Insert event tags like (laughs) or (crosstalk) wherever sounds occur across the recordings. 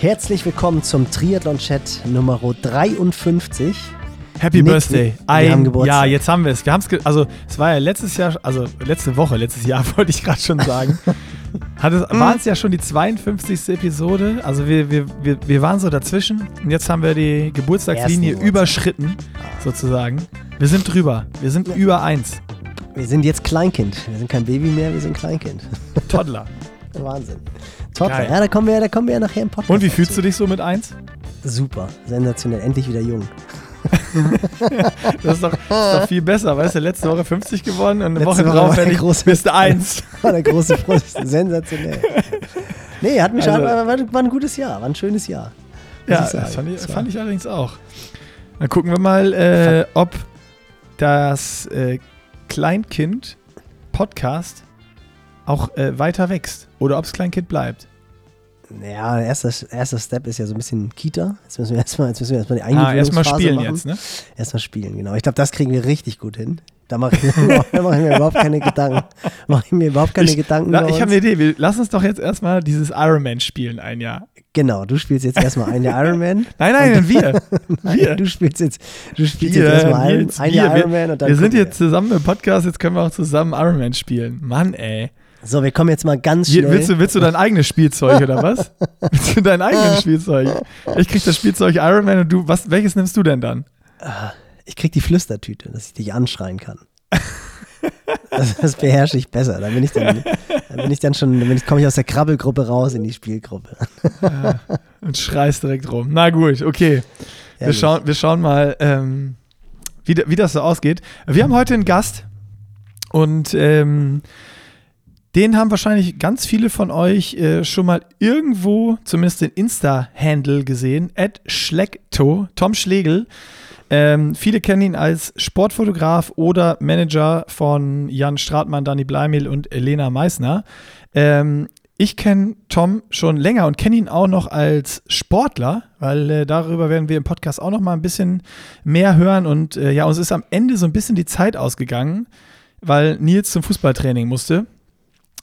Herzlich willkommen zum Triathlon-Chat Nummer 53. Happy Nick, Birthday. Ein. Jahr, jetzt haben wir es. Wir haben es, also es war ja letztes Jahr, also letzte Woche, letztes Jahr (laughs) wollte ich gerade schon sagen. (laughs) Hat es, war es ja schon die 52. Episode. Also wir, wir, wir, wir waren so dazwischen und jetzt haben wir die Geburtstagslinie Ersten überschritten, sozusagen. Wir sind drüber. Wir sind über eins. Wir sind jetzt Kleinkind. Wir sind kein Baby mehr, wir sind Kleinkind. Toddler. (laughs) Wahnsinn. Total. Geil. Ja, da kommen, wir, da kommen wir ja nachher im Podcast. Und wie fühlst du dich so mit eins? Super, sensationell. Endlich wieder jung. (laughs) Das ist doch, das ist doch viel besser, weißt du, letzte Woche 50 geworden und eine Letzte Woche drauf der ich große- bist eins. (laughs) War der große Frust. sensationell. Nee, hat mich Also- war, war, war ein gutes Jahr, war ein schönes Jahr. Ja, das fand ich, fand ich allerdings auch. Dann gucken wir mal, äh, ob das äh, Kleinkind-Podcast auch äh, weiter wächst oder ob es Kleinkind bleibt. Ja, erster, erster Step ist ja so ein bisschen Kita. Jetzt müssen wir erstmal, jetzt müssen wir erstmal die Ah, erstmal Eingewöhnungsphase spielen machen. jetzt, ne? Erstmal spielen, genau. Ich glaube, das kriegen wir richtig gut hin. Da mache ich, (laughs) da mache ich mir überhaupt keine Gedanken. Mache ich mir überhaupt keine ich Gedanken. na, ich habe eine Idee. Wir, lass uns doch jetzt erstmal dieses Ironman spielen ein Jahr. Genau, du spielst jetzt erstmal ein Jahr Ironman. (laughs) Nein, nein, wir. (laughs) wir. Du spielst jetzt, du spielst Wir, jetzt erstmal ein, ein. Jahr Wir- Ironman und dann Wir sind jetzt zusammen im Podcast, jetzt können wir auch zusammen Ironman spielen. Mann, ey. So, wir kommen jetzt mal ganz schnell. willst, du, willst du dein eigenes Spielzeug oder was? (laughs) willst du dein eigenes Spielzeug? Ich krieg das Spielzeug Ironman und du, was, welches nimmst du denn dann? ich krieg die Flüstertüte, dass ich dich anschreien kann. Das, das beherrsche ich besser. Da bin ich dann, da bin ich dann schon, da bin ich, komme ich aus der Krabbelgruppe raus in die Spielgruppe. Und schreist direkt rum. Na gut, okay. Wir Herrlich. schauen, wir schauen mal, ähm, wie, wie das so ausgeht. Wir haben heute einen Gast und ähm, den haben wahrscheinlich ganz viele von euch äh, schon mal irgendwo, zumindest den Insta-Handle gesehen, at Schleckto, Tom Schlegel. Ähm, viele kennen ihn als Sportfotograf oder Manager von Jan Stratmann, Dani Bleimel und Elena Meissner. Ähm, ich kenne Tom schon länger und kenne ihn auch noch als Sportler, weil äh, darüber werden wir im Podcast auch noch mal ein bisschen mehr hören. Und äh, ja, uns ist am Ende so ein bisschen die Zeit ausgegangen, weil Nils zum Fußballtraining musste.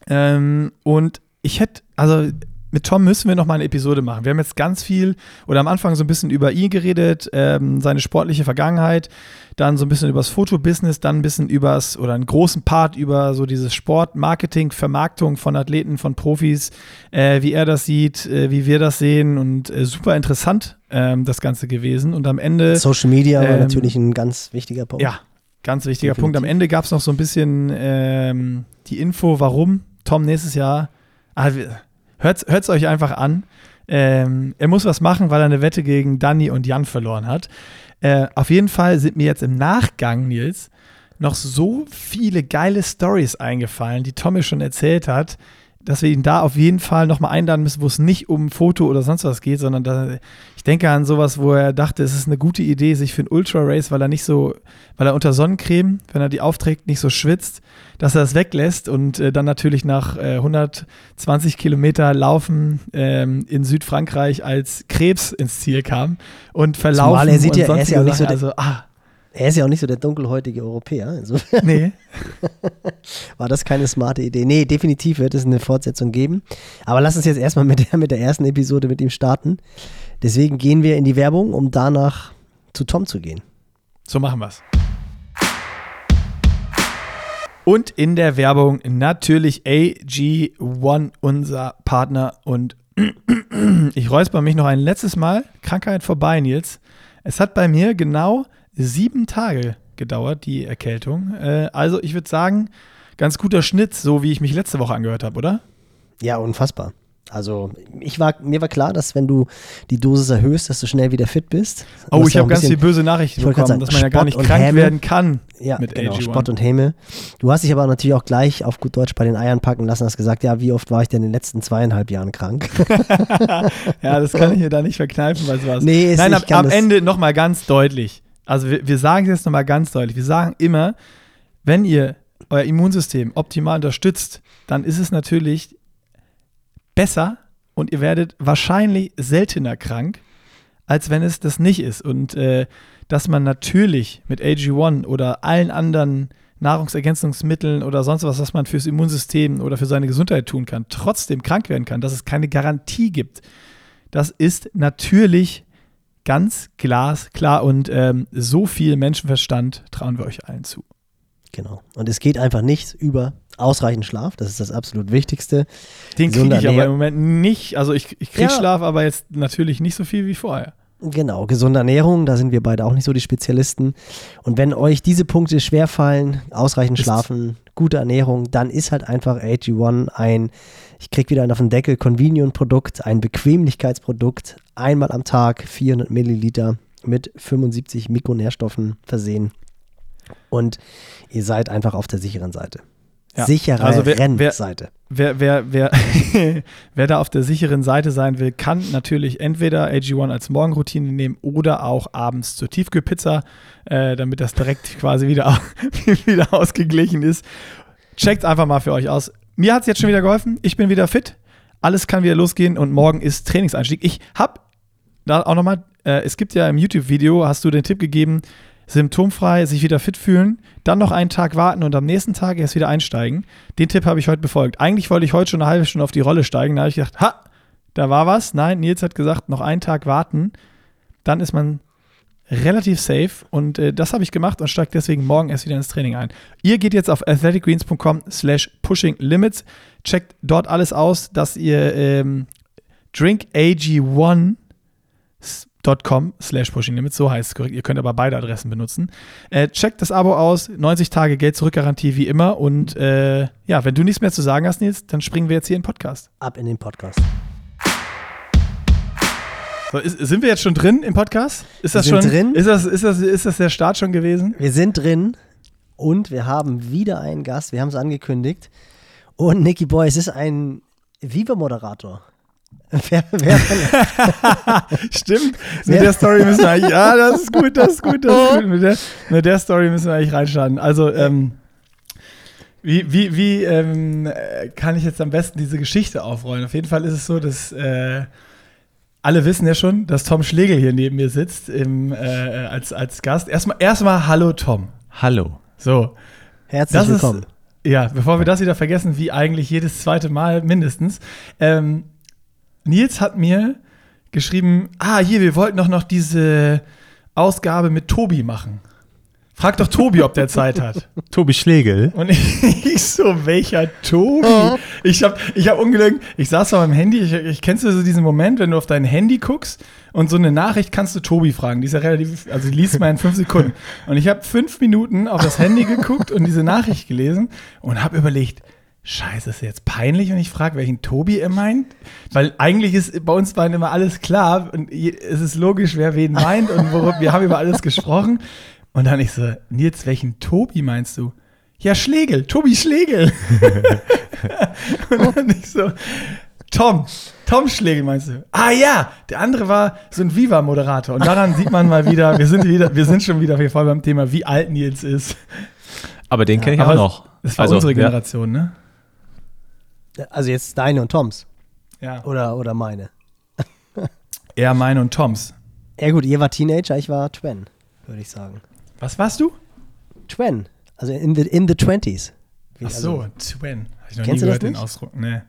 Ähm, und ich hätte, also mit Tom müssen wir noch mal eine Episode machen. Wir haben jetzt ganz viel oder am Anfang so ein bisschen über ihn geredet, ähm, seine sportliche Vergangenheit, dann so ein bisschen übers Fotobusiness, dann ein bisschen übers oder einen großen Part über so dieses Sport, Marketing, Vermarktung von Athleten, von Profis, äh, wie er das sieht, äh, wie wir das sehen und äh, super interessant ähm, das Ganze gewesen. Und am Ende Social Media war Ähm, natürlich ein ganz wichtiger Punkt. ja, ganz wichtiger Definitiv. Punkt. Am Ende gab es noch so ein bisschen ähm, die Info, warum Tom nächstes Jahr. Ah, Hört es euch einfach an. Ähm, er muss was machen, weil er eine Wette gegen Danny und Jan verloren hat. Äh, auf jeden Fall sind mir jetzt im Nachgang, Nils, noch so viele geile Stories eingefallen, die Tom mir schon erzählt hat, dass wir ihn da auf jeden Fall nochmal einladen müssen, wo es nicht um Foto oder sonst was geht, sondern da, ich denke an sowas, wo er dachte, es ist eine gute Idee, sich für ein Ultra Race, weil er nicht so, weil er unter Sonnencreme, wenn er die aufträgt, nicht so schwitzt, dass er das weglässt und äh, dann natürlich nach äh, 120 Kilometer Laufen ähm, in Südfrankreich als Krebs ins Ziel kam und verlaufen. Zumal er sieht und ja- er ist ja auch nicht so also, ah, Er ist ja auch nicht so der dunkelhäutige Europäer. Insofern nee. (laughs) war das keine smarte Idee. Nee, definitiv wird es eine Fortsetzung geben. Aber lass uns jetzt erstmal mit der, mit der ersten Episode mit ihm starten. Deswegen gehen wir in die Werbung, um danach zu Tom zu gehen. So machen wir's. Und in der Werbung natürlich AG1, unser Partner. Und (clears throat) ich räusper mich noch ein letztes Mal. Krankheit vorbei, Nils. Es hat bei mir genau sieben Tage gedauert, die Erkältung. Äh, also ich würde sagen, ganz guter Schnitt, so wie ich mich letzte Woche angehört habe, oder? Ja, unfassbar. Also ich war, mir war klar, dass wenn du die Dosis erhöhst, dass du schnell wieder fit bist. Oh, ich habe ganz viele böse Nachrichten bekommen, gerade dass man ja gar Spott nicht krank Häme. werden kann Ja, mit genau, AG1. Spott und Häme. Du hast dich aber natürlich auch gleich auf gut Deutsch bei den Eiern packen lassen, hast gesagt, ja, wie oft war ich denn in den letzten zweieinhalb Jahren krank? (laughs) ja, das kann ich mir da nicht verkneifen, weil es war. Nee, ist- Nein, ich am, Ende nochmal ganz deutlich. Also wir, wir sagen es jetzt nochmal ganz deutlich. Wir sagen immer, wenn ihr euer Immunsystem optimal unterstützt, dann ist es natürlich besser und ihr werdet wahrscheinlich seltener krank, als wenn es das nicht ist. Und äh, dass man natürlich mit AG1 oder allen anderen Nahrungsergänzungsmitteln oder sonst was, was man fürs Immunsystem oder für seine Gesundheit tun kann, trotzdem krank werden kann, dass es keine Garantie gibt, Das ist natürlich ganz glasklar und ähm, so viel Menschenverstand trauen wir euch allen zu. Genau. Und es geht einfach nichts über ausreichend Schlaf. Das ist das absolut Wichtigste. Den kriege ich aber im Moment nicht. Also ich, ich kriege Ja. Schlaf, aber jetzt natürlich nicht so viel wie vorher. Genau, gesunde Ernährung, da sind wir beide auch nicht so die Spezialisten. Und wenn euch diese Punkte schwerfallen, ausreichend schlafen, gute Ernährung, dann ist halt einfach AG1 ein, ich krieg wieder einen auf den Deckel, Convenient-Produkt, ein Bequemlichkeitsprodukt, einmal am Tag 400 Milliliter mit 75 Mikronährstoffen versehen. Und ihr seid einfach auf der sicheren Seite. Ja, Sichere also wer- wer- Seite. Wer, wer, wer, (laughs) wer da auf der sicheren Seite sein will, kann natürlich entweder AG1 als Morgenroutine nehmen oder auch abends zur Tiefkühlpizza, äh, damit das direkt quasi wieder, (laughs) wieder ausgeglichen ist. Checkt einfach mal für euch aus. Mir hat es jetzt schon wieder geholfen. Ich bin wieder fit. Alles kann wieder losgehen und morgen ist Trainingseinstieg. Ich habe da auch nochmal, äh, es gibt ja im YouTube-Video, hast du den Tipp gegeben, symptomfrei sich wieder fit fühlen, dann noch einen Tag warten und am nächsten Tag erst wieder einsteigen. Den Tipp habe ich heute befolgt. Eigentlich wollte ich heute schon eine halbe Stunde auf die Rolle steigen. Da habe ich gedacht, ha, da war was. Nein, Nils hat gesagt, noch einen Tag warten. Dann ist man relativ safe und äh, das habe ich gemacht und steige deswegen morgen erst wieder ins Training ein. Ihr geht jetzt auf athleticgreens.com slash pushing limits, checkt dort alles aus, dass ihr ähm, drinkag1 com slash pushing limits, so heißt es korrekt. Ihr könnt aber beide Adressen benutzen. Äh, checkt das Abo aus, 90 Tage Geld zurück Garantie wie immer und äh, ja, wenn du nichts mehr zu sagen hast, Nils, dann springen wir jetzt hier in den Podcast. Ab in den Podcast. So, ist, sind wir jetzt schon drin im Podcast? Ist Wir das sind schon drin. Ist das, ist, das, ist das der Start schon gewesen? Wir sind drin und wir haben wieder einen Gast. Wir haben es angekündigt. Und Nicky Boy, es ist ein Viva-Moderator. (laughs) Wer, wer (laughs) Stimmt. Mit der Story müssen wir eigentlich, ja, das ist gut, das ist gut, das ist gut. (laughs) Mit der, mit der Story müssen wir eigentlich reinstarten. Also, ähm, wie, wie, wie ähm, äh, kann ich jetzt am besten diese Geschichte aufrollen? Auf jeden Fall ist es so, dass äh, alle wissen ja schon, dass Tom Schlegel hier neben mir sitzt im, äh, als, als Gast. Erstmal, erstmal Hallo Tom. Hallo. So, Herzlich das willkommen. ist, ja, bevor wir das wieder vergessen, wie eigentlich jedes zweite Mal mindestens. Ähm, Nils hat mir geschrieben, ah, hier, wir wollten doch noch diese Ausgabe mit Tobi machen. Frag doch Tobi, ob der Zeit hat. (laughs) Tobi Schlegel. Und ich, ich so, welcher Tobi? Ich habe ich hab ungelogen, ich saß vor meinem Handy, ich, ich kennst du so diesen Moment, wenn du auf dein Handy guckst und so eine Nachricht kannst du Tobi fragen. Die ist ja relativ, also die liest man in fünf Sekunden. (laughs) Und ich habe fünf Minuten auf das Handy geguckt und diese Nachricht gelesen und habe überlegt, Scheiße, ist jetzt peinlich und ich frage, welchen Tobi er meint? Weil eigentlich ist bei uns beiden immer alles klar und es ist logisch, wer wen meint und worum, wir haben über alles gesprochen. Und dann ich so, Nils, welchen Tobi meinst du? Ja, Schlegel, Tobi Schlegel. (laughs) und dann ich so, Tom, Tom Schlegel meinst du? Ah ja, der andere war so ein Viva-Moderator. Und daran sieht man mal wieder, wir sind wieder, wir sind schon wieder voll beim Thema, wie alt Nils ist. Aber den kenne ich Aber auch noch. Das war Also, unsere ja. Generation, ne? Also jetzt deine und Toms. Ja. Oder, oder meine. Eher meine und Toms. Ja gut, ihr war Teenager, ich war Twen, würde ich sagen. Was warst du? Twen. Also in the, in the 20s. Wie- Ach also, so, Twin. Hab ich noch Kennst nie du das gehört, den nicht? Ausdruck. Nee.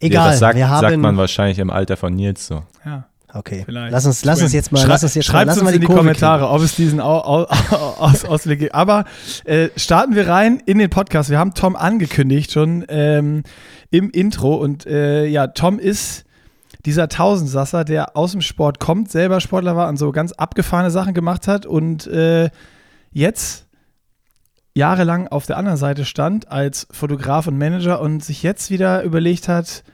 Egal, ja, das sagt, wir haben. sagt man wahrscheinlich im Alter von Nils so. Ja, okay, vielleicht. lass uns, lass uns jetzt mal, Schrei- lass uns jetzt mal, Schreibt lass uns mal in die Kurve Kommentare, ob es diesen Au Au Aus Ausweg gibt. Aber äh, starten wir rein in den Podcast. Wir haben Tom angekündigt schon ähm, im Intro. Und äh, ja, Tom ist dieser Tausendsasser, der aus dem Sport kommt, selber Sportler war und so ganz abgefahrene Sachen gemacht hat und äh, jetzt jahrelang auf der anderen Seite stand als Fotograf und Manager und sich jetzt wieder überlegt hat,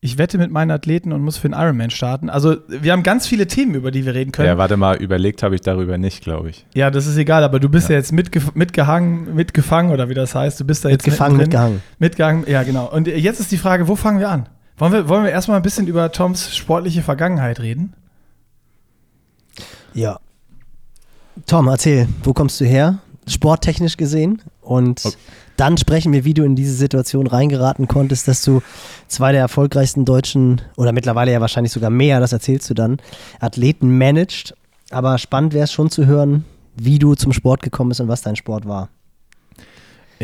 ich wette mit meinen Athleten und muss für den Ironman starten. Also wir haben ganz viele Themen, über die wir reden können. Ja, warte mal, überlegt habe ich darüber nicht, glaube ich. Ja, das ist egal, aber du bist ja, jetzt mitge mitgehangen, mitgefangen oder wie das heißt. Du bist da jetzt Mitgefangen, mitgehangen. Mitgehangen, ja genau. Und jetzt ist die Frage, wo fangen wir an? Wollen wir, wollen wir erstmal ein bisschen über Toms sportliche Vergangenheit reden? Ja. Tom, erzähl, wo kommst du her? Sporttechnisch gesehen. Und Okay. dann sprechen wir, wie du in diese Situation reingeraten konntest, dass du zwei der erfolgreichsten deutschen, oder mittlerweile ja wahrscheinlich sogar mehr, das erzählst du dann, Athleten managed. Aber spannend wäre es schon zu hören, wie du zum Sport gekommen bist und was dein Sport war.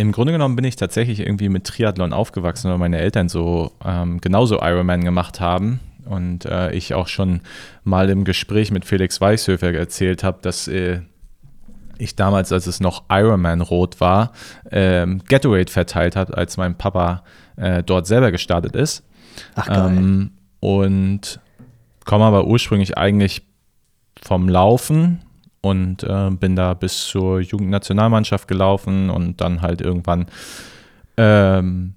Im Grunde genommen bin ich tatsächlich irgendwie mit Triathlon aufgewachsen, weil meine Eltern so ähm, genauso Ironman gemacht haben. Und äh, ich auch schon mal im Gespräch mit Felix Weichshöfer erzählt habe, dass äh, ich damals, als es noch Ironman Rot war, ähm, Gatorade verteilt habe, als mein Papa äh, dort selber gestartet ist. Ach geil. Ähm, und komme aber ursprünglich eigentlich vom Laufen und äh, bin da bis zur Jugendnationalmannschaft gelaufen und dann halt irgendwann ähm,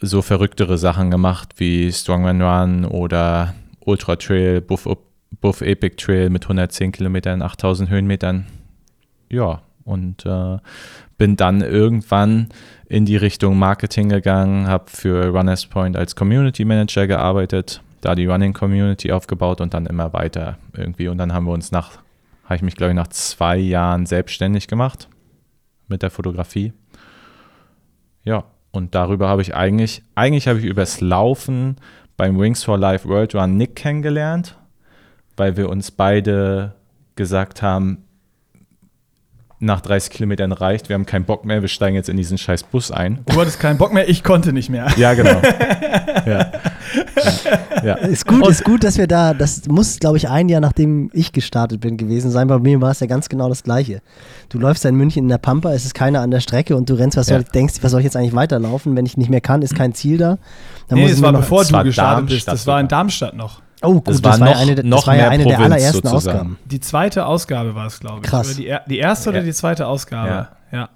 so verrücktere Sachen gemacht wie Strongman Run oder Ultra Trail, Buff, Buff Epic Trail mit 110 Kilometern, 8000 Höhenmetern. Ja, und äh, bin dann irgendwann in die Richtung Marketing gegangen, habe für Runners Point als Community Manager gearbeitet, da die Running Community aufgebaut und dann immer weiter irgendwie. Und dann haben wir uns nach, habe ich mich glaube ich nach zwei Jahren selbstständig gemacht mit der Fotografie. Ja, und darüber habe ich eigentlich, eigentlich habe ich übers Laufen beim Wings for Life World Run Nick kennengelernt, weil wir uns beide gesagt haben, nach 30 Kilometern reicht, wir haben keinen Bock mehr, wir steigen jetzt in diesen scheiß Bus ein. Du hattest keinen Bock mehr, ich konnte nicht mehr. Ja, genau. (laughs) ja. Ja. Ist gut, ist gut, dass wir da, das muss, glaube ich, ein Jahr nachdem ich gestartet bin gewesen sein. Bei mir war es ja ganz genau das Gleiche. Du läufst in München in der Pampa, es ist keiner an der Strecke und du rennst, was Ja. soll, denkst, was soll ich jetzt eigentlich weiterlaufen? Wenn ich nicht mehr kann, ist kein Ziel da. Dann Nee, muss ich das war noch, bevor Das du war gestartet bist. Darmstadt Das war in. Darmstadt noch. Oh, gut, Das das, war noch- eine, das noch war ja mehr eine der allerersten sozusagen. Ausgaben. Die zweite Ausgabe war es, glaube ich. Krass. Die, die erste oder die zweite Ausgabe? Ja. ja.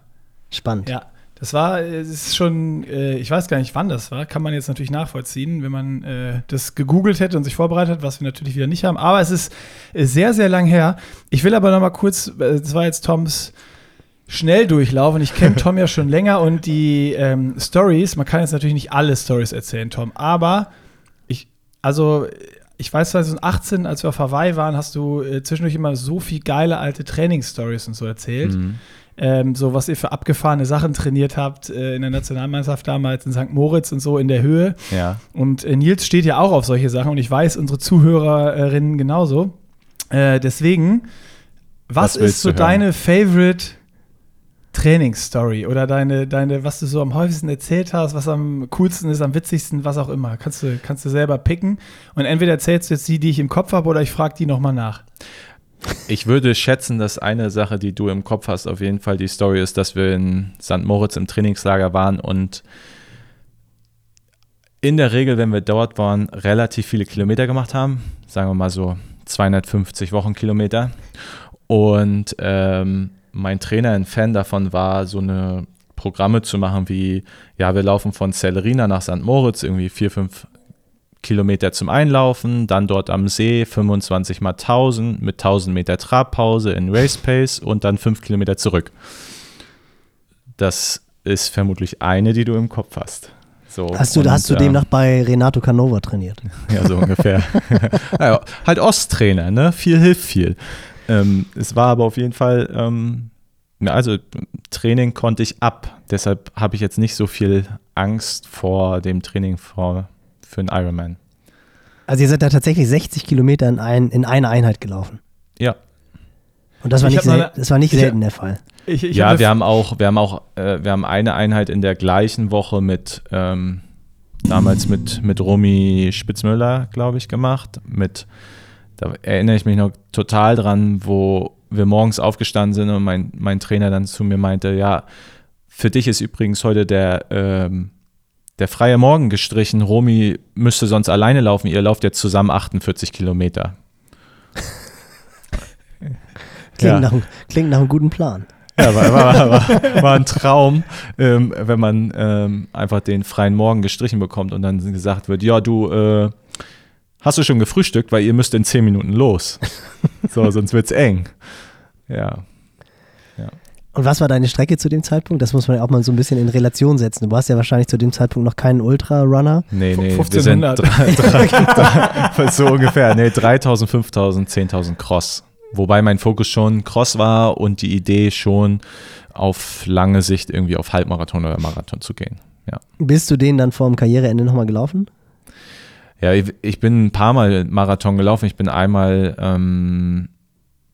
Spannend. Ja, das war, es ist schon, äh, ich weiß gar nicht, wann das war. Kann man jetzt natürlich nachvollziehen, wenn man äh, das gegoogelt hätte und sich vorbereitet hat, was wir natürlich wieder nicht haben. Aber es ist äh, sehr, sehr lang her. Ich will aber noch mal kurz, äh, das war jetzt Toms Schnelldurchlauf und ich kenne (laughs) Tom ja schon länger und die ähm, Stories, man kann jetzt natürlich nicht alle Stories erzählen, Tom, aber ich, also ich weiß 2018, als wir auf Hawaii waren, hast du äh, zwischendurch immer so viel geile alte Trainingsstories und so erzählt Mhm. ähm, so was ihr für abgefahrene Sachen trainiert habt äh, in der Nationalmannschaft damals in St. Moritz und so in der Höhe. Ja. Und äh, Nils steht ja auch auf solche Sachen und ich weiß, unsere Zuhörerinnen genauso. Äh, deswegen, was, Was ist so deine Favorite Trainingsstory oder deine, deine, was du so am häufigsten erzählt hast, was am coolsten ist, am witzigsten, was auch immer. Kannst du, kannst du selber picken. Und entweder erzählst du jetzt die, die ich im Kopf habe, oder ich frage die nochmal nach. Ich würde schätzen, dass eine Sache, die du im Kopf hast, auf jeden Fall die Story ist, dass wir in St. Moritz im Trainingslager waren und in der Regel, wenn wir dort waren, relativ viele Kilometer gemacht haben. Sagen wir mal so 250 Wochenkilometer. Und ähm, mein Trainer ein Fan davon war, so eine Programme zu machen wie, ja, wir laufen von Celerina nach St. Moritz, irgendwie vier, fünf Kilometer zum Einlaufen, dann dort am See 25 mal 1000 mit 1000 Meter Trabpause in Race Pace und dann 5 Kilometer zurück. Das ist vermutlich eine, die du im Kopf hast. So, Hast du, und, hast du ähm, demnach bei Renato Canova trainiert? (laughs) ja, so ungefähr. (laughs) ja, halt Osttrainer, ne? Viel hilft viel. Ähm, es war aber auf jeden Fall, ähm, ja, also Training konnte ich ab. Deshalb habe ich jetzt nicht so viel Angst vor dem Training vor, für einen Ironman. Also ihr seid da tatsächlich 60 Kilometer in, ein, in eine Einheit gelaufen. Ja, Und das war Ich nicht, hab mal sel eine- das war nicht ich- selten der Fall. Ich, ich ja, hab wir haben auch, wir haben auch, äh, wir haben eine Einheit in der gleichen Woche mit ähm, damals mit, mit Romy Spitzmüller, glaube ich, gemacht. Mit, da erinnere ich mich noch total dran, wo wir morgens aufgestanden sind und mein, mein Trainer dann zu mir meinte, ja, für dich ist übrigens heute der, ähm, der freie Morgen gestrichen. Romy müsste sonst alleine laufen. Ihr lauft jetzt zusammen 48 Kilometer. Klingt, Ja. nach, einem- klingt nach einem guten Plan. Ja, war, war, war, war ein Traum, ähm, wenn man ähm, einfach den freien Morgen gestrichen bekommt und dann gesagt wird, ja, du äh, hast du schon gefrühstückt, weil ihr müsst in zehn Minuten los. (laughs) So, sonst wird's eng. Ja. Und was war deine Strecke zu dem Zeitpunkt? Das muss man ja auch mal so ein bisschen in Relation setzen. Du warst ja wahrscheinlich zu dem Zeitpunkt noch kein Ultra-Runner. Nee, nee, wir 1500. sind drei, drei, drei, so ungefähr. Nee, 3000, 5000, 10.000 Cross. Wobei mein Fokus schon Cross war und die Idee schon auf lange Sicht irgendwie auf Halbmarathon oder Marathon zu gehen. Ja. Bist du den dann vor dem Karriereende nochmal gelaufen? Ja, ich, ich bin ein paar Mal Marathon gelaufen. Ich bin einmal ähm,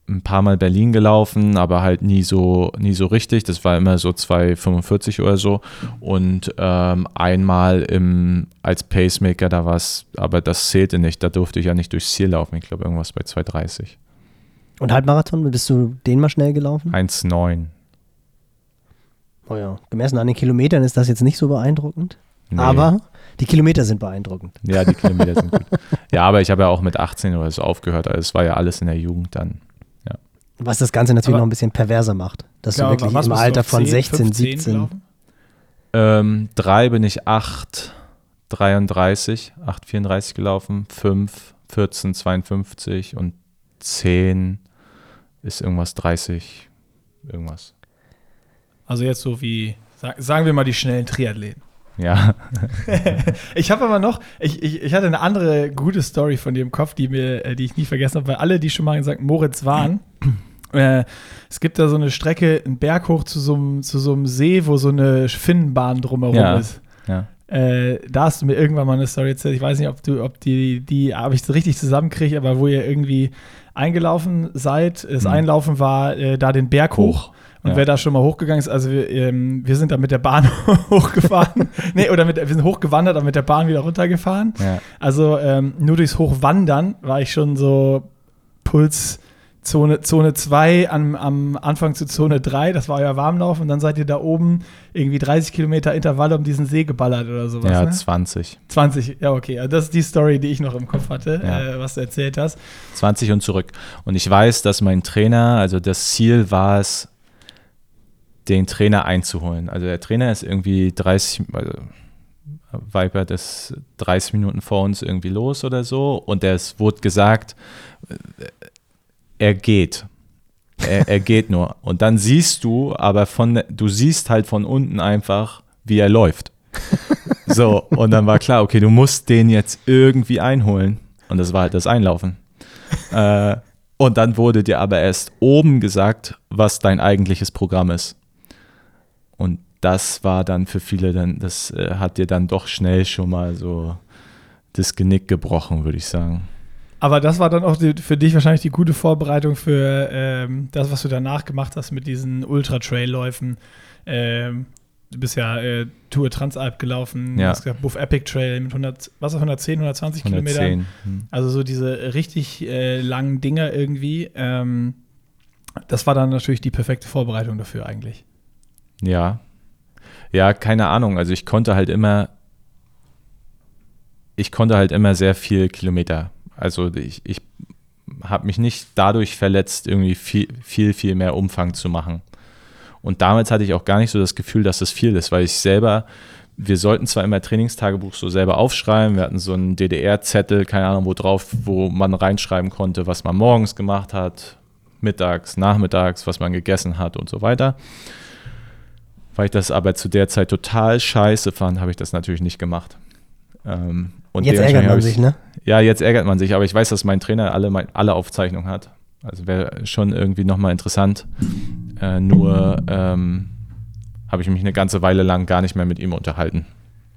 ein paar Mal Berlin gelaufen, aber halt nie so, nie so richtig. Das war immer so 2,45 oder so. Und ähm, einmal im, als Pacemaker, da war es, aber das zählte nicht. Da durfte ich ja nicht durchs Ziel laufen. Ich glaube, irgendwas bei 2,30. Und Halbmarathon, bist du den mal schnell gelaufen? 1,9. Oh ja, gemessen an den Kilometern ist das jetzt nicht so beeindruckend. Nee. Aber die Kilometer sind beeindruckend. Ja, die Kilometer sind gut. Ja, aber ich habe ja auch mit 18 oder so aufgehört. Also es war ja alles in der Jugend dann. Was das Ganze natürlich Aber- noch ein bisschen perverser macht. Dass Ja, du wirklich im Alter von 10, 16, 15 17. gelaufen? Ähm, drei bin ich 8, 33, 8, 34 gelaufen, 5, 14, 52 und 10 ist irgendwas 30, irgendwas. Also jetzt so wie, sag, sagen wir mal, die schnellen Triathleten. Ja, (laughs) Ich habe aber noch, ich, ich, ich hatte eine andere gute Story von dir im Kopf, die, mir, äh, die ich nie vergessen habe, weil alle, die schon mal in St. Moritz waren, (clears throat) äh, es gibt da so eine Strecke, einen Berg hoch zu so einem, zu so einem See, wo so eine Finnenbahn drumherum Ja. ist. ja. Äh, da hast du mir irgendwann mal eine Story erzählt. Ich weiß nicht, ob du, ob die, die, ob ich es richtig zusammenkriege, aber wo ihr irgendwie eingelaufen seid. Das Mhm. Einlaufen war äh, da den Berg hoch. Und Ja. wer da schon mal hochgegangen ist, also wir, ähm, wir sind da mit der Bahn (laughs) hochgefahren. nee, oder mit, wir sind hochgewandert, aber mit der Bahn wieder runtergefahren. ja. Also ähm, nur durchs Hochwandern war ich schon so Puls Zone, Zone 2 am, am Anfang zu Zone 3, das war euer Warmlauf und dann seid ihr da oben irgendwie 30 Kilometer Intervalle um diesen See geballert oder sowas. ja ne? 20. 20, ja, okay. Also Das ist die Story, die ich noch im Kopf hatte, Ja. äh, was du erzählt hast. 20 und zurück. Und ich weiß, dass mein Trainer, also das Ziel war es, den Trainer einzuholen. Also der Trainer ist irgendwie 30, also Viper ist 30 Minuten vor uns irgendwie los oder so. Und es wurde gesagt, äh, er geht. Er, er geht nur. Und dann siehst du, aber von, du siehst halt von unten einfach, wie er läuft. (laughs) So, und dann war klar, okay, du musst den jetzt irgendwie einholen. Und das war halt das Einlaufen. (laughs) äh, und dann wurde dir aber erst oben gesagt, was dein eigentliches Programm ist. Und das war dann für viele dann, das äh, hat dir dann doch schnell schon mal so das Genick gebrochen, würde ich sagen. Aber das war dann auch die, für dich wahrscheinlich die gute Vorbereitung für ähm, das, was du danach gemacht hast mit diesen Ultra-Trail-Läufen. Ähm, du bist ja äh, Tour Transalp gelaufen, Ja. hast gesagt, Buff Epic Trail mit 100, was 110, 120 Kilometern. 110. Hm. Also so diese richtig äh, langen Dinger irgendwie. Ähm, das war dann natürlich die perfekte Vorbereitung dafür eigentlich. Ja. Ja, keine Ahnung. Also ich konnte halt immer, ich konnte halt immer sehr viel Kilometer. Also ich, ich habe mich nicht dadurch verletzt, irgendwie viel, viel, viel mehr Umfang zu machen. Und damals hatte ich auch gar nicht so das Gefühl, dass das viel ist, weil ich selber, wir sollten zwar immer Trainingstagebuch so selber aufschreiben, wir hatten so einen DDR-Zettel, keine Ahnung, wo drauf, wo man reinschreiben konnte, was man morgens gemacht hat, mittags, nachmittags, was man gegessen hat und so weiter. Weil ich das aber zu der Zeit total scheiße fand, habe ich das natürlich nicht gemacht. Ähm, und Jetzt ärgert man sich, ne? ja, jetzt ärgert man sich, aber ich weiß, dass mein Trainer alle, mein, alle Aufzeichnungen hat. Also wäre schon irgendwie nochmal interessant. Äh, nur ähm, habe ich mich eine ganze Weile lang gar nicht mehr mit ihm unterhalten.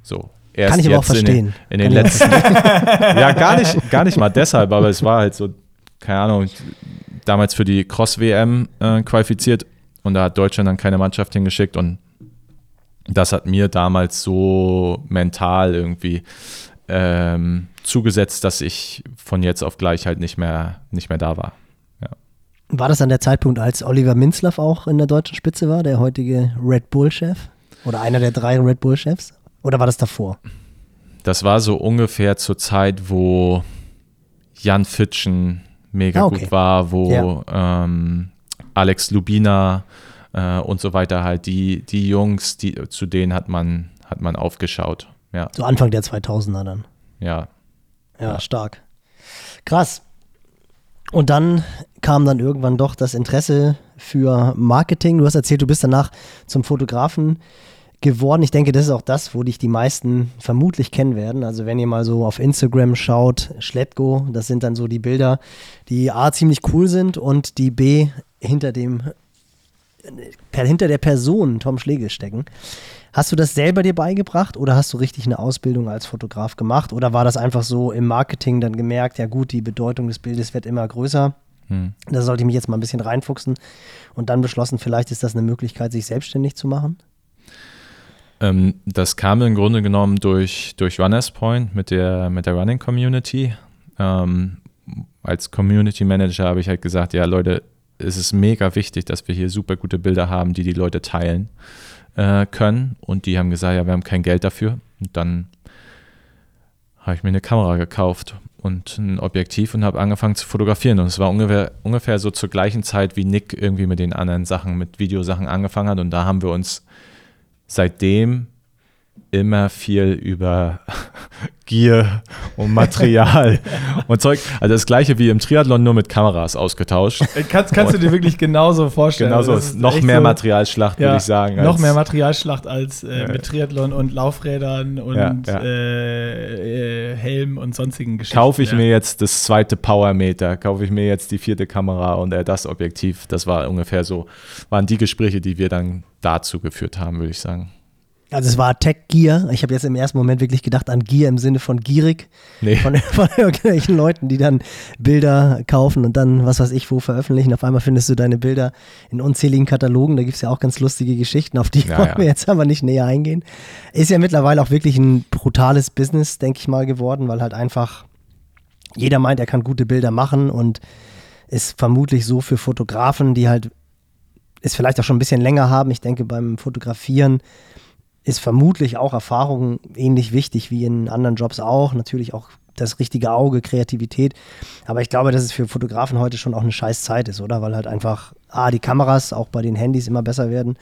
So. Erst Kann ich aber auch jetzt in den- verstehen. In den, letzten. ja, gar nicht, gar nicht mal deshalb, aber es war halt so, keine Ahnung, damals für die Cross-WM äh, qualifiziert und da hat Deutschland dann keine Mannschaft hingeschickt und das hat mir damals so mental irgendwie ähm, zugesetzt, dass ich von jetzt auf gleich halt nicht mehr, nicht mehr da war. War das an der Zeitpunkt, als Oliver Minzlaff auch in der deutschen Spitze war, der heutige Red Bull-Chef? Oder einer der drei Red Bull-Chefs? Oder war das davor? Das war so ungefähr zur Zeit, wo Jan Fitschen mega Ah, okay. gut war, wo ähm, Alex Lubina äh, und so weiter halt, die, die Jungs, die, zu denen hat man, hat man aufgeschaut. Ja, So Anfang der 2000er dann. ja. Ja, Ja. stark. Krass. Und dann kam dann irgendwann doch das Interesse für Marketing. Du hast erzählt, du bist danach zum Fotografen geworden. Ich denke, das ist auch das, wo dich die meisten vermutlich kennen werden. Also wenn ihr mal so auf Instagram schaut, Schlettgo, das sind dann so die Bilder, die A ziemlich cool sind und die B hinter dem hinter der Person Tom Schlegel stecken. Hast du das selber dir beigebracht oder hast du richtig eine Ausbildung als Fotograf gemacht oder war das einfach so im Marketing dann gemerkt, ja gut, die Bedeutung des Bildes wird immer größer Hm. Da sollte ich mich jetzt mal ein bisschen reinfuchsen und dann beschlossen, vielleicht ist das eine Möglichkeit, sich selbstständig zu machen. Ähm, das kam im Grunde genommen durch, durch Runners Point mit der, mit der Running Community. Ähm, als Community Manager habe ich halt gesagt, ja Leute, es ist mega wichtig, dass wir hier super gute Bilder haben, die die Leute teilen äh, können. Und die haben gesagt, ja, wir haben kein Geld dafür. Und dann habe ich mir eine Kamera gekauft und ein Objektiv und habe angefangen zu fotografieren. Und es war ungefähr, ungefähr so zur gleichen Zeit, wie Nick irgendwie mit den anderen Sachen, mit Videosachen angefangen hat. Und da haben wir uns seitdem immer viel über (laughs) Gier und Material (laughs) und Zeug. Also das gleiche wie im Triathlon, nur mit Kameras ausgetauscht. Äh, Kannst, kannst du dir wirklich genauso vorstellen. Genauso, ist noch mehr so- Materialschlacht, Ja, würde ich sagen. noch mehr Materialschlacht als äh, mit Triathlon und Laufrädern und Ja, ja. Äh, äh, Helm und sonstigen Geschichten. Kaufe ich mir jetzt das zweite Powermeter, kaufe ich mir jetzt die vierte Kamera und äh, das Objektiv. Das war ungefähr so, waren die Gespräche, die wir dann dazu geführt haben, würde ich sagen. Also es war Tech Gear. Ich habe jetzt im ersten Moment wirklich gedacht an Gear im Sinne von gierig. Nee. Von, (laughs) von irgendwelchen Leuten, die dann Bilder kaufen und dann, was weiß ich, wo veröffentlichen. Auf einmal findest du deine Bilder in unzähligen Katalogen. Da gibt es ja auch ganz lustige Geschichten, auf die Ja, wollen ja. wir jetzt aber nicht näher eingehen. Ist ja mittlerweile auch wirklich ein brutales Business, denke ich mal, geworden, weil halt einfach jeder meint, er kann gute Bilder machen und ist vermutlich so für Fotografen, die halt es vielleicht auch schon ein bisschen länger haben. Ich denke, beim Fotografieren ist vermutlich auch Erfahrung ähnlich wichtig wie in anderen Jobs auch. Natürlich auch das richtige Auge, Kreativität. Aber ich glaube, dass es für Fotografen heute schon auch eine scheiß Zeit ist, oder? Weil halt einfach A, die Kameras auch bei den Handys immer besser werden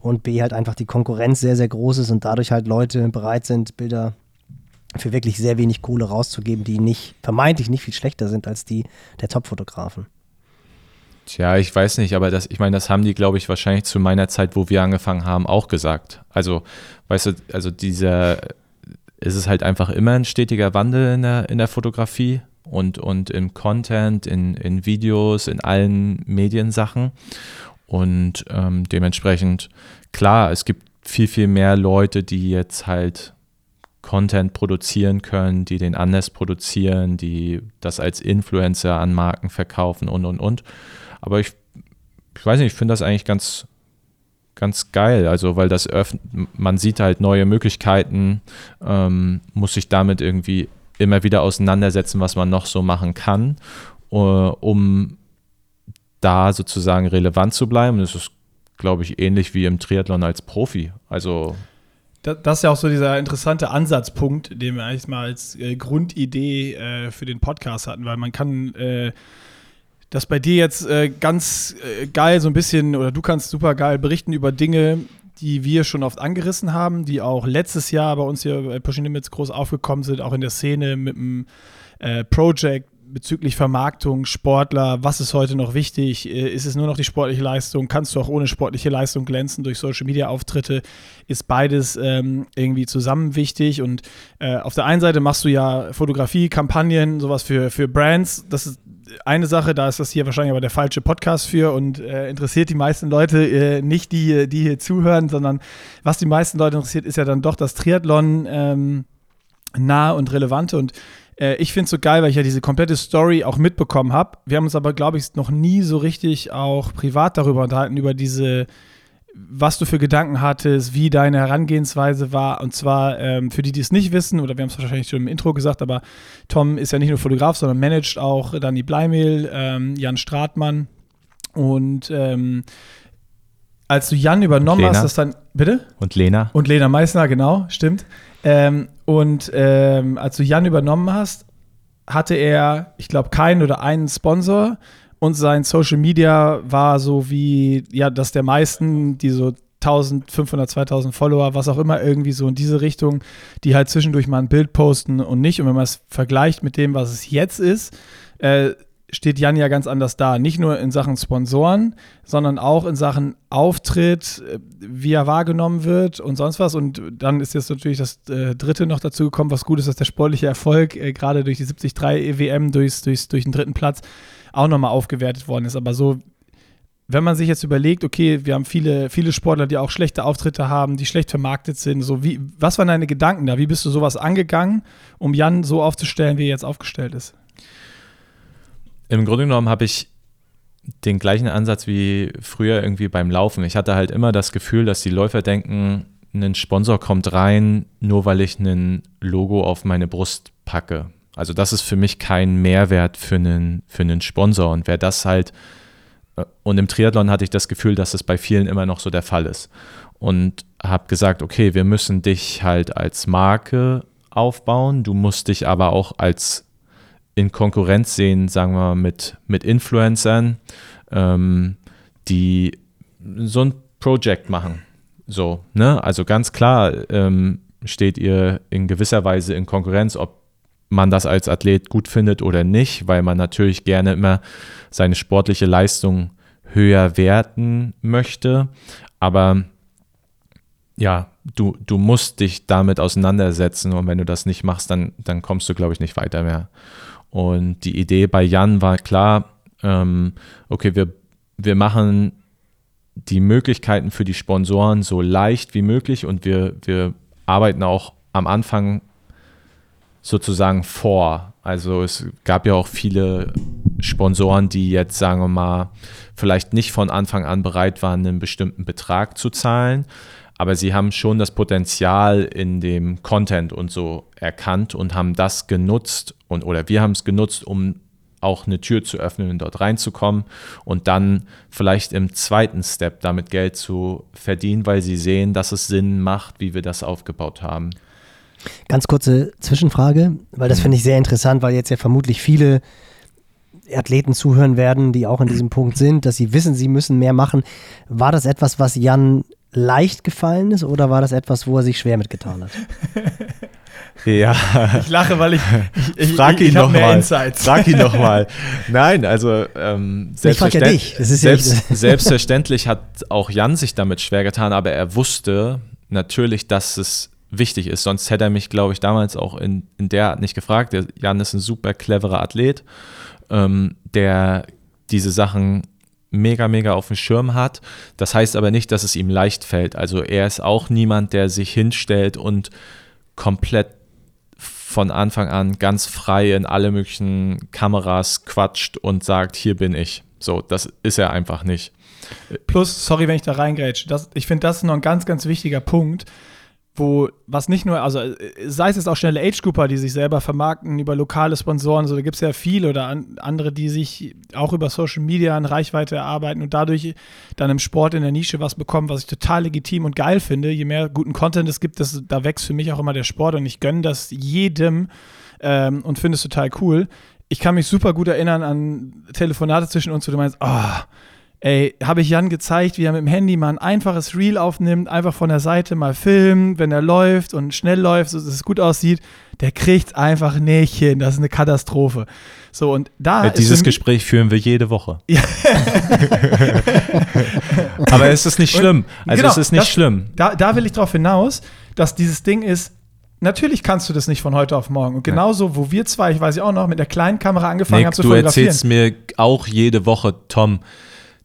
und B, halt einfach die Konkurrenz sehr, sehr groß ist und dadurch halt Leute bereit sind, Bilder für wirklich sehr wenig Kohle rauszugeben, die nicht, vermeintlich nicht viel schlechter sind als die der Top-Fotografen. Tja, ich weiß nicht, aber das, ich meine, das haben die, glaube ich, wahrscheinlich zu meiner Zeit, wo wir angefangen haben, auch gesagt. Also, weißt du, also dieser, es ist halt einfach immer ein stetiger Wandel in der, in der Fotografie und, und im Content, in, in Videos, in allen Mediensachen. Und ähm, dementsprechend, klar, es gibt viel, viel mehr Leute, die jetzt halt Content produzieren können, die den anders produzieren, die das als Influencer an Marken verkaufen und, und, und. Aber ich, ich weiß nicht, ich finde das eigentlich ganz, ganz geil. Also, weil das öffnet, man sieht halt neue Möglichkeiten, ähm, muss sich damit irgendwie immer wieder auseinandersetzen, was man noch so machen kann, äh, um da sozusagen relevant zu bleiben. Das ist, glaube ich, ähnlich wie im Triathlon als Profi. Also, Da- Das ist ja auch so dieser interessante Ansatzpunkt, den wir eigentlich mal als äh, Grundidee äh, für den Podcast hatten, weil man kann äh, das bei dir jetzt äh, ganz äh, geil so ein bisschen, oder du kannst super geil berichten über Dinge, die wir schon oft angerissen haben, die auch letztes Jahr bei uns hier bei Pushing Limits groß aufgekommen sind, auch in der Szene mit dem äh, Project bezüglich Vermarktung, Sportler, was ist heute noch wichtig? Äh, Ist es nur noch die sportliche Leistung? Kannst du auch ohne sportliche Leistung glänzen durch Social Media Auftritte? Ist beides ähm, irgendwie zusammen wichtig? Und äh, auf der einen Seite machst du ja Fotografie, Kampagnen, sowas für, für Brands. Das ist eine Sache, da ist das hier wahrscheinlich aber der falsche Podcast für und äh, interessiert die meisten Leute äh, nicht, die, die hier zuhören, sondern was die meisten Leute interessiert, ist ja dann doch das Triathlon ähm, nahe und relevante und äh, ich finde es so geil, weil ich ja diese komplette Story auch mitbekommen habe. Wir haben uns aber, glaube ich, noch nie so richtig auch privat darüber unterhalten, über diese, was du für Gedanken hattest, wie deine Herangehensweise war. Und zwar ähm, für die, die es nicht wissen, oder wir haben es wahrscheinlich schon im Intro gesagt, aber Tom ist ja nicht nur Fotograf, sondern managt auch Dani Bleimehl, ähm, Jan Stratmann. Und ähm, als du Jan übernommen hast, das dann. Bitte? und Lena? Und Lena Meissner, genau, stimmt. Ähm, und ähm, als du Jan übernommen hast, hatte er, ich glaube, keinen oder einen Sponsor und sein Social Media war so wie, ja, das der meisten, die so 1500, 2000 Follower, was auch immer, irgendwie so in diese Richtung, die halt zwischendurch mal ein Bild posten und nicht. Und wenn man es vergleicht mit dem, was es jetzt ist, äh, steht Jan ja ganz anders da. Nicht nur in Sachen Sponsoren, sondern auch in Sachen Auftritt, äh, wie er wahrgenommen wird und sonst was. Und dann ist jetzt natürlich das äh, dritte noch dazu gekommen, was gut ist, dass der sportliche Erfolg äh, gerade durch die 73 EWM, durchs, durchs, durch den dritten Platz auch nochmal aufgewertet worden ist. Aber so, wenn man sich jetzt überlegt, okay, wir haben viele, viele Sportler, die auch schlechte Auftritte haben, die schlecht vermarktet sind, so wie, was waren deine Gedanken da? Wie bist du sowas angegangen, um Jan so aufzustellen, wie er jetzt aufgestellt ist? Im Grunde genommen habe ich den gleichen Ansatz wie früher irgendwie beim Laufen. Ich hatte halt immer das Gefühl, dass die Läufer denken, ein Sponsor kommt rein, nur weil ich ein Logo auf meine Brust packe. Also das ist für mich kein Mehrwert für einen, für einen Sponsor. Und wer das halt, äh, und im Triathlon hatte ich das Gefühl, dass es bei vielen immer noch so der Fall ist. Und habe gesagt, okay, wir müssen dich halt als Marke aufbauen, du musst dich aber auch als in Konkurrenz sehen, sagen wir mal, mit, mit Influencern, ähm, die so ein Projekt machen. So, ne? Also ganz klar ähm, steht ihr in gewisser Weise in Konkurrenz, ob man das als Athlet gut findet oder nicht, weil man natürlich gerne immer seine sportliche Leistung höher werten möchte. Aber ja, du, du musst dich damit auseinandersetzen und wenn du das nicht machst, dann, dann kommst du, glaube ich, nicht weiter mehr. Und die Idee bei Jan war klar, ähm, okay, wir, wir machen die Möglichkeiten für die Sponsoren so leicht wie möglich und wir, wir arbeiten auch am Anfang sozusagen vor. Also es gab ja auch viele Sponsoren, die jetzt, sagen wir mal, vielleicht nicht von Anfang an bereit waren, einen bestimmten Betrag zu zahlen, aber sie haben schon das Potenzial in dem Content und so erkannt und haben das genutzt und oder wir haben es genutzt, um auch eine Tür zu öffnen und dort reinzukommen und dann vielleicht im zweiten Step damit Geld zu verdienen, weil sie sehen, dass es Sinn macht, wie wir das aufgebaut haben. Ganz kurze Zwischenfrage, weil das mhm. finde ich sehr interessant, weil jetzt ja vermutlich viele Athleten zuhören werden, die auch in diesem Punkt sind, dass sie wissen, sie müssen mehr machen. War das etwas, was Jan leicht gefallen ist oder war das etwas, wo er sich schwer mitgetan hat? (laughs) Ja. Ich lache, weil ich, (laughs) ich, ich frag ihn nochmal. (laughs) Frag ihn nochmal. Nein, also ähm, selbstverständlich, ja selbst, selbstverständlich hat auch Jan sich damit schwer getan, aber er wusste natürlich, dass es wichtig ist. Sonst hätte er mich, glaube ich, damals auch in, in der Art nicht gefragt. Der Jan ist ein super cleverer Athlet, ähm, der diese Sachen mega, mega auf dem Schirm hat. Das heißt aber nicht, dass es ihm leicht fällt. Also er ist auch niemand, der sich hinstellt und komplett von Anfang an ganz frei in alle möglichen Kameras quatscht und sagt, hier bin ich. So, das ist er einfach nicht. Plus, sorry, wenn ich da reingrätsche, ich finde, das ist noch ein ganz, ganz wichtiger Punkt wo was nicht nur, also äh, sei es jetzt auch schnelle Age-Grouper, die sich selber vermarkten über lokale Sponsoren, so da gibt es ja viele oder an, andere, die sich auch über Social Media an Reichweite erarbeiten und dadurch dann im Sport in der Nische was bekommen, was ich total legitim und geil finde. Je mehr guten Content es gibt, das, da wächst für mich auch immer der Sport und ich gönne das jedem ähm, und finde es total cool. Ich kann mich super gut erinnern an Telefonate zwischen uns, wo du meinst, ah, oh, Ey, habe ich Jan gezeigt, wie er mit dem Handy mal ein einfaches Reel aufnimmt, einfach von der Seite mal filmt, wenn er läuft und schnell läuft, so dass es gut aussieht. Der kriegt einfach nicht hin. Das ist eine Katastrophe. So, und da. Ja, dieses Gespräch führen wir jede Woche. (laughs) Aber es ist nicht schlimm. Also genau, es ist nicht das, schlimm. Da, da will ich darauf hinaus, dass dieses Ding ist, Natürlich kannst du das nicht von heute auf morgen. Und genauso, wo wir zwei, ich weiß ja auch noch, mit der kleinen Kamera angefangen Nick, haben zu du fotografieren. Du erzählst mir auch jede Woche, Tom,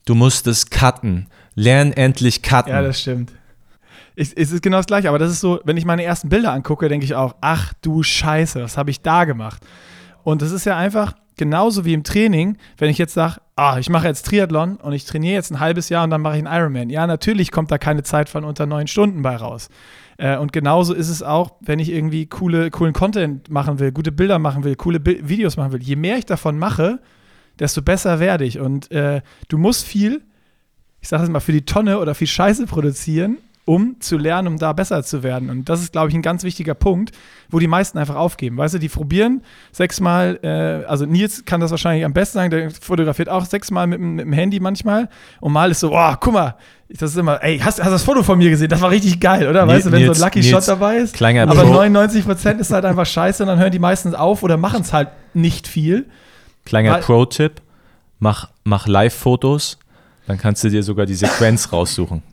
Du musst es cutten. Lern endlich cutten. Ja, das stimmt. Es, ist genau das Gleiche, aber das ist so, wenn ich meine ersten Bilder angucke, denke ich auch, ach du Scheiße, was habe ich da gemacht? Und das ist ja einfach genauso wie im Training, wenn ich jetzt sage, ah, ich mache jetzt Triathlon und ich trainiere jetzt ein halbes Jahr und dann mache ich einen Ironman. Ja, natürlich kommt da keine Zeit von unter neun Stunden bei raus. Äh, und genauso ist es auch, wenn ich irgendwie coole, coolen Content machen will, gute Bilder machen will, coole Videos machen will. Je mehr ich davon mache, desto besser werde ich. Und äh, du musst viel, ich sage es mal, für die Tonne oder viel Scheiße produzieren, um zu lernen, um da besser zu werden. Und das ist, glaube ich, ein ganz wichtiger Punkt, wo die meisten einfach aufgeben. Weißt du, die probieren sechsmal, äh, also Nils kann das wahrscheinlich am besten sagen, der fotografiert auch sechsmal mit, mit dem Handy manchmal. Und mal ist so, oh, guck mal, das ist immer, ey, hast, du das Foto von mir gesehen? Das war richtig geil, oder? Weißt Nils, du, wenn so ein Lucky Nils, Shot dabei ist. Aber 99% ist halt einfach scheiße und dann hören die meistens auf oder machen es halt nicht viel. Kleiner Pro-Tipp: mach, mach Live-Fotos, dann kannst du dir sogar die Sequenz (laughs) raussuchen.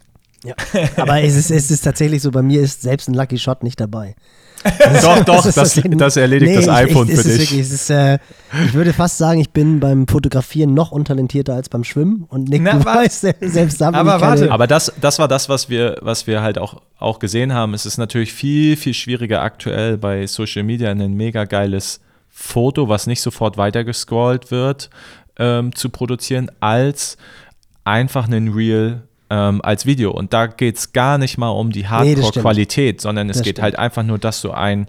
Ja, (laughs) aber es ist, es ist tatsächlich so, bei mir ist selbst ein Lucky Shot nicht dabei. (laughs) doch, doch, das, das, das erledigt nee, das iPhone ich, ich, für dich. Wirklich, ist, äh, ich würde fast sagen, ich bin beim Fotografieren noch untalentierter als beim Schwimmen und Nick, Na, du weißt, selbst da Aber warte. Aber das, das war das, was wir, was wir halt auch, auch gesehen haben. Es ist natürlich viel, viel schwieriger aktuell bei Social Media ein mega geiles Foto, was nicht sofort weitergescrollt wird, ähm, zu produzieren, als einfach einen Reel ähm, als Video. Und da geht es gar nicht mal um die Nee. Hardcore-Qualität, sondern es Das geht stimmt. halt einfach nur, dass du ein,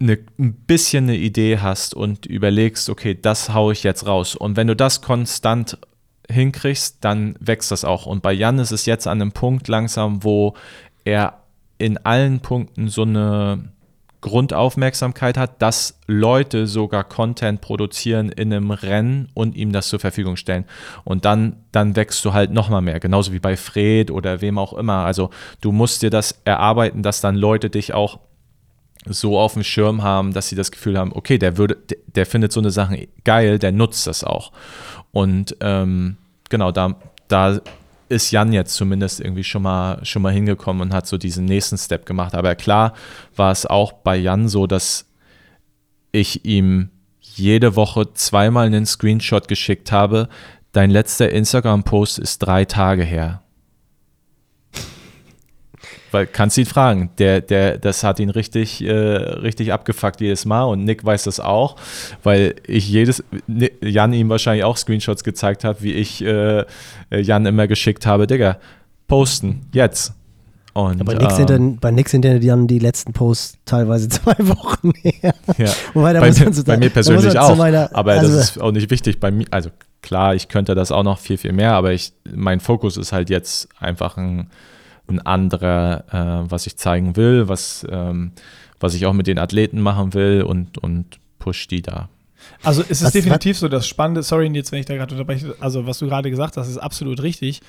eine, ein bisschen eine Idee hast und überlegst, okay, das haue ich jetzt raus. Und wenn du das konstant hinkriegst, dann wächst das auch. Und bei Jan ist es jetzt an einem Punkt langsam, wo er in allen Punkten so eine Grundaufmerksamkeit hat, dass Leute sogar Content produzieren in einem Rennen und ihm das zur Verfügung stellen. Und dann, dann wächst du halt nochmal mehr, genauso wie bei Fred oder wem auch immer. Also du musst dir das erarbeiten, dass dann Leute dich auch so auf dem Schirm haben, dass sie das Gefühl haben, okay, der würde, der, findet so eine Sache geil, der nutzt das auch. Und ähm, genau, da, da ist Jan jetzt zumindest irgendwie schon mal, schon mal hingekommen und hat so diesen nächsten Step gemacht. Aber klar war es auch bei Jan so, dass ich ihm jede Woche zweimal einen Screenshot geschickt habe. Dein letzter Instagram-Post ist drei Tage her. Weil kannst ihn fragen, der, der, das hat ihn richtig, äh, richtig abgefuckt jedes Mal und Nick weiß das auch, weil ich jedes, Jan ihm wahrscheinlich auch Screenshots gezeigt habe, wie ich äh, Jan immer geschickt habe, Digga, posten, jetzt. Und, Aber bei Nix, sind ähm, dann, bei Nix sind dann die letzten Posts teilweise (laughs) zwei Wochen her. ja. (laughs) Wobei, da bei, muss mir, man bei mir persönlich auch, meiner- aber also- das ist auch nicht wichtig bei mir, also klar, ich könnte das auch noch viel, viel mehr, aber ich, mein Fokus ist halt jetzt einfach ein, ein anderer, äh, was ich zeigen will, was, ähm, was ich auch mit den Athleten machen will und, und push die da. Also es ist Was- definitiv so, das Spannende, sorry jetzt, wenn ich da gerade unterbreche, also was du gerade gesagt hast, ist absolut richtig,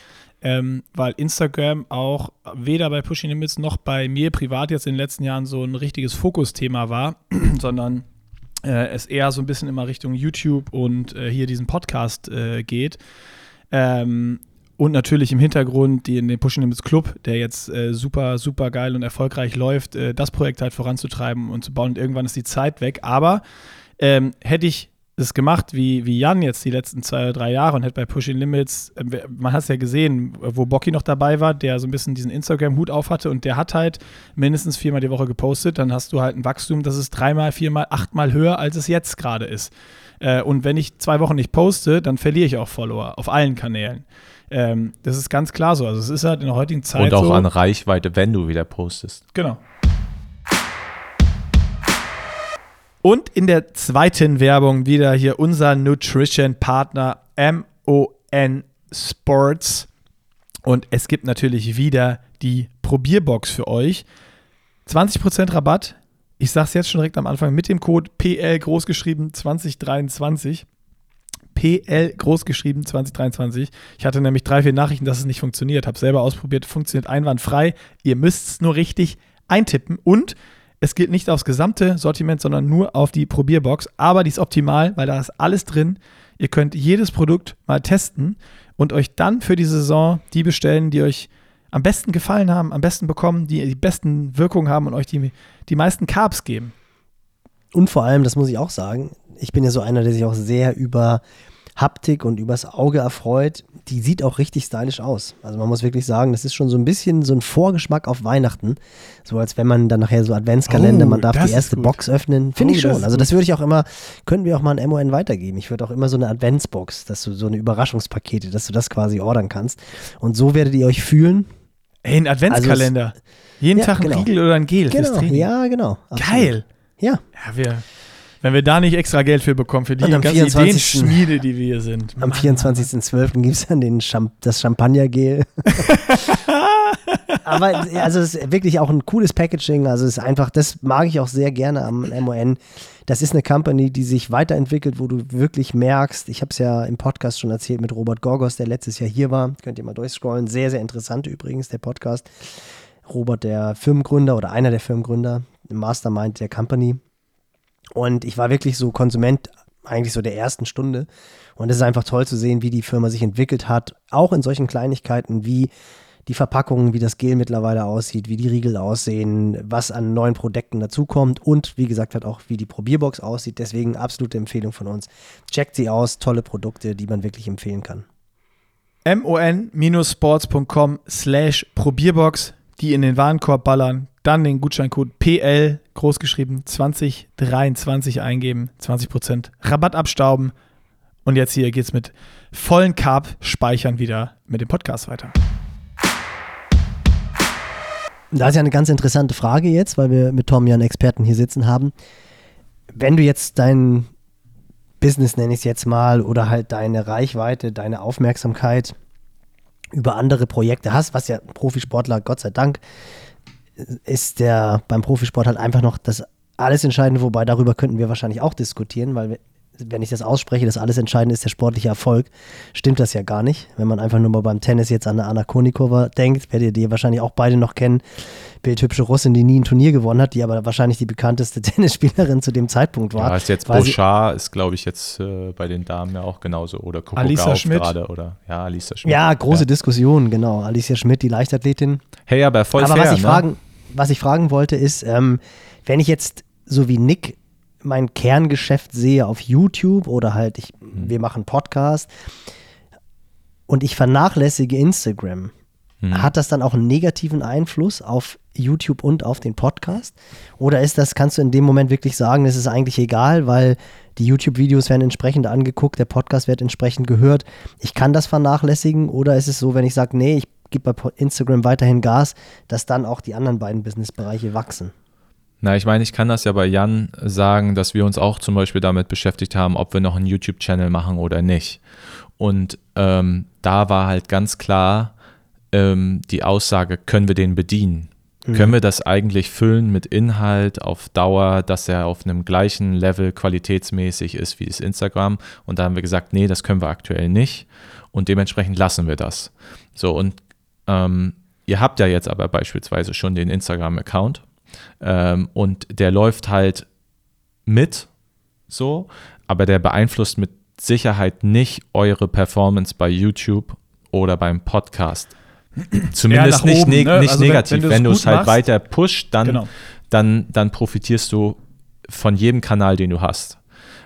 ähm, weil Instagram auch weder bei Pushing Limits noch bei mir privat jetzt in den letzten Jahren so ein richtiges Fokusthema war, (clears throat) sondern äh, es eher so ein bisschen immer Richtung YouTube und äh, hier diesen Podcast äh, geht. Ähm, und natürlich im Hintergrund die in den Pushing Limits Club, der jetzt äh, super, super geil und erfolgreich läuft, äh, das Projekt halt voranzutreiben und zu bauen. Und irgendwann ist die Zeit weg. Aber ähm, hätte ich es gemacht wie, wie Jan jetzt die letzten zwei oder drei Jahre und hätte bei Pushing Limits, äh, man hat es ja gesehen, wo Bocky noch dabei war, der so ein bisschen diesen Instagram-Hut auf hatte und der hat halt mindestens viermal die Woche gepostet, dann hast du halt ein Wachstum, das ist dreimal, viermal, achtmal höher, als es jetzt gerade ist. Äh, und wenn ich zwei Wochen nicht poste, dann verliere ich auch Follower auf allen Kanälen. Ähm, das ist ganz klar so. Also es ist halt in der heutigen Zeit und auch so. an Reichweite, wenn du wieder postest. Genau. Und in der zweiten Werbung wieder hier unser Nutrition-Partner MON Sports. Und es gibt natürlich wieder die Probierbox für euch. 20% Rabatt. Ich sage es jetzt schon direkt am Anfang mit dem Code PL großgeschrieben 2023. PL großgeschrieben 2023. Ich hatte nämlich drei, vier Nachrichten, dass es nicht funktioniert. Habe selber ausprobiert, funktioniert einwandfrei. Ihr müsst es nur richtig eintippen und es gilt nicht aufs gesamte Sortiment, sondern nur auf die Probierbox. Aber die ist optimal, weil da ist alles drin. Ihr könnt jedes Produkt mal testen und euch dann für die Saison die bestellen, die euch am besten gefallen haben, am besten bekommen, die die besten Wirkungen haben und euch die, die meisten Carbs geben. Und vor allem, das muss ich auch sagen, ich bin ja so einer, der sich auch sehr über Haptik und übers Auge erfreut. Die sieht auch richtig stylisch aus. Also man muss wirklich sagen, das ist schon so ein bisschen so ein Vorgeschmack auf Weihnachten. So als wenn man dann nachher so Adventskalender, Oh, man darf die erste. Box öffnen. Finde Oh, ich schon. Also das würde ich auch immer, können wir auch mal ein MON weitergeben. Ich würde auch immer so eine Adventsbox, dass du so eine Überraschungspakete, dass du das quasi ordern kannst. Und so werdet ihr euch fühlen. Hey, ein Adventskalender. Jeden Ja, Tag ein genau. Riegel oder ein Gel Genau, ja, genau. Absolut. Geil. Ja, Ja, wir, wenn wir da nicht extra Geld für bekommen, für die Und am ganze 24. Ideenschmiede, die wir hier sind. am 24.12. gibt es dann den Champ das Champagnergel. Aber (laughs) also es ist wirklich auch ein cooles Packaging. Also es ist einfach, das mag ich auch sehr gerne am MON. Das ist eine Company, die sich weiterentwickelt, wo du wirklich merkst, ich habe es ja im Podcast schon erzählt mit Robert Gorgos, der letztes Jahr hier war. Könnt ihr mal durchscrollen. Sehr, sehr interessant übrigens, der Podcast. Robert, der Firmengründer oder einer der Firmengründer, Mastermind der Company. Und ich war wirklich so Konsument eigentlich so der ersten Stunde. Und es ist einfach toll zu sehen, wie die Firma sich entwickelt hat. Auch in solchen Kleinigkeiten wie die Verpackungen, wie das Gel mittlerweile aussieht, wie die Riegel aussehen, was an neuen Produkten dazukommt und wie gesagt halt auch, wie die Probierbox aussieht. Deswegen absolute Empfehlung von uns. Checkt sie aus, tolle Produkte, die man wirklich empfehlen kann. mon-sports.com slash Probierbox, die in den Warenkorb ballern, dann den Gutscheincode PL, großgeschrieben 2023 eingeben, 20% Rabatt abstauben Und jetzt hier geht's mit vollen Carb-Speichern wieder mit dem Podcast weiter. Da ist ja eine ganz interessante Frage jetzt, weil wir mit Tom ja einen Experten hier sitzen haben. Wenn du jetzt dein Business, nenne ich es jetzt mal, oder halt deine Reichweite, deine Aufmerksamkeit über andere Projekte hast, was ja Profisportler, Gott sei Dank, ist der beim Profisport halt einfach noch das alles Entscheidende, wobei darüber könnten wir wahrscheinlich auch diskutieren, weil wenn ich das ausspreche, das alles Entscheidende ist der sportliche Erfolg, stimmt das ja gar nicht. Wenn man einfach nur mal beim Tennis jetzt an eine Anna Konikova denkt, werdet ihr wahrscheinlich auch beide noch kennen, bildhübsche Russin, die nie ein Turnier gewonnen hat, die aber wahrscheinlich die bekannteste (laughs) Tennisspielerin zu dem Zeitpunkt war. Ja, ist jetzt Bouchard, ist glaube ich jetzt äh, bei den Damen ja auch genauso oder Coco Alisa Schmidt gerade oder ja, Alisa Schmidt. Ja, große ja. Diskussion, genau. Alicia Schmidt, die Leichtathletin. Hey, aber voll aber fair, was ich ne? fragen, was ich fragen wollte ist, ähm, wenn ich jetzt so wie Nick mein Kerngeschäft sehe auf YouTube oder halt ich, mhm. wir machen Podcast und ich vernachlässige Instagram, mhm. hat das dann auch einen negativen Einfluss auf YouTube und auf den Podcast? Oder ist das, kannst du in dem Moment wirklich sagen, es ist eigentlich egal, weil die YouTube-Videos werden entsprechend angeguckt, der Podcast wird entsprechend gehört. Ich kann das vernachlässigen oder ist es so, wenn ich sage, nee, ich gebe bei Instagram weiterhin Gas, dass dann auch die anderen beiden Businessbereiche wachsen? Na, ich meine, ich kann das ja bei Jan sagen, dass wir uns auch zum Beispiel damit beschäftigt haben, ob wir noch einen YouTube-Channel machen oder nicht. Und ähm, da war halt ganz klar ähm, die Aussage, können wir den bedienen? Mhm. Können wir das eigentlich füllen mit Inhalt auf Dauer, dass er auf einem gleichen Level qualitätsmäßig ist wie das Instagram? Und da haben wir gesagt, nee, das können wir aktuell nicht. Und dementsprechend lassen wir das. So, und ähm, ihr habt ja jetzt aber beispielsweise schon den Instagram-Account ähm, und der läuft halt mit, so, aber der beeinflusst mit Sicherheit nicht eure Performance bei YouTube oder beim Podcast. Zumindest nicht, oben, ne? ne? nicht also negativ. Wenn, wenn du es halt machst, weiter pusht, dann, genau. dann, dann profitierst du von jedem Kanal, den du hast.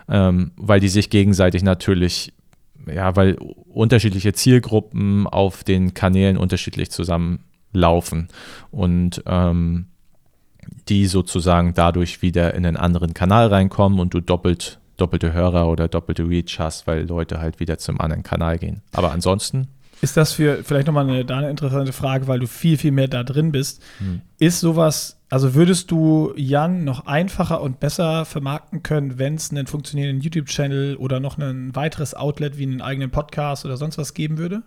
Ähm, weil die sich gegenseitig natürlich, ja, weil unterschiedliche Zielgruppen auf den Kanälen unterschiedlich zusammenlaufen. Und ähm, die sozusagen dadurch wieder in einen anderen Kanal reinkommen und du doppelt, doppelte Hörer oder doppelte Reach hast, weil Leute halt wieder zum anderen Kanal gehen. Aber ansonsten. Ist das für vielleicht nochmal eine, eine interessante Frage, weil du viel, viel mehr da drin bist. Hm. Ist sowas, also würdest du Jan noch einfacher und besser vermarkten können, wenn es einen funktionierenden YouTube-Channel oder noch ein weiteres Outlet wie einen eigenen Podcast oder sonst was geben würde?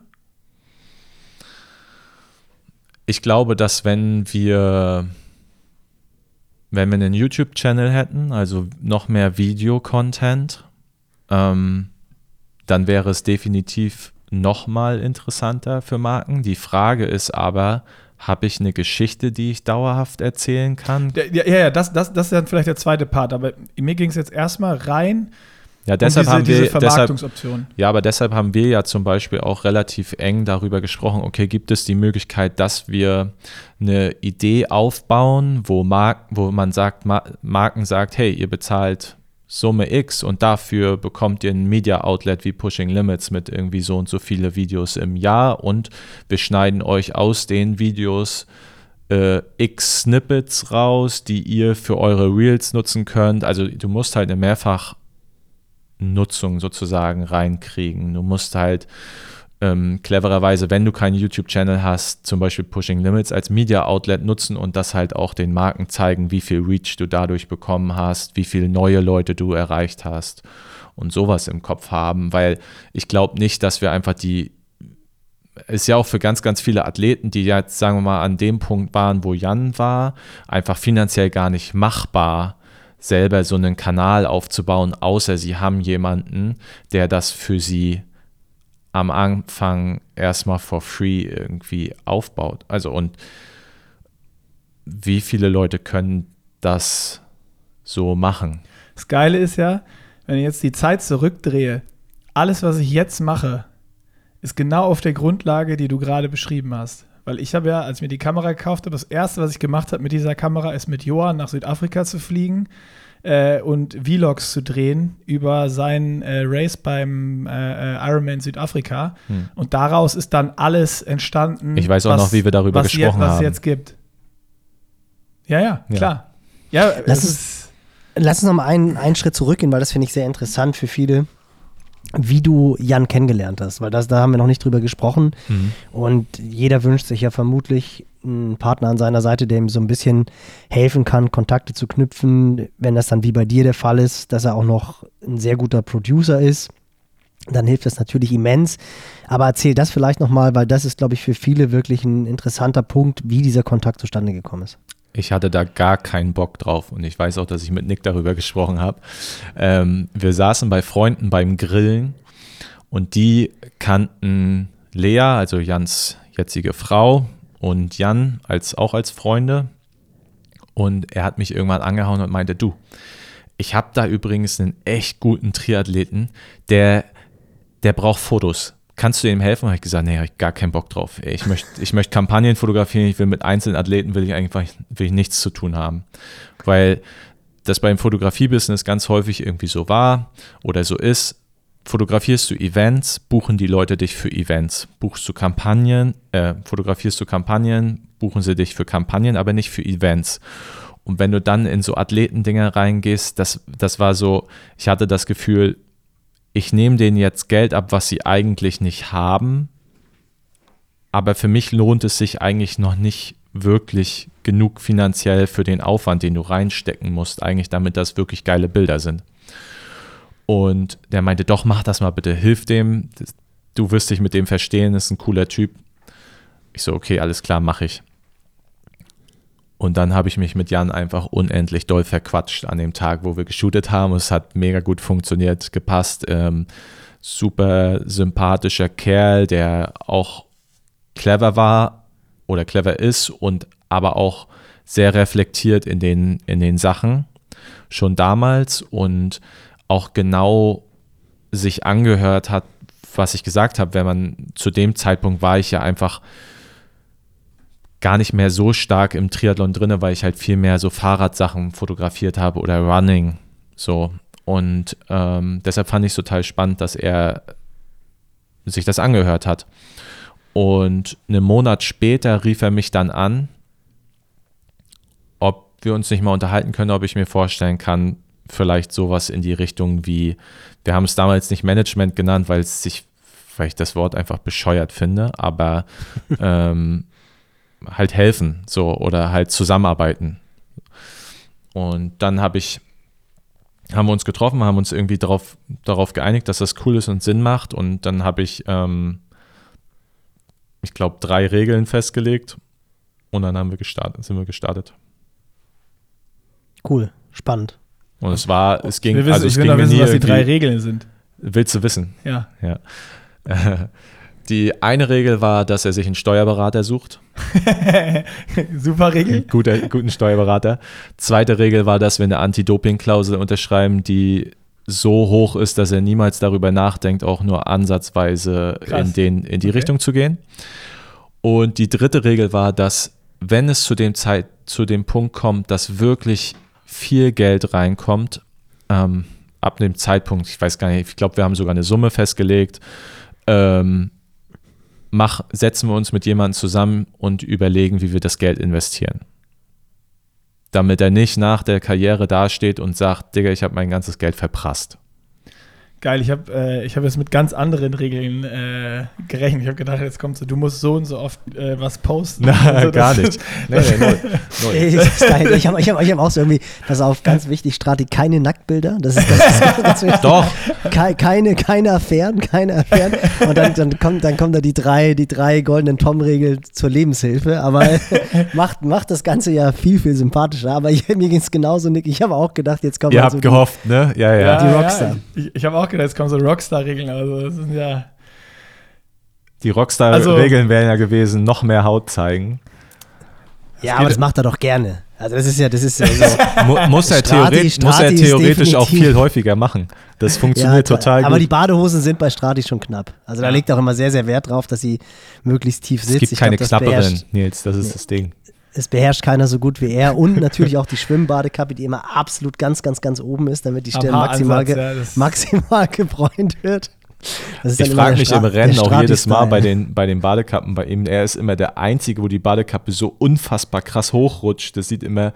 Ich glaube, dass wenn wir wenn wir einen YouTube-Channel hätten, also noch mehr Video-Content, ähm, dann wäre es definitiv noch mal interessanter für Marken. Die Frage ist aber, habe ich eine Geschichte, die ich dauerhaft erzählen kann? Ja, ja, ja das, das, das ist dann vielleicht der zweite Part, aber mir ging es jetzt erstmal rein ja, deshalb diese, haben wir, diese deshalb, ja, aber deshalb haben wir ja zum Beispiel auch relativ eng darüber gesprochen, okay, gibt es die Möglichkeit, dass wir eine Idee aufbauen, wo, Mar wo man sagt, Mar Marken sagt, hey, ihr bezahlt Summe X und dafür bekommt ihr ein Media Outlet wie Pushing Limits mit irgendwie so und so viele Videos im Jahr und wir schneiden euch aus den Videos äh, X Snippets raus, die ihr für eure Reels nutzen könnt. Also du musst halt eine mehrfach Nutzung sozusagen reinkriegen. Du musst halt ähm, clevererweise, wenn du keinen YouTube-Channel hast, zum Beispiel Pushing Limits als Media-Outlet nutzen und das halt auch den Marken zeigen, wie viel Reach du dadurch bekommen hast, wie viele neue Leute du erreicht hast und sowas im Kopf haben, weil ich glaube nicht, dass wir einfach die ist ja auch für ganz, ganz viele Athleten, die jetzt, sagen wir mal, an dem Punkt waren, wo Jan war, einfach finanziell gar nicht machbar, selber so einen Kanal aufzubauen, außer sie haben jemanden, der das für sie am Anfang erstmal for free irgendwie aufbaut. Also und wie viele Leute können das so machen? Das Geile ist ja, wenn ich jetzt die Zeit zurückdrehe, alles, was ich jetzt mache, ist genau auf der Grundlage, die du gerade beschrieben hast. Weil ich habe ja, als ich mir die Kamera gekauft habe, das erste, was ich gemacht habe mit dieser Kamera, ist mit Johann nach Südafrika zu fliegen äh, und Vlogs zu drehen über seinen äh, Race beim äh, äh Ironman Südafrika. Hm. Und daraus ist dann alles entstanden. Ich weiß auch was, noch, wie wir darüber gesprochen jetzt, was haben. Was es jetzt gibt. Ja, ja, klar. Ja, ja lass, uns, lass uns noch mal einen, einen Schritt zurückgehen, weil das finde ich sehr interessant für viele wie du Jan kennengelernt hast, weil das, da haben wir noch nicht drüber gesprochen. Mhm. Und jeder wünscht sich ja vermutlich einen Partner an seiner Seite, der ihm so ein bisschen helfen kann, Kontakte zu knüpfen. Wenn das dann wie bei dir der Fall ist, dass er auch noch ein sehr guter Producer ist, dann hilft das natürlich immens. Aber erzähl das vielleicht nochmal, weil das ist, glaube ich, für viele wirklich ein interessanter Punkt, wie dieser Kontakt zustande gekommen ist. Ich hatte da gar keinen Bock drauf und ich weiß auch, dass ich mit Nick darüber gesprochen habe. Ähm, wir saßen bei Freunden beim Grillen und die kannten Lea, also Jans jetzige Frau, und Jan als auch als Freunde. Und er hat mich irgendwann angehauen und meinte, du, ich habe da übrigens einen echt guten Triathleten, der, der braucht Fotos kannst du ihm helfen? Habe ich gesagt, nee, habe ich gar keinen Bock drauf. Ich möchte, ich möchte Kampagnen fotografieren, ich will mit einzelnen Athleten will ich einfach will ich nichts zu tun haben. Weil das beim Fotografiebusiness ganz häufig irgendwie so war oder so ist. Fotografierst du Events, buchen die Leute dich für Events. Buchst du Kampagnen, äh, fotografierst du Kampagnen, buchen sie dich für Kampagnen, aber nicht für Events. Und wenn du dann in so Athletendinger reingehst, das, das war so, ich hatte das Gefühl, ich nehme denen jetzt Geld ab, was sie eigentlich nicht haben, aber für mich lohnt es sich eigentlich noch nicht wirklich genug finanziell für den Aufwand, den du reinstecken musst, eigentlich damit das wirklich geile Bilder sind. Und der meinte, doch, mach das mal bitte, hilf dem, du wirst dich mit dem verstehen, ist ein cooler Typ. Ich so, okay, alles klar, mach ich. Und dann habe ich mich mit Jan einfach unendlich doll verquatscht an dem Tag, wo wir geshootet haben. Es hat mega gut funktioniert, gepasst. Ähm, super sympathischer Kerl, der auch clever war oder clever ist und aber auch sehr reflektiert in den, in den Sachen schon damals und auch genau sich angehört hat, was ich gesagt habe, wenn man zu dem Zeitpunkt war ich ja einfach gar nicht mehr so stark im Triathlon drin, weil ich halt viel mehr so Fahrradsachen fotografiert habe oder Running. So. Und ähm, deshalb fand ich es total spannend, dass er sich das angehört hat. Und einen Monat später rief er mich dann an, ob wir uns nicht mal unterhalten können, ob ich mir vorstellen kann, vielleicht sowas in die Richtung wie, wir haben es damals nicht Management genannt, weil es sich, weil ich das Wort einfach bescheuert finde, aber (laughs) ähm, halt helfen, so oder halt zusammenarbeiten. Und dann habe ich, haben wir uns getroffen, haben uns irgendwie darauf, darauf geeinigt, dass das cool ist und Sinn macht. Und dann habe ich, ähm, ich glaube, drei Regeln festgelegt und dann haben wir gestartet, sind wir gestartet. Cool, spannend. Und es war, es ging, ich will also ich es will ging wissen, nie was die drei Regeln sind. Willst du wissen? Ja. Ja. (laughs) Die eine Regel war, dass er sich einen Steuerberater sucht. (laughs) Super Regel. (laughs) Guter, guten Steuerberater. Zweite Regel war, dass wir eine Anti-Doping-Klausel unterschreiben, die so hoch ist, dass er niemals darüber nachdenkt, auch nur ansatzweise Krass. in, den, in die Okay. Richtung zu gehen. Und die dritte Regel war, dass wenn es zu dem, Zeit, zu dem Punkt kommt, dass wirklich viel Geld reinkommt, ähm, ab dem Zeitpunkt, ich weiß gar nicht, ich glaube, wir haben sogar eine Summe festgelegt, ähm, mach, setzen wir uns mit jemandem zusammen und überlegen, wie wir das Geld investieren. Damit er nicht nach der Karriere dasteht und sagt, Digga, ich habe mein ganzes Geld verprasst. Geil, ich habe äh, ich hab jetzt mit ganz anderen Regeln äh, gerechnet. Ich habe gedacht, jetzt kommt so, du musst so und so oft äh, was posten. (laughs) Na, Also, gar nicht. ist- (laughs) Nee, nee, null, null. Ich, ich habe ich hab, ich hab auch so irgendwie, pass auf, ganz wichtig, Strati, keine Nacktbilder. Das ist, das ist ganz, ganz wichtig. Doch, Kei- keine, keine Affären, keine Affären. Und dann, dann, kommt, dann kommen da die drei, die drei goldenen Tom-Regeln zur Lebenshilfe. Aber (laughs) macht, macht das Ganze ja viel, viel sympathischer. Aber ich, mir ging es genauso, Nick. Ich habe auch gedacht, jetzt kommen ihr halt habt so gehofft, ne? Ja, ja. die Rockstar. Ich, ich habe auch gedacht, jetzt kommen so Rockstar-Regeln. Also, das sind ja. Die Rockstar-Regeln wären ja gewesen, noch mehr Haut zeigen. Ja, aber das macht er doch gerne. Also das ist ja, das ist ja so. (laughs) Mu muss er, Strati- theoret muss er Strati theoretisch auch viel häufiger machen. Das Ja, funktioniert klar. total aber gut. die Badehosen sind bei Strati schon knapp. Also da Ja. legt er auch immer sehr, sehr Wert drauf, dass sie möglichst tief es sitzt. gibt Ich keine glaub, knapperen, beherrscht- Nils, das ist das Ding. Es beherrscht keiner so gut wie er. Und natürlich auch die Schwimmbadekappe, die immer absolut ganz, ganz, ganz oben ist, damit die Stirn maximal, ge ja, maximal gebräunt wird. Das ist dann Ich frage mich im Rennen auch jedes Mal bei den, bei den Badekappen bei ihm. Er ist immer der Einzige, wo die Badekappe so unfassbar krass hochrutscht. Das sieht immer,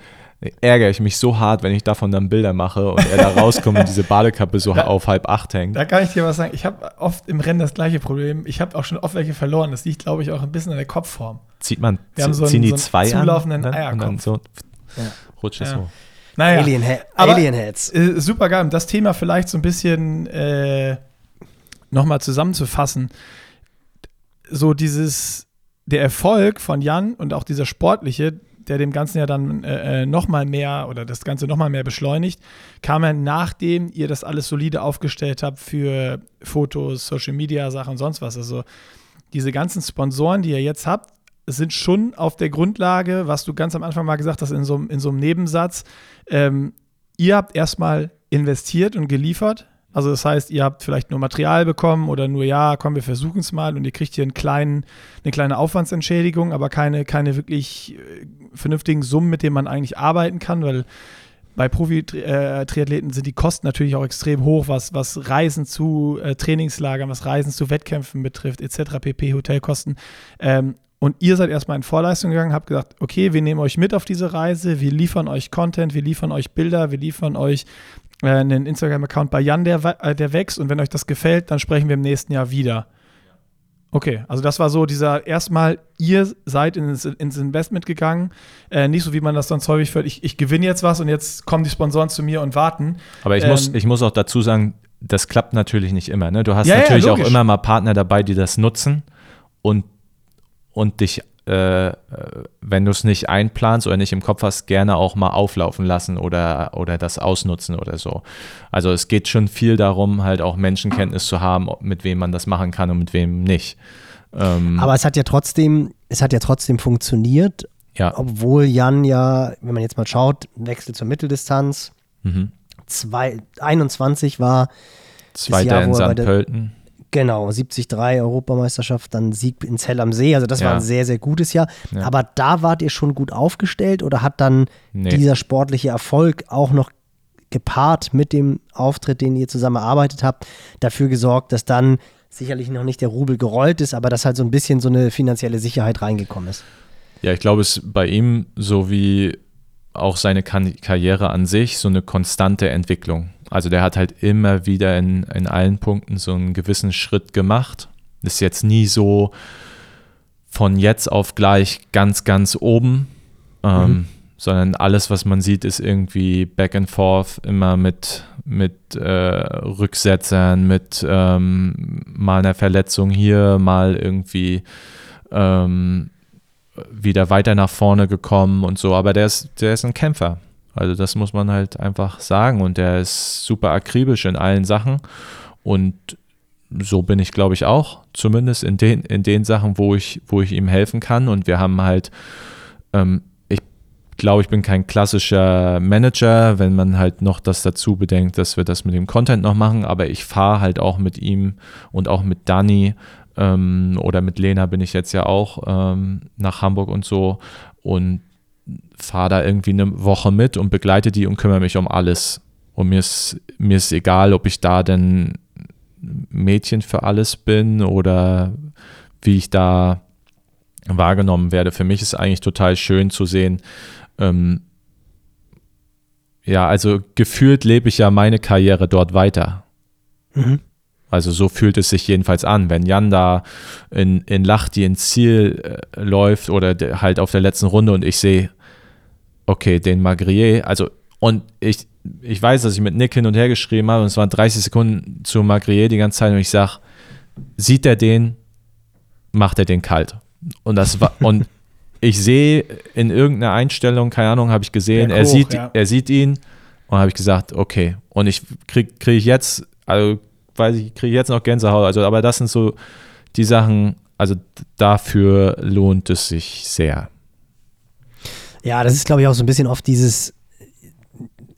ärgere ich mich so hart, wenn ich davon dann Bilder mache und er da rauskommt und diese (laughs) Badekappe so auf halb acht hängt. Da kann ich dir was sagen. Ich habe oft im Rennen das gleiche Problem. Ich habe auch schon oft welche verloren. Das liegt, glaube ich, auch ein bisschen an der Kopfform. Zieht man, Wir haben so einen- ziehen die so einen zwei zulaufenden an, ne? und dann Eierkopf. so Ja. rutscht es Ja. hoch. Naja, Alien, Aber- Alienheads. äh, super geil. Um das Thema vielleicht so ein bisschen äh, nochmal zusammenzufassen. So dieses, der Erfolg von Jan und auch dieser sportliche, der dem Ganzen ja dann äh, nochmal mehr oder das Ganze nochmal mehr beschleunigt, kam ja nachdem ihr das alles solide aufgestellt habt für Fotos, Social Media Sachen und sonst was. Also diese ganzen Sponsoren, die ihr jetzt habt, sind schon auf der Grundlage, was du ganz am Anfang mal gesagt hast, in so, einem- in so einem Nebensatz. Ähm, ihr habt erstmal investiert und geliefert. Also das heißt, ihr habt vielleicht nur Material bekommen oder nur, ja, komm, wir versuchen es mal und ihr kriegt hier einen kleinen, eine kleine Aufwandsentschädigung, aber keine, keine wirklich äh, vernünftigen Summen, mit denen man eigentlich arbeiten kann, weil bei Profi-Triathleten sind die Kosten natürlich auch extrem hoch, was, was Reisen zu äh, Trainingslagern, was Reisen zu Wettkämpfen betrifft, etc., pp, Hotelkosten. Ähm, und ihr seid erstmal in Vorleistung gegangen, habt gesagt, okay, wir nehmen euch mit auf diese Reise, wir liefern euch Content, wir liefern euch Bilder, wir liefern euch äh, einen Instagram-Account bei Jan, der, äh, der wächst und wenn euch das gefällt, dann sprechen wir im nächsten Jahr wieder. Okay, also das war so dieser erstmal, ihr seid ins, ins Investment gegangen, äh, nicht so wie man das sonst häufig hört, ich, ich gewinne jetzt was und jetzt kommen die Sponsoren zu mir und warten. Aber ich, Ähm, muss, ich muss auch dazu sagen, das klappt natürlich nicht immer. Ne? Du hast Ja, ja, natürlich auch logisch. immer mal Partner dabei, die das nutzen und, und dich, äh, wenn du es nicht einplanst oder nicht im Kopf hast, gerne auch mal auflaufen lassen oder, oder das ausnutzen oder so. Also es geht schon viel darum, halt auch Menschenkenntnis zu haben, mit wem man das machen kann und mit wem nicht. Ähm, Aber es hat ja trotzdem, es hat ja trotzdem funktioniert, ja. obwohl Jan ja, wenn man jetzt mal schaut, Wechsel zur Mitteldistanz, Mhm. zwei, 21 war Zweiter Jahr, in St. Pölten. Genau, 73 Europameisterschaft, dann Sieg in Zell am See. Also das war Ja. ein sehr, sehr gutes Jahr. Ja. Aber da wart ihr schon gut aufgestellt oder hat dann Nee. dieser sportliche Erfolg auch noch gepaart mit dem Auftritt, den ihr zusammen erarbeitet habt, dafür gesorgt, dass dann sicherlich noch nicht der Rubel gerollt ist, aber dass halt so ein bisschen so eine finanzielle Sicherheit reingekommen ist. Ja, ich glaube, es ist bei ihm so wie auch seine Karriere an sich so eine konstante Entwicklung. Also der hat halt immer wieder in, in allen Punkten so einen gewissen Schritt gemacht. Ist jetzt nie so von jetzt auf gleich ganz, ganz oben, ähm, sondern alles, was man sieht, ist irgendwie back and forth, immer mit, mit äh, Rücksetzern, mit ähm, mal einer Verletzung hier, mal irgendwie ähm, wieder weiter nach vorne gekommen und so, aber der ist, der ist ein Kämpfer. Also das muss man halt einfach sagen und der ist super akribisch in allen Sachen und so bin ich, glaube ich, auch, zumindest in den, in den Sachen, wo ich, wo ich ihm helfen kann und wir haben halt, ähm, ich glaube, ich bin kein klassischer Manager, wenn man halt noch das dazu bedenkt, dass wir das mit dem Content noch machen, aber ich fahre halt auch mit ihm und auch mit Dani ähm, oder mit Lena bin ich jetzt ja auch ähm, nach Hamburg und so und fahre da irgendwie eine Woche mit und begleite die und kümmere mich um alles. Und mir ist, mir ist egal, ob ich da denn Mädchen für alles bin oder wie ich da wahrgenommen werde. Für mich ist eigentlich total schön zu sehen, ähm, ja, also gefühlt lebe ich ja meine Karriere dort weiter. Mhm. Also so fühlt es sich jedenfalls an, wenn Jan da in, in Lachti ins Ziel äh, läuft oder de, halt auf der letzten Runde und ich sehe, okay, den Magrier, also und ich, ich weiß, dass ich mit Nick hin und her geschrieben habe und es waren 30 Sekunden zu Magrier die ganze Zeit und ich sage, sieht er den, macht er den kalt. Und das war, und (laughs) ich sehe in irgendeiner Einstellung, keine Ahnung, habe ich gesehen, Berg er hoch, sieht, ja. er sieht ihn und habe ich gesagt, okay. Und ich kriege krieg ich jetzt, also weiß ich, kriege jetzt noch Gänsehaut. Also, aber das sind so die Sachen, also dafür lohnt es sich sehr. Ja, das ist, glaube ich, auch so ein bisschen oft dieses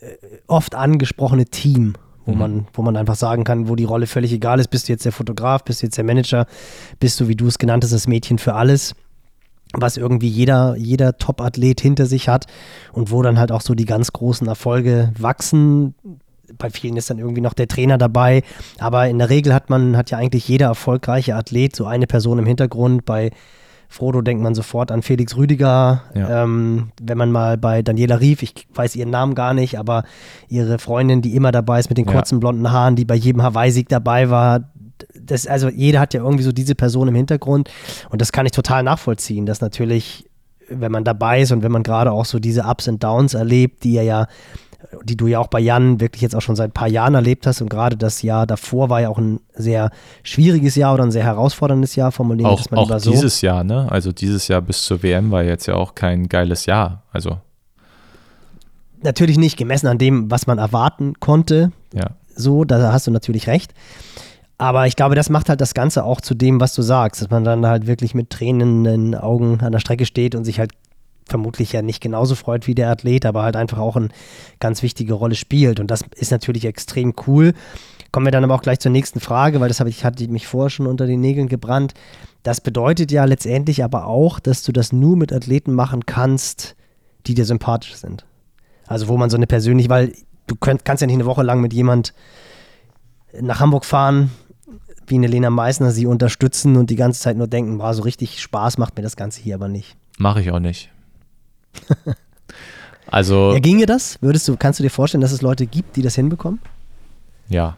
äh, oft angesprochene Team, wo, Mhm. man, wo man einfach sagen kann, wo die Rolle völlig egal ist. Bist du jetzt der Fotograf, bist du jetzt der Manager, bist du, wie du es genannt hast, das Mädchen für alles, was irgendwie jeder, jeder Top-Athlet hinter sich hat und wo dann halt auch so die ganz großen Erfolge wachsen. Bei vielen ist dann irgendwie noch der Trainer dabei, aber in der Regel hat man, hat ja eigentlich jeder erfolgreiche Athlet so eine Person im Hintergrund. Bei Frodo denkt man sofort an Felix Rüdiger. Ja. Ähm, wenn man mal bei Daniela Rief, ich weiß ihren Namen gar nicht, aber ihre Freundin, die immer dabei ist mit den Ja. kurzen blonden Haaren, die bei jedem Hawaii-Sieg dabei war. Das, also jeder hat ja irgendwie so diese Person im Hintergrund und das kann ich total nachvollziehen, dass natürlich, wenn man dabei ist und wenn man gerade auch so diese Ups und Downs erlebt, die er ja die du ja auch bei Jan wirklich jetzt auch schon seit ein paar Jahren erlebt hast und gerade das Jahr davor war ja auch ein sehr schwieriges Jahr oder ein sehr herausforderndes Jahr, formulieren Auch, mal auch so. dieses Jahr, ne? Also dieses Jahr bis zur WM war jetzt ja auch kein geiles Jahr. Also, Natürlich nicht gemessen an dem, was man erwarten konnte, ja. so, da hast du natürlich recht. Aber ich glaube, das macht halt das Ganze auch zu dem, was du sagst, dass man dann halt wirklich mit Tränen in den Augen an der Strecke steht und sich halt vermutlich ja nicht genauso freut wie der Athlet, aber halt einfach auch eine ganz wichtige Rolle spielt. Und das ist natürlich extrem cool. Kommen wir dann aber auch gleich zur nächsten Frage, weil das habe ich, hatte mich vorher schon unter den Nägeln gebrannt. Das bedeutet ja letztendlich aber auch, dass du das nur mit Athleten machen kannst, die dir sympathisch sind. Also wo man so eine persönliche, weil du könnt, kannst ja nicht eine Woche lang mit jemand nach Hamburg fahren, wie eine Lena Meissner, sie unterstützen und die ganze Zeit nur denken, boah, so richtig Spaß macht mir das Ganze hier aber nicht. Mache ich auch nicht. (laughs) also, Ja, ginge das? Würdest du, kannst du dir vorstellen, dass es Leute gibt, die das hinbekommen? ja.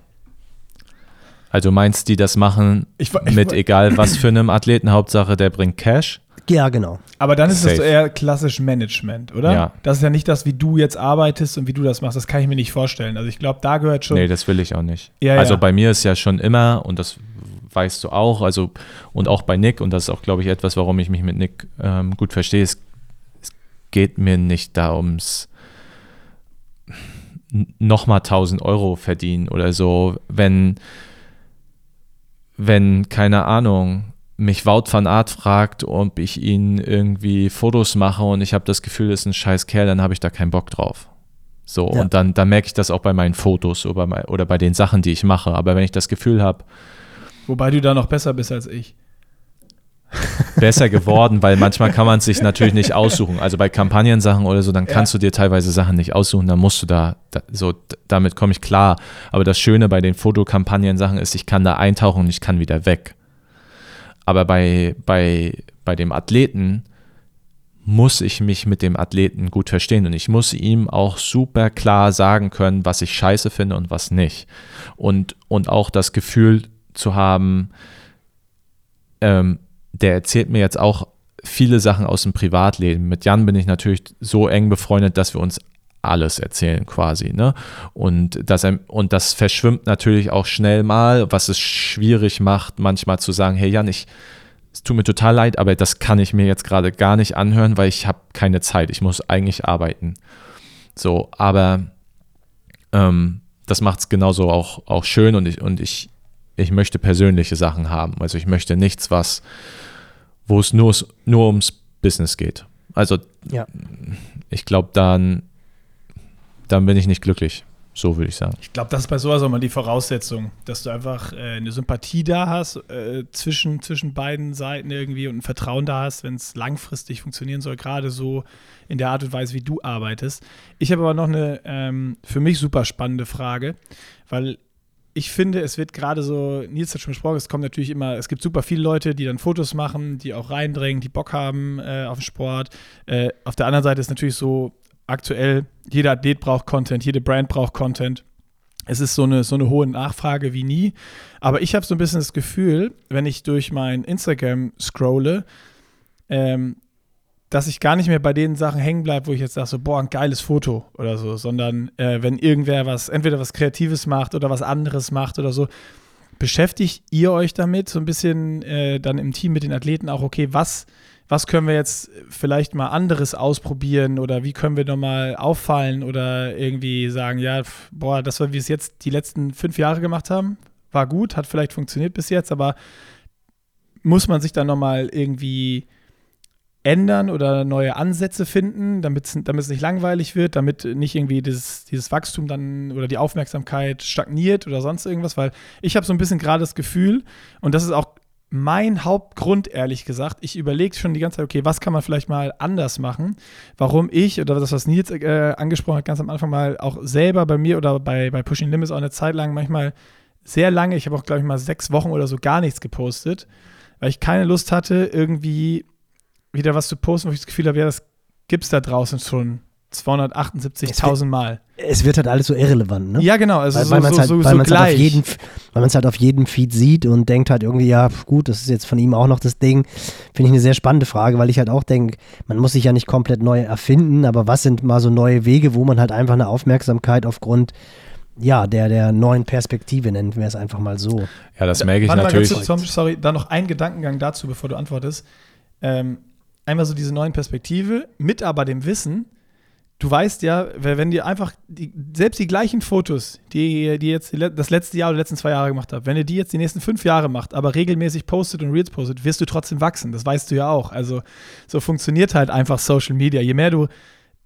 Also meinst die das machen Ich ich mit wa- egal (laughs) was für einem Athleten, Hauptsache der bringt Cash? Ja, genau. Aber dann ist es Safe. so eher klassisch Management, oder? Ja. Das ist ja nicht das, wie du jetzt arbeitest und wie du das machst. Das kann ich mir nicht vorstellen. Also ich glaube, da gehört schon. Nee, das will ich auch nicht. Ja, also ja. bei mir ist ja schon immer, und das weißt du auch, also und auch bei Nick, und das ist auch, glaube ich, etwas, warum ich mich mit Nick ähm, gut verstehe, es geht mir nicht da ums nochmal 1000 Euro verdienen oder so, wenn, wenn, keine Ahnung, mich Wout van Art fragt, ob ich ihn irgendwie Fotos mache und ich habe das Gefühl, das ist ein scheiß Kerl, dann habe ich da keinen Bock drauf. So, Ja. und dann, dann merke ich das auch bei meinen Fotos oder bei, oder bei den Sachen, die ich mache. Aber wenn ich das Gefühl habe, Wobei du da noch besser bist als ich. Besser geworden, weil manchmal kann man es sich natürlich nicht aussuchen. Also bei Kampagnensachen oder so, dann kannst du dir teilweise Sachen nicht aussuchen, dann musst du da, da so, damit komme ich klar. Aber das Schöne bei den Fotokampagnen-Sachen ist, ich kann da eintauchen und ich kann wieder weg. Aber bei, bei, bei dem Athleten muss ich mich mit dem Athleten gut verstehen und ich muss ihm auch super klar sagen können, was ich scheiße finde und was nicht. Und, und auch das Gefühl zu haben, ähm, der erzählt mir jetzt auch viele Sachen aus dem Privatleben. Mit Jan bin ich natürlich so eng befreundet, dass wir uns alles erzählen quasi, ne? Und das, und das verschwimmt natürlich auch schnell mal, was es schwierig macht, manchmal zu sagen, hey Jan, ich, es tut mir total leid, aber das kann ich mir jetzt gerade gar nicht anhören, weil ich habe keine Zeit. Ich muss eigentlich arbeiten. So, aber ähm, das macht es genauso auch, auch schön und ich, und ich, ich möchte persönliche Sachen haben. Also ich möchte nichts, was, wo es nur, nur ums Business geht. Also Ja. ich glaube, dann, dann bin ich nicht glücklich. So würde ich sagen. Ich glaube, das ist bei sowas auch mal die Voraussetzung, dass du einfach äh, eine Sympathie da hast äh, zwischen, zwischen beiden Seiten irgendwie und ein Vertrauen da hast, wenn es langfristig funktionieren soll, gerade so in der Art und Weise, wie du arbeitest. Ich habe aber noch eine ähm, für mich super spannende Frage, weil ich finde, es wird gerade so, Nils hat schon besprochen, es kommt natürlich immer, es gibt super viele Leute, die dann Fotos machen, die auch reindrängen, die Bock haben äh, auf den Sport. Äh, auf der anderen Seite ist natürlich so, aktuell, jeder Athlet braucht Content, jede Brand braucht Content. Es ist so eine, so eine hohe Nachfrage wie nie. Aber ich habe so ein bisschen das Gefühl, wenn ich durch mein Instagram scrolle, ähm, dass ich gar nicht mehr bei den Sachen hängen bleibe, wo ich jetzt sage, so, boah, ein geiles Foto oder so, sondern äh, wenn irgendwer was, entweder was Kreatives macht oder was anderes macht oder so, beschäftigt ihr euch damit so ein bisschen äh, dann im Team mit den Athleten auch, okay, was, was können wir jetzt vielleicht mal anderes ausprobieren oder wie können wir nochmal auffallen oder irgendwie sagen, ja, boah, das, was wir es jetzt die letzten fünf Jahre gemacht haben, war gut, hat vielleicht funktioniert bis jetzt, aber muss man sich dann nochmal irgendwie ändern oder neue Ansätze finden, damit es nicht langweilig wird, damit nicht irgendwie dieses, dieses Wachstum dann oder die Aufmerksamkeit stagniert oder sonst irgendwas, weil ich habe so ein bisschen gerade das Gefühl, und das ist auch mein Hauptgrund, ehrlich gesagt, ich überlege schon die ganze Zeit, okay, was kann man vielleicht mal anders machen, warum ich oder das, was Nils äh, angesprochen hat, ganz am Anfang mal auch selber bei mir oder bei, bei Pushing Limits auch eine Zeit lang manchmal sehr lange, ich habe auch, glaube ich, mal sechs Wochen oder so gar nichts gepostet, weil ich keine Lust hatte, irgendwie wieder was zu posten, wo ich das Gefühl habe, ja, das gibt es da draußen schon 278.000 Mal. Es wird halt alles so irrelevant, ne? Ja, genau. Also weil, so, weil man es so, halt, so, halt, auf jeden, weil halt auf jedem Feed sieht und denkt halt irgendwie, ja, gut, das ist jetzt von ihm auch noch das Ding. Finde ich eine sehr spannende Frage, weil ich halt auch denke, man muss sich ja nicht komplett neu erfinden, aber was sind mal so neue Wege, wo man halt einfach eine Aufmerksamkeit aufgrund ja, der, der neuen Perspektive nennen wir es einfach mal so. Ja, das merke ich Warte mal natürlich. Tom, sorry, da noch ein Gedankengang dazu, bevor du antwortest. Ähm, einmal so diese neuen Perspektive, mit aber dem Wissen, du weißt ja, wenn dir einfach die, selbst die gleichen Fotos, die die jetzt das letzte Jahr oder die letzten zwei Jahre gemacht habt, wenn ihr die jetzt die nächsten fünf Jahre macht, aber regelmäßig postet und Reels postet, wirst du trotzdem wachsen. Das weißt du ja auch. Also so funktioniert halt einfach Social Media. Je mehr du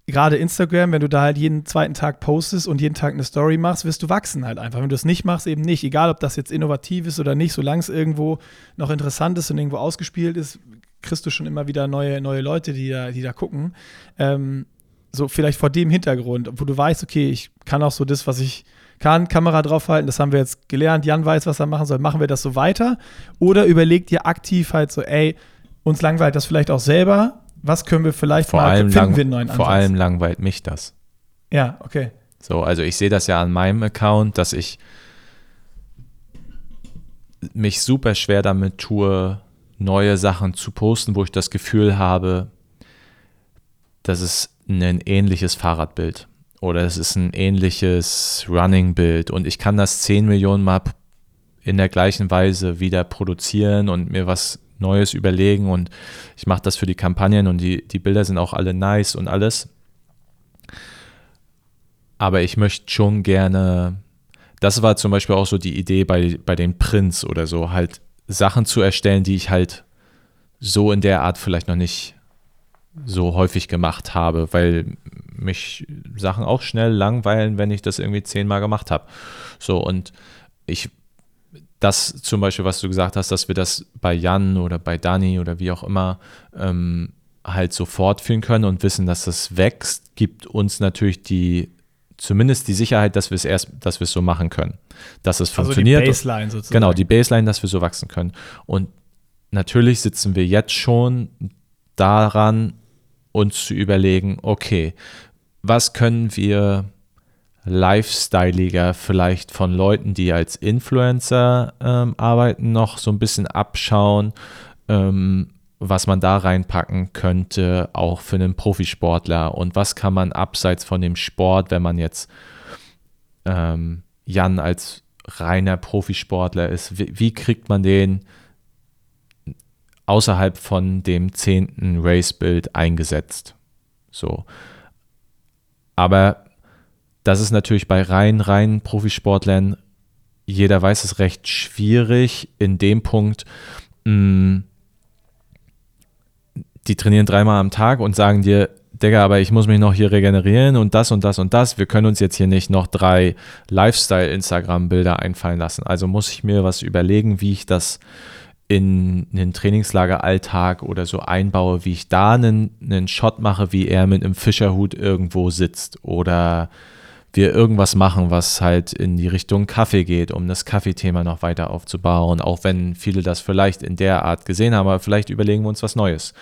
gerade Instagram, wenn du da halt jeden zweiten Tag postest und jeden Tag eine Story machst, wirst du wachsen halt einfach. Wenn du es nicht machst, eben nicht. Egal, ob das jetzt innovativ ist oder nicht, solange es irgendwo noch interessant ist und irgendwo ausgespielt ist, kriegst du schon immer wieder neue, neue Leute, die da, die da gucken. Ähm, so vielleicht vor dem Hintergrund, wo du weißt, okay, ich kann auch so das, was ich kann, Kamera draufhalten, das haben wir jetzt gelernt, Jan weiß, was er machen soll, machen wir das so weiter? Oder überleg dir aktiv halt so, ey, uns langweilt das vielleicht auch selber, was können wir vielleicht vor, mal, allem finden wir einen neuen vor Ansatz? allem langweilt mich das. Ja, okay. So, also ich sehe das ja an meinem Account, dass ich mich super schwer damit tue, neue Sachen zu posten, wo ich das Gefühl habe, das ist ein ähnliches Fahrradbild oder es ist ein ähnliches Running-Bild und ich kann das 10 Millionen Mal in der gleichen Weise wieder produzieren und mir was Neues überlegen und ich mache das für die Kampagnen und die, die Bilder sind auch alle nice und alles. Aber ich möchte schon gerne, das war zum Beispiel auch so die Idee bei, bei den Prints oder so, halt Sachen zu erstellen, die ich halt so in der Art vielleicht noch nicht so häufig gemacht habe, weil mich Sachen auch schnell langweilen, wenn ich das irgendwie zehnmal gemacht habe. So und ich, das zum Beispiel, was du gesagt hast, dass wir das bei Jan oder bei Dani oder wie auch immer ähm, halt so fortführen können und wissen, dass das wächst, gibt uns natürlich die zumindest die Sicherheit, dass wir es erst, dass wir es so machen können, dass es funktioniert. Also die Baseline sozusagen. Genau, die Baseline, dass wir so wachsen können. Und natürlich sitzen wir jetzt schon daran, uns zu überlegen, okay, was können wir lifestyleiger vielleicht von Leuten, die als Influencer ähm, arbeiten, noch so ein bisschen abschauen, ähm, was man da reinpacken könnte, auch für einen Profisportler und was kann man abseits von dem Sport, wenn man jetzt ähm, Jan als reiner Profisportler ist, wie, wie kriegt man den außerhalb von dem zehnten Race-Bild eingesetzt? So. Aber das ist natürlich bei rein, rein Profisportlern, jeder weiß es recht schwierig in dem Punkt, mh, die trainieren dreimal am Tag und sagen dir, Digga, aber ich muss mich noch hier regenerieren und das und das und das. Wir können uns jetzt hier nicht noch drei Lifestyle-Instagram-Bilder einfallen lassen. Also muss ich mir was überlegen, wie ich das in einen Trainingslageralltag oder so einbaue, wie ich da einen, einen Shot mache, wie er mit einem Fischerhut irgendwo sitzt oder wir irgendwas machen, was halt in die Richtung Kaffee geht, um das Kaffeethema noch weiter aufzubauen, auch wenn viele das vielleicht in der Art gesehen haben, aber vielleicht überlegen wir uns was Neues.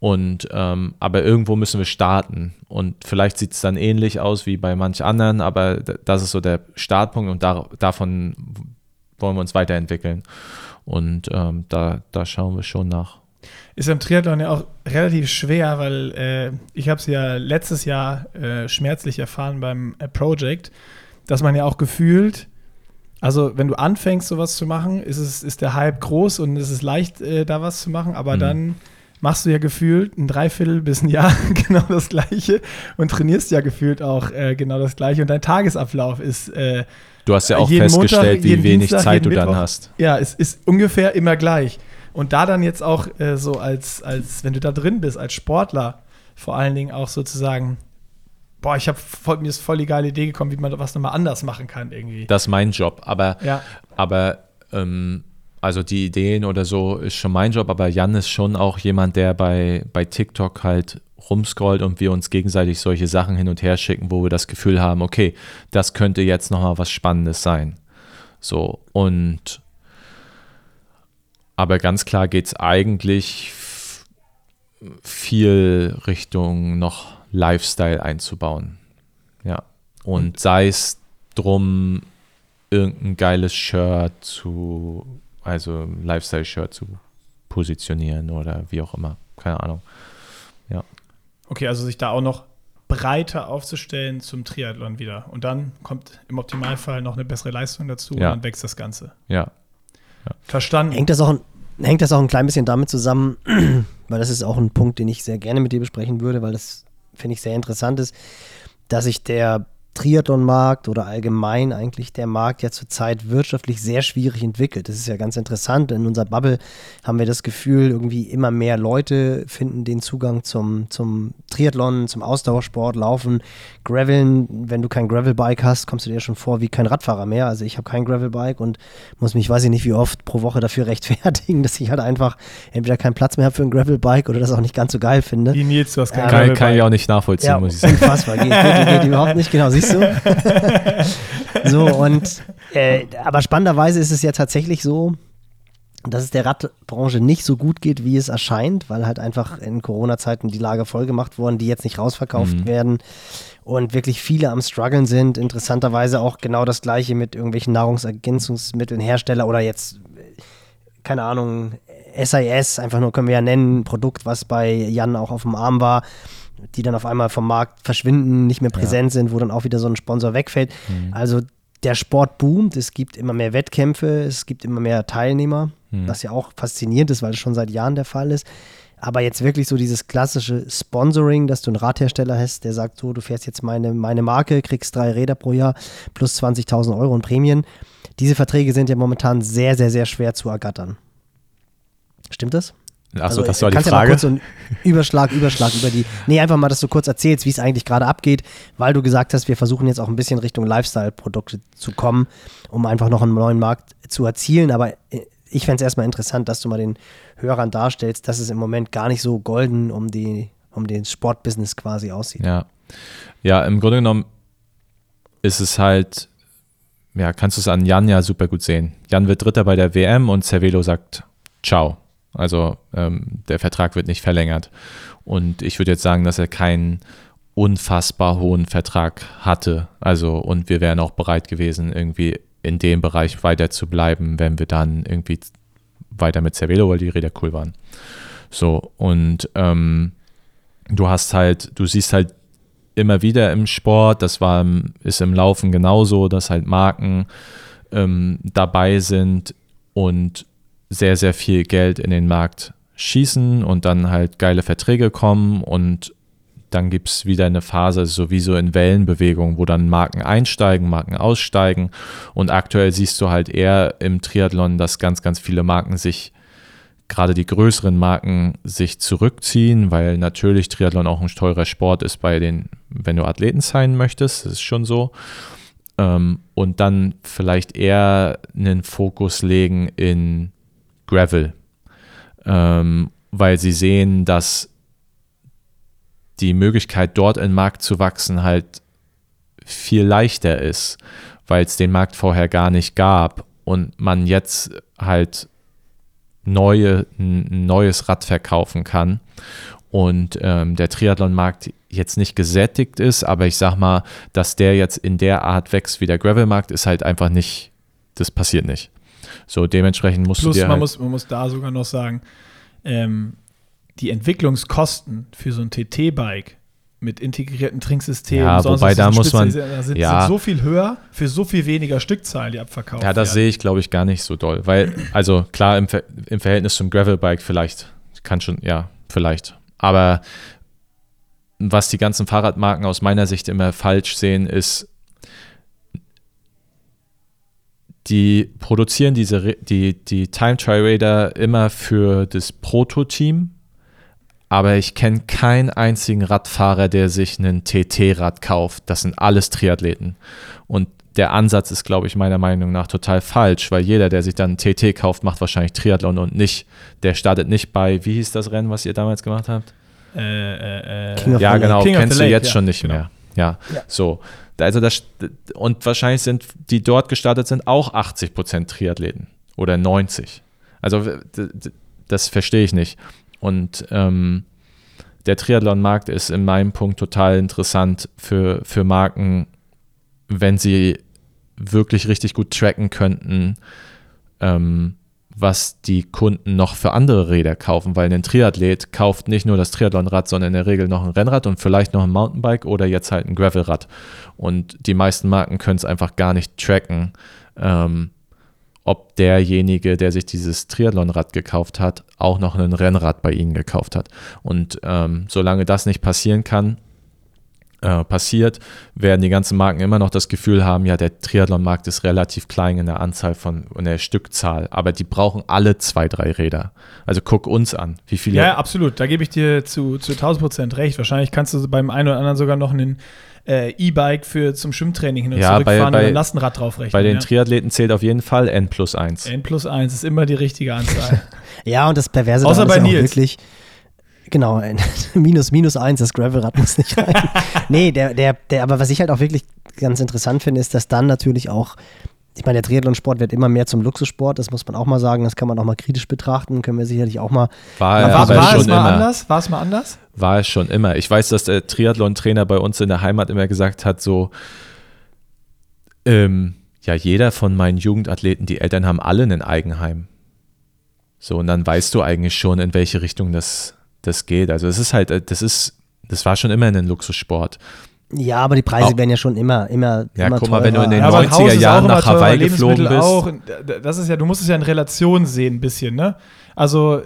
Und ähm, aber irgendwo müssen wir starten und vielleicht sieht es dann ähnlich aus wie bei manch anderen, aber das ist so der Startpunkt und da, davon wollen wir uns weiterentwickeln. Und ähm, da, da schauen wir schon nach. Ist im Triathlon ja auch relativ schwer, weil äh, ich habe es ja letztes Jahr äh, schmerzlich erfahren beim äh, Project, dass man ja auch gefühlt, also wenn du anfängst, sowas zu machen, ist, es, ist der Hype groß und es ist leicht, äh, da was zu machen, aber Mhm. dann machst du ja gefühlt ein Dreiviertel bis ein Jahr (laughs) genau das Gleiche und trainierst ja gefühlt auch äh, genau das Gleiche und dein Tagesablauf ist äh, Du hast ja auch festgestellt, Montag, wie wenig Dienstag, Zeit du dann Mittwoch. hast. Ja, es ist ungefähr immer gleich. Und da dann jetzt auch äh, so als, als, wenn du da drin bist, als Sportler, vor allen Dingen auch sozusagen, boah, ich habe mir ist voll die geile Idee gekommen, wie man was nochmal anders machen kann irgendwie. Das ist mein Job. Aber ja, Aber ähm, also die Ideen oder so ist schon mein Job, aber Jan ist schon auch jemand, der bei, bei TikTok halt rumscrollt und wir uns gegenseitig solche Sachen hin und her schicken, wo wir das Gefühl haben, okay, das könnte jetzt nochmal was Spannendes sein. So, und aber ganz klar geht es eigentlich viel Richtung noch Lifestyle einzubauen. Ja. Und sei es drum, irgendein geiles Shirt zu, also Lifestyle-Shirt zu positionieren oder wie auch immer. Keine Ahnung. Okay, also sich da auch noch breiter aufzustellen zum Triathlon wieder. Und dann kommt im Optimalfall noch eine bessere Leistung dazu Ja. und dann wächst das Ganze. Ja. Verstanden. Hängt das, auch, ein- hängt das auch ein klein bisschen damit zusammen, (clears throat) weil das ist auch ein Punkt, den ich sehr gerne mit dir besprechen würde, weil das finde ich sehr interessant ist, dass sich der Triathlon-Markt oder allgemein eigentlich der Markt ja zurzeit wirtschaftlich sehr schwierig entwickelt. Das ist ja ganz interessant. In unserer Bubble haben wir das Gefühl, irgendwie immer mehr Leute finden den Zugang zum, zum Triathlon, zum Ausdauersport, Laufen, Graveln. Wenn du kein Gravelbike hast, kommst du dir schon vor wie kein Radfahrer mehr. Also ich habe kein Gravelbike und muss mich, weiß ich nicht, wie oft pro Woche dafür (laughs) rechtfertigen, dass ich halt einfach entweder keinen Platz mehr habe für ein Gravelbike oder das auch nicht ganz so geil finde. Wie Nils, du hast kein. Kann, Gravelbike. kann ich auch nicht nachvollziehen, Ja, muss ich sagen. unfassbar. Geht, geht, geht überhaupt nicht, genau, siehst (laughs) du? (laughs) so, und äh, aber spannenderweise ist es ja tatsächlich so, dass es der Radbranche nicht so gut geht, wie es erscheint, weil halt einfach in Corona-Zeiten die Lager voll gemacht wurden, die jetzt nicht rausverkauft Mhm. werden und wirklich viele am struggeln sind. Interessanterweise auch genau das gleiche mit irgendwelchen Nahrungsergänzungsmitteln, Hersteller oder jetzt, äh, keine Ahnung, SIS, einfach nur können wir ja nennen, ein Produkt, was bei Jan auch auf dem Arm war, die dann auf einmal vom Markt verschwinden, nicht mehr präsent sind, wo dann auch wieder so ein Sponsor wegfällt. Also der Sport boomt, es gibt immer mehr Wettkämpfe, es gibt immer mehr Teilnehmer, was ja auch faszinierend ist, weil es schon seit Jahren der Fall ist. Aber jetzt wirklich so dieses klassische Sponsoring, dass du einen Radhersteller hast, der sagt so, du fährst jetzt meine, meine Marke, kriegst drei Räder pro Jahr plus 20.000 Euro in Prämien. Diese Verträge sind ja momentan sehr, sehr, sehr schwer zu ergattern. Stimmt das? Achso, Also, das war die kannst Ja mal Frage. kurz so einen Überschlag, Überschlag über die. Nee, einfach mal, dass du kurz erzählst, wie es eigentlich gerade abgeht, weil du gesagt hast, wir versuchen jetzt auch ein bisschen Richtung Lifestyle-Produkte zu kommen, um einfach noch einen neuen Markt zu erzielen. Aber äh, ich fände es erstmal interessant, dass du mal den Hörern darstellst, dass es im Moment gar nicht so golden um, die, um den Sportbusiness quasi aussieht. Ja. Ja, im Grunde genommen ist es halt, ja, kannst du es an Jan ja super gut sehen. Jan wird Dritter bei der WM und Cervelo sagt Ciao. Also ähm, der Vertrag wird nicht verlängert. Und ich würde jetzt sagen, dass er keinen unfassbar hohen Vertrag hatte. Also, und wir wären auch bereit gewesen, irgendwie in dem Bereich weiter zu bleiben, wenn wir dann irgendwie weiter mit Cervelo, weil die Räder cool waren. So, und ähm, du hast halt, du siehst halt immer wieder im Sport, das war ist im Laufen genauso, dass halt Marken ähm, dabei sind und sehr, sehr viel Geld in den Markt schießen und dann halt geile Verträge kommen und dann gibt es wieder eine Phase, sowieso in Wellenbewegung, wo dann Marken einsteigen, Marken aussteigen. Und aktuell siehst du halt eher im Triathlon, dass ganz, ganz viele Marken sich, gerade die größeren Marken, sich zurückziehen, weil natürlich Triathlon auch ein teurer Sport ist bei den, wenn du Athleten sein möchtest, das ist schon so. Ähm, und dann vielleicht eher einen Fokus legen in Gravel, ähm, weil sie sehen, dass die Möglichkeit, dort in den Markt zu wachsen, halt viel leichter ist, weil es den Markt vorher gar nicht gab und man jetzt halt neue, ein neues Rad verkaufen kann und ähm, der Triathlon-Markt jetzt nicht gesättigt ist, aber ich sag mal, dass der jetzt in der Art wächst wie der Gravel-Markt, ist halt einfach nicht, das passiert nicht. So, dementsprechend musst Plus, du dir man, halt, muss, man muss da sogar noch sagen, ähm, die Entwicklungskosten für so ein TT-Bike mit integrierten Trinksystemen, Ja, sonst wobei da muss man- spezialisiert- sind, ja. sind so viel höher für so viel weniger Stückzahlen, die abverkauft Ja, das werden. sehe ich, glaube ich, gar nicht so doll. Weil, also klar, im, im Verhältnis zum Gravelbike vielleicht, kann schon, ja, vielleicht. Aber was die ganzen Fahrradmarken aus meiner Sicht immer falsch sehen, ist, die produzieren diese, Re- die, die Time Trial Radar immer für das Proto-Team, aber ich kenne keinen einzigen Radfahrer, der sich einen TT-Rad kauft. Das sind alles Triathleten. Und der Ansatz ist, glaube ich, meiner Meinung nach total falsch, weil jeder, der sich dann einen TT kauft, macht wahrscheinlich Triathlon und nicht, der startet nicht bei, wie hieß das Rennen, was ihr damals gemacht habt? Äh, äh, äh, King of ja, the genau, King of the kennst du Lake, jetzt ja, schon nicht genau. mehr. Ja, Ja. so. Also das, und wahrscheinlich sind die dort gestartet sind auch 80 Prozent Triathleten oder 90. Also das verstehe ich nicht. Und ähm, der Triathlon-Markt ist in meinem Punkt total interessant für, für Marken, wenn sie wirklich richtig gut tracken könnten, ähm, was die Kunden noch für andere Räder kaufen, weil ein Triathlet kauft nicht nur das Triathlonrad, sondern in der Regel noch ein Rennrad und vielleicht noch ein Mountainbike oder jetzt halt ein Gravelrad. Und die meisten Marken können es einfach gar nicht tracken, ähm, ob derjenige, der sich dieses Triathlonrad gekauft hat, auch noch ein Rennrad bei ihnen gekauft hat. Und ähm, solange das nicht passieren kann, äh, passiert, werden die ganzen Marken immer noch das Gefühl haben, ja, der Triathlon-Markt ist relativ klein in der Anzahl von in der Stückzahl, aber die brauchen alle zwei, drei Räder. Also guck uns an, wie viele. Ja, absolut. Da gebe ich dir zu, zu 1000 Prozent recht. Wahrscheinlich kannst du beim einen oder anderen sogar noch einen äh, E-Bike für zum Schwimmtraining hin und Ja, bei- zurückfahren bei- und ein Lastenrad draufrechnen. Bei den ja. Triathleten zählt auf jeden Fall N plus 1. N plus 1 ist immer die richtige Anzahl. (laughs) Ja, und das Perverse Außer daran bei ist ja wirklich, genau, ein (laughs) minus, minus eins, das Gravelrad muss nicht rein. (laughs) nee, der, der, der, aber was ich halt auch wirklich ganz interessant finde, ist, dass dann natürlich auch, ich meine, der Triathlonsport wird immer mehr zum Luxussport, das muss man auch mal sagen, das kann man auch mal kritisch betrachten, können wir sicherlich auch mal, War, war, er war, war schon es mal immer. anders? War es mal anders? War es schon immer. Ich weiß, dass der Triathlon-Trainer bei uns in der Heimat immer gesagt hat, so, ähm, ja, jeder von meinen Jugendathleten, die Eltern haben alle ein Eigenheim. So, und dann weißt du eigentlich schon, in welche Richtung das, das geht. Also es ist halt, äh, das ist, das war schon immer ein Luxussport. ja, aber die Preise Auch- werden ja schon immer, immer, Ja, immer guck mal, wenn du in den ein 90er Haus ist Jahren nach teurer, Hawaii geflogen Lebensmittel bist. Auch. Das ist ja, du musst es ja in Relation sehen, ein bisschen, ne? Also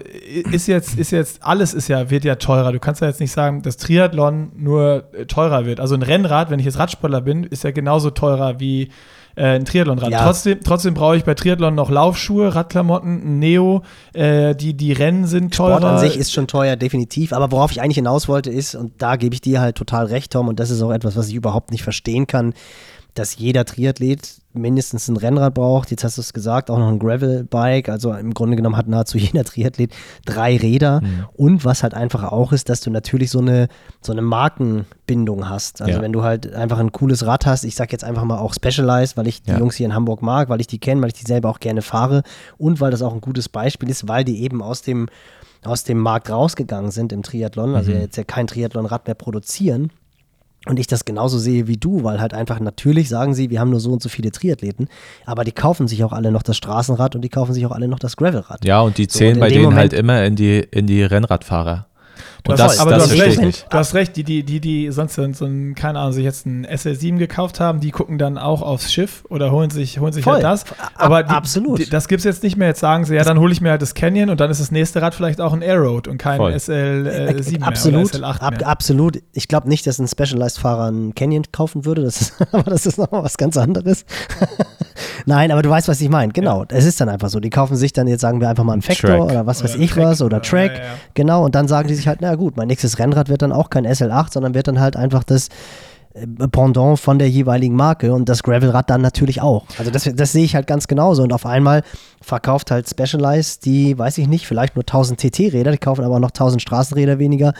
ist jetzt, ist jetzt, alles ist ja, wird ja teurer. Du kannst ja jetzt nicht sagen, dass Triathlon nur äh, teurer wird. Also ein Rennrad, wenn ich jetzt Radsportler bin, ist ja genauso teurer wie äh, ein Triathlonrad. Ja. Trotzdem, trotzdem brauche ich bei Triathlon noch Laufschuhe, Radklamotten, Neo, äh, die, die Rennen sind teurer. Sport an sich ist schon teuer, definitiv. Aber worauf ich eigentlich hinaus wollte, ist, und da gebe ich dir halt total recht, Tom, und das ist auch etwas, was ich überhaupt nicht verstehen kann, dass jeder Triathlet mindestens ein Rennrad braucht. Jetzt hast du es gesagt, auch noch ein Gravel-Bike. Also im Grunde genommen hat nahezu (laughs) jeder Triathlet drei Räder. Mhm. Und was halt einfach auch ist, dass du natürlich so eine, so eine Markenbindung hast. Also Ja. wenn du halt einfach ein cooles Rad hast, ich sag jetzt einfach mal auch Specialized, weil ich die Ja. Jungs hier in Hamburg mag, weil ich die kenne, weil ich die selber auch gerne fahre und weil das auch ein gutes Beispiel ist, weil die eben aus dem, aus dem Markt rausgegangen sind im Triathlon, also Mhm. jetzt ja kein Triathlonrad mehr produzieren. Und ich das genauso sehe wie du, weil halt einfach natürlich sagen sie, wir haben nur so und so viele Triathleten, aber die kaufen sich auch alle noch das Straßenrad und die kaufen sich auch alle noch das Gravelrad. Ja, und die So, zählen und in bei denen Moment- halt immer in die, in die Rennradfahrer. Du Und hast, das, aber das du hast recht, nicht. du hast recht, die, die, die, die sonst so, so ein, keine Ahnung, sich jetzt ein SL7 gekauft haben, die gucken dann auch aufs Schiff oder holen sich, holen sich Voll. halt das. Ab- Aber die, absolut. Die, das gibt es jetzt nicht mehr. Jetzt sagen sie, ja, dann hole ich mir halt das Canyon und dann ist das nächste Rad vielleicht auch ein Airroad und kein Voll. SL7 mehr absolut, oder SL8 ab, mehr. absolut. Ich glaube nicht, dass ein Specialized-Fahrer einen Canyon kaufen würde, das ist, (laughs) aber das ist nochmal was ganz anderes. Nein, aber du weißt, was ich meine. Genau, es ist dann einfach so. Die kaufen sich dann, jetzt sagen wir einfach mal einen Factor Track. oder was weiß Oder ich Track was oder Track. ja, ja. Genau, und dann sagen die sich halt, na gut, mein nächstes Rennrad wird dann auch kein SL8, sondern wird dann halt einfach das äh, Pendant von der jeweiligen Marke und das Gravelrad dann natürlich auch. Also das, das sehe ich halt ganz genauso und auf einmal verkauft halt Specialized die, weiß ich nicht, vielleicht nur 1000 TT-Räder, die kaufen aber noch 1000 Straßenräder weniger,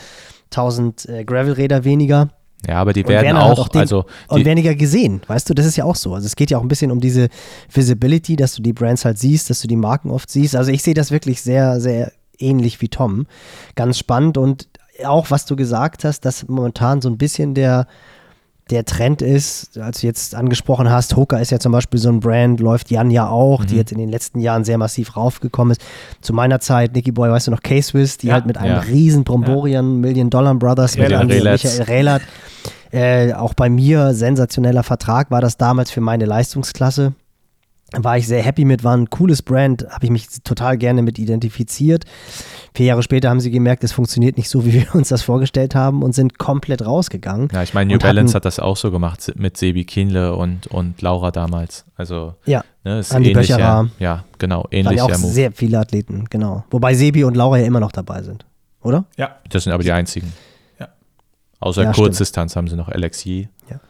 1000 äh, Gravelräder weniger Ja, aber die werden halt auch, dem- also und weniger gesehen, weißt du, das ist ja auch so. Also es geht ja auch ein bisschen um diese Visibility, dass du die Brands halt siehst, dass du die Marken oft siehst. Also ich sehe das wirklich sehr, sehr ähnlich wie Tom. Ganz spannend und auch was du gesagt hast, dass momentan so ein bisschen der der Trend ist, als du jetzt angesprochen hast, Hoka ist ja zum Beispiel so ein Brand, läuft Jan ja auch, Mhm. die jetzt in den letzten Jahren sehr massiv raufgekommen ist. Zu meiner Zeit, Nicky Boy, weißt du noch, K-Swiss, die Ja. halt mit einem Ja. riesen Bromborian Million Dollar Brothers mit Relat. Andy Relats. Michael Relat. Äh, auch bei mir sensationeller Vertrag war das damals für meine Leistungsklasse. War ich sehr happy mit, war ein cooles Brand, habe ich mich total gerne mit identifiziert. Vier Jahre später haben sie gemerkt, es funktioniert nicht so, wie (laughs) wir uns das vorgestellt haben und sind komplett rausgegangen. ja, ich meine, New Balance hatten- hat das auch so gemacht mit Sebi Kienle und, und Laura damals. Also, Ja, ne, ist Andi ähnlicher, Böcherer. Ja, genau, ähnlicher auch Move. sehr viele Athleten, genau. Wobei Sebi und Laura ja immer noch dabei sind, oder? Ja, Das sind aber die einzigen. Ja. Außer Ja, Kurzdistanz haben sie noch. Ja. Ja.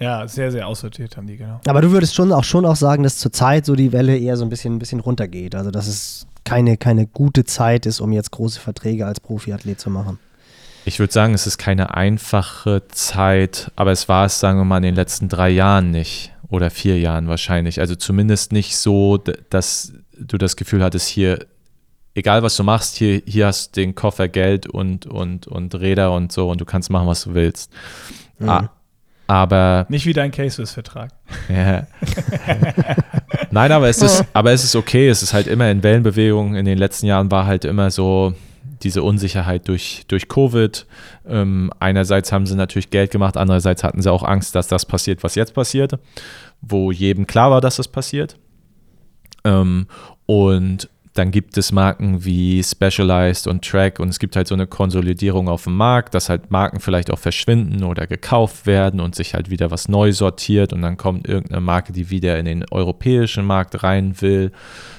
Ja, sehr, sehr aussortiert haben die, genau. Aber du würdest schon auch schon auch sagen, dass zurzeit so die Welle eher so ein bisschen, ein bisschen runtergeht. Also dass es keine, keine gute Zeit ist, um jetzt große Verträge als Profiathlet zu machen. Ich würde sagen, es ist keine einfache Zeit, aber es war es, sagen wir mal, in den letzten drei Jahren nicht oder vier Jahren wahrscheinlich. Also zumindest nicht so, dass du das Gefühl hattest, hier egal was du machst, hier, hier hast du den Koffer Geld und, und, und Räder und so und du kannst machen, was du willst. Mhm. Aber Nicht wie dein Cases-Vertrag. ja. (laughs) Nein, aber es ist, aber es ist okay. Es ist halt immer in Wellenbewegung. In den letzten Jahren war halt immer so diese Unsicherheit durch, durch Covid. Ähm, einerseits haben sie natürlich Geld gemacht, andererseits hatten sie auch Angst, dass das passiert, was jetzt passiert, wo jedem klar war, dass es passiert. Ähm, und dann gibt es Marken wie Specialized und Track und es gibt halt so eine Konsolidierung auf dem Markt, dass halt Marken vielleicht auch verschwinden oder gekauft werden und sich halt wieder was neu sortiert und dann kommt irgendeine Marke, die wieder in den europäischen Markt rein will.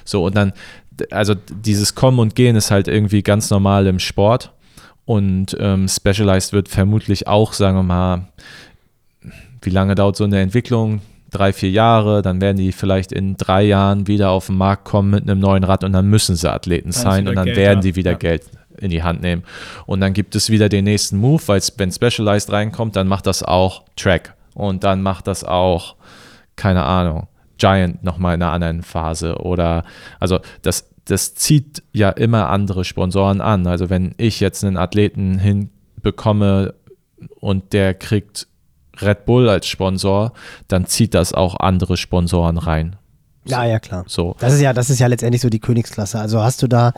So und dann, also dieses Kommen und Gehen ist halt irgendwie ganz normal im Sport und ähm, Specialized wird vermutlich auch, sagen wir mal, wie lange dauert so eine Entwicklung? Drei, vier Jahre, dann werden die vielleicht in drei Jahren wieder auf den Markt kommen mit einem neuen Rad und dann müssen sie Athleten ist sein und dann Geld werden die wieder Ja. Geld in die Hand nehmen. Und dann gibt es wieder den nächsten Move, weil wenn Specialized reinkommt, dann macht das auch Track und dann macht das auch, keine Ahnung, Giant nochmal in einer anderen Phase oder, also das, das zieht ja immer andere Sponsoren an. Also wenn ich jetzt einen Athleten hinbekomme und der kriegt Red Bull als Sponsor, dann zieht das auch andere Sponsoren rein. Ja, ja, klar. So. Das ist ja, das ist ja letztendlich so die Königsklasse. Also hast du da,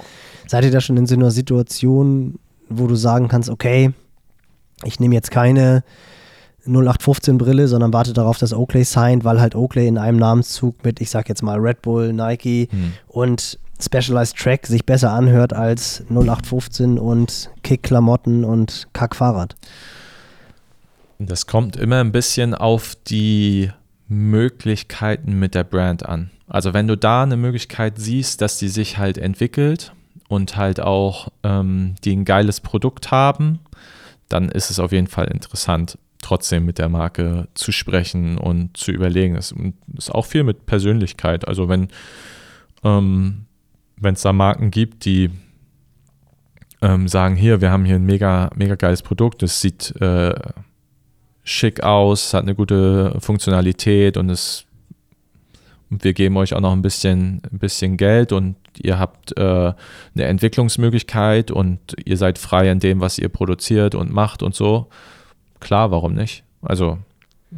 seid ihr da schon in so einer Situation, wo du sagen kannst, okay, ich nehme jetzt keine 0815 Brille, sondern warte darauf, dass Oakley signed, weil halt Oakley in einem Namenszug mit, ich sag jetzt mal Red Bull, Nike Hm. und Specialized Track sich besser anhört als 0815 und Kick-Klamotten und Kack-Fahrrad. Das kommt immer ein bisschen auf die Möglichkeiten mit der Brand an. Also wenn du da eine Möglichkeit siehst, dass die sich halt entwickelt und halt auch ähm, die ein geiles Produkt haben, dann ist es auf jeden Fall interessant, trotzdem mit der Marke zu sprechen und zu überlegen. Es ist auch viel mit Persönlichkeit. Also wenn ähm, es da Marken gibt, die ähm, sagen, hier, wir haben hier ein mega, mega geiles Produkt, es sieht äh, schick aus, hat eine gute Funktionalität und es und wir geben euch auch noch ein bisschen, ein bisschen Geld und ihr habt äh, eine Entwicklungsmöglichkeit und ihr seid frei in dem, was ihr produziert und macht und so. Klar, warum nicht? Also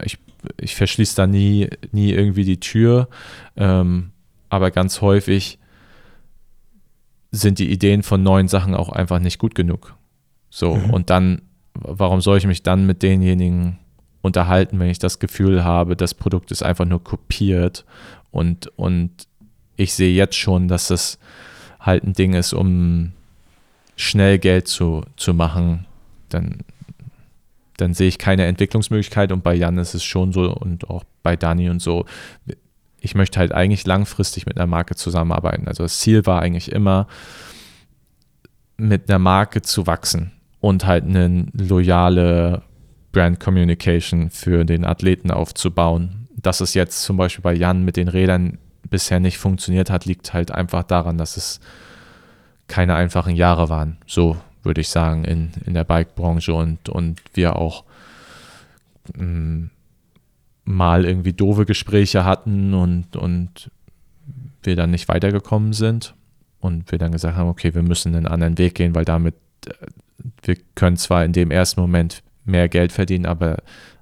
ich, ich verschließe da nie, nie irgendwie die Tür, ähm, aber ganz häufig sind die Ideen von neuen Sachen auch einfach nicht gut genug. So, Mhm. und dann, warum soll ich mich dann mit denjenigen unterhalten, wenn ich das Gefühl habe, das Produkt ist einfach nur kopiert und, und ich sehe jetzt schon, dass das halt ein Ding ist, um schnell Geld zu, zu machen, dann, dann sehe ich keine Entwicklungsmöglichkeit und bei Jan ist es schon so und auch bei Dani und so. Ich möchte halt eigentlich langfristig mit einer Marke zusammenarbeiten. Also das Ziel war eigentlich immer, mit einer Marke zu wachsen und halt eine loyale Brand Communication für den Athleten aufzubauen. Dass es jetzt zum Beispiel bei Jan mit den Rädern bisher nicht funktioniert hat, liegt halt einfach daran, dass es keine einfachen Jahre waren. So würde ich sagen, in, in der Bike-Branche und, und wir auch mh, mal irgendwie doofe Gespräche hatten und, und wir dann nicht weitergekommen sind und wir dann gesagt haben, okay, wir müssen einen anderen Weg gehen, weil damit äh, wir können zwar in dem ersten Moment mehr Geld verdienen, aber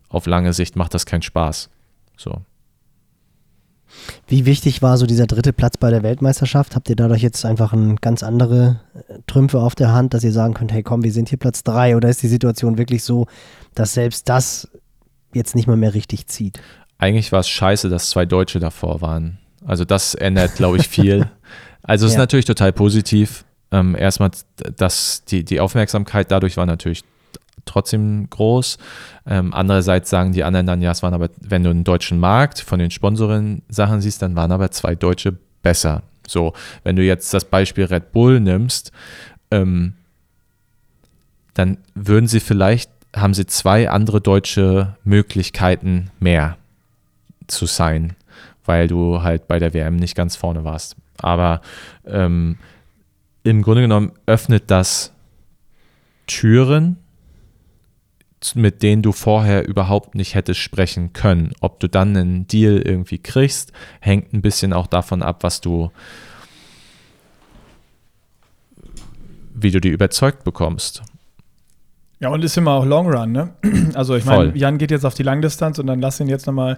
auf lange Sicht macht das keinen Spaß. So. Wie wichtig war so dieser dritte Platz bei der Weltmeisterschaft? Habt ihr dadurch jetzt einfach ein ganz andere äh, Trümpfe auf der Hand, dass ihr sagen könnt, hey komm, wir sind hier Platz drei? Oder ist die Situation wirklich so, dass selbst das jetzt nicht mal mehr richtig zieht? Eigentlich war es scheiße, dass zwei Deutsche davor waren. Also das ändert, glaube ich, viel. (laughs) Also es ist Ja. natürlich total positiv. Ähm, erstmal, dass die, die Aufmerksamkeit dadurch war natürlich trotzdem groß. Ähm, andererseits sagen die anderen dann, ja, es waren aber, wenn du einen deutschen Markt von den Sponsoren-Sachen siehst, dann waren aber zwei Deutsche besser. So, wenn du jetzt das Beispiel Red Bull nimmst, ähm, dann würden sie vielleicht, haben sie zwei andere deutsche Möglichkeiten mehr zu sein, weil du halt bei der WM nicht ganz vorne warst. Aber ähm, im Grunde genommen öffnet das Türen, mit denen du vorher überhaupt nicht hättest sprechen können. Ob du dann einen Deal irgendwie kriegst, hängt ein bisschen auch davon ab, was du wie du die überzeugt bekommst. Ja, und ist immer auch Long Run, ne? (clears throat) Also ich meine. Jan geht jetzt auf die Langdistanz und dann lass ihn jetzt nochmal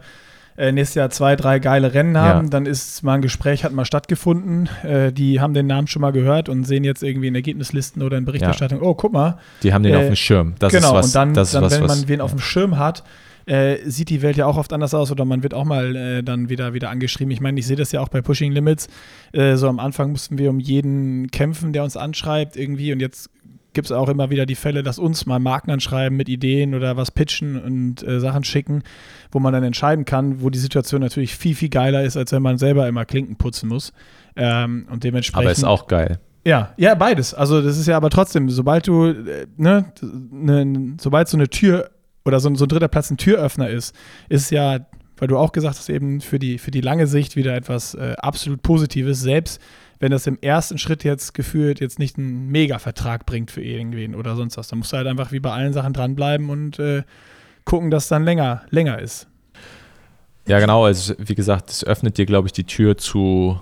äh, nächstes Jahr zwei, drei geile Rennen haben. Ja. Dann ist mal ein Gespräch, hat mal stattgefunden. Äh, die haben den Namen schon mal gehört und sehen jetzt irgendwie in Ergebnislisten oder in Berichterstattung, oh, guck mal. Die haben den Äh, auf dem Schirm. Das genau, ist was, und dann, das dann was, wenn was, man wen auf dem Schirm hat, äh, sieht die Welt ja auch oft anders aus oder man wird auch mal äh, dann wieder, wieder angeschrieben. Ich meine, ich sehe das ja auch bei Pushing Limits. Äh, so am Anfang mussten wir um jeden kämpfen, der uns anschreibt irgendwie und jetzt gibt es auch immer wieder die Fälle, dass uns mal Marken anschreiben mit Ideen oder was pitchen und äh, Sachen schicken, wo man dann entscheiden kann, wo die Situation natürlich viel, viel geiler ist, als wenn man selber immer Klinken putzen muss. Ähm, und dementsprechend. aber ist auch geil. Ja, ja, beides. Also das ist ja aber trotzdem, sobald du, äh, ne, ne sobald so eine Tür oder so, so ein dritter Platz ein Türöffner ist, ist ja, weil du auch gesagt hast, eben für die, für die lange Sicht wieder etwas äh, absolut Positives, selbst wenn das im ersten Schritt jetzt gefühlt jetzt nicht einen Mega-Vertrag bringt für irgendwen oder sonst was. Da musst du halt einfach wie bei allen Sachen dranbleiben und äh, gucken, dass dann länger, länger ist. Ja, genau. Also, wie gesagt, es öffnet dir, glaube ich, die Tür zu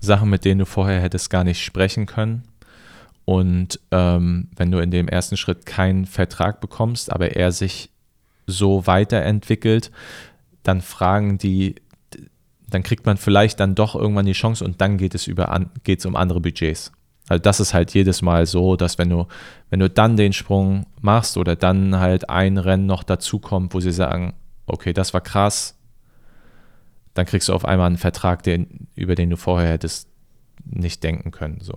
Sachen, mit denen du vorher hättest gar nicht sprechen können. Und ähm, wenn du in dem ersten Schritt keinen Vertrag bekommst, aber er sich so weiterentwickelt, dann fragen die, dann kriegt man vielleicht dann doch irgendwann die Chance und dann geht es über an, geht's um andere Budgets. Also das ist halt jedes Mal so, dass wenn du, wenn du dann den Sprung machst oder dann halt ein Rennen noch dazukommt, wo sie sagen, okay, das war krass, dann kriegst du auf einmal einen Vertrag, den, über den du vorher hättest nicht denken können. So.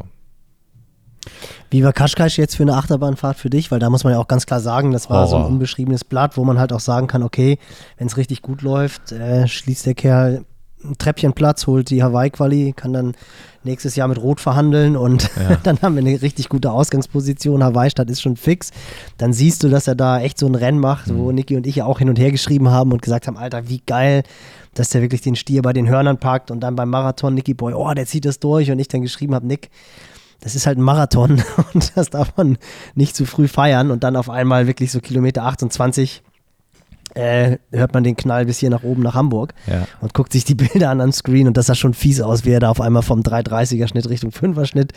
Wie war Kaschkasch jetzt für eine Achterbahnfahrt für dich? Weil da muss man ja auch ganz klar sagen, das war so ein Horror. unbeschriebenes Blatt, wo man halt auch sagen kann, okay, wenn es richtig gut läuft, äh, schließt der Kerl ein Treppchenplatz, holt die Hawaii-Quali, kann dann nächstes Jahr mit Rot verhandeln und Ja. (laughs) dann haben wir eine richtig gute Ausgangsposition. Hawaii-Stadt ist schon fix. Dann siehst du, dass er da echt so ein Rennen macht, wo Mhm. Niki und ich ja auch hin und her geschrieben haben und gesagt haben, Alter, wie geil, dass der wirklich den Stier bei den Hörnern packt und dann beim Marathon Nicky Boy, oh, der zieht das durch und ich dann geschrieben habe, Nick, das ist halt ein Marathon (laughs) und das darf man nicht zu früh feiern und dann auf einmal wirklich so Kilometer 28 äh, hört man den Knall bis hier nach oben nach Hamburg Ja. und guckt sich die (laughs) Bilder an am Screen und das sah schon fies aus, wie er da auf einmal vom 330er Schnitt Richtung 5er Schnitt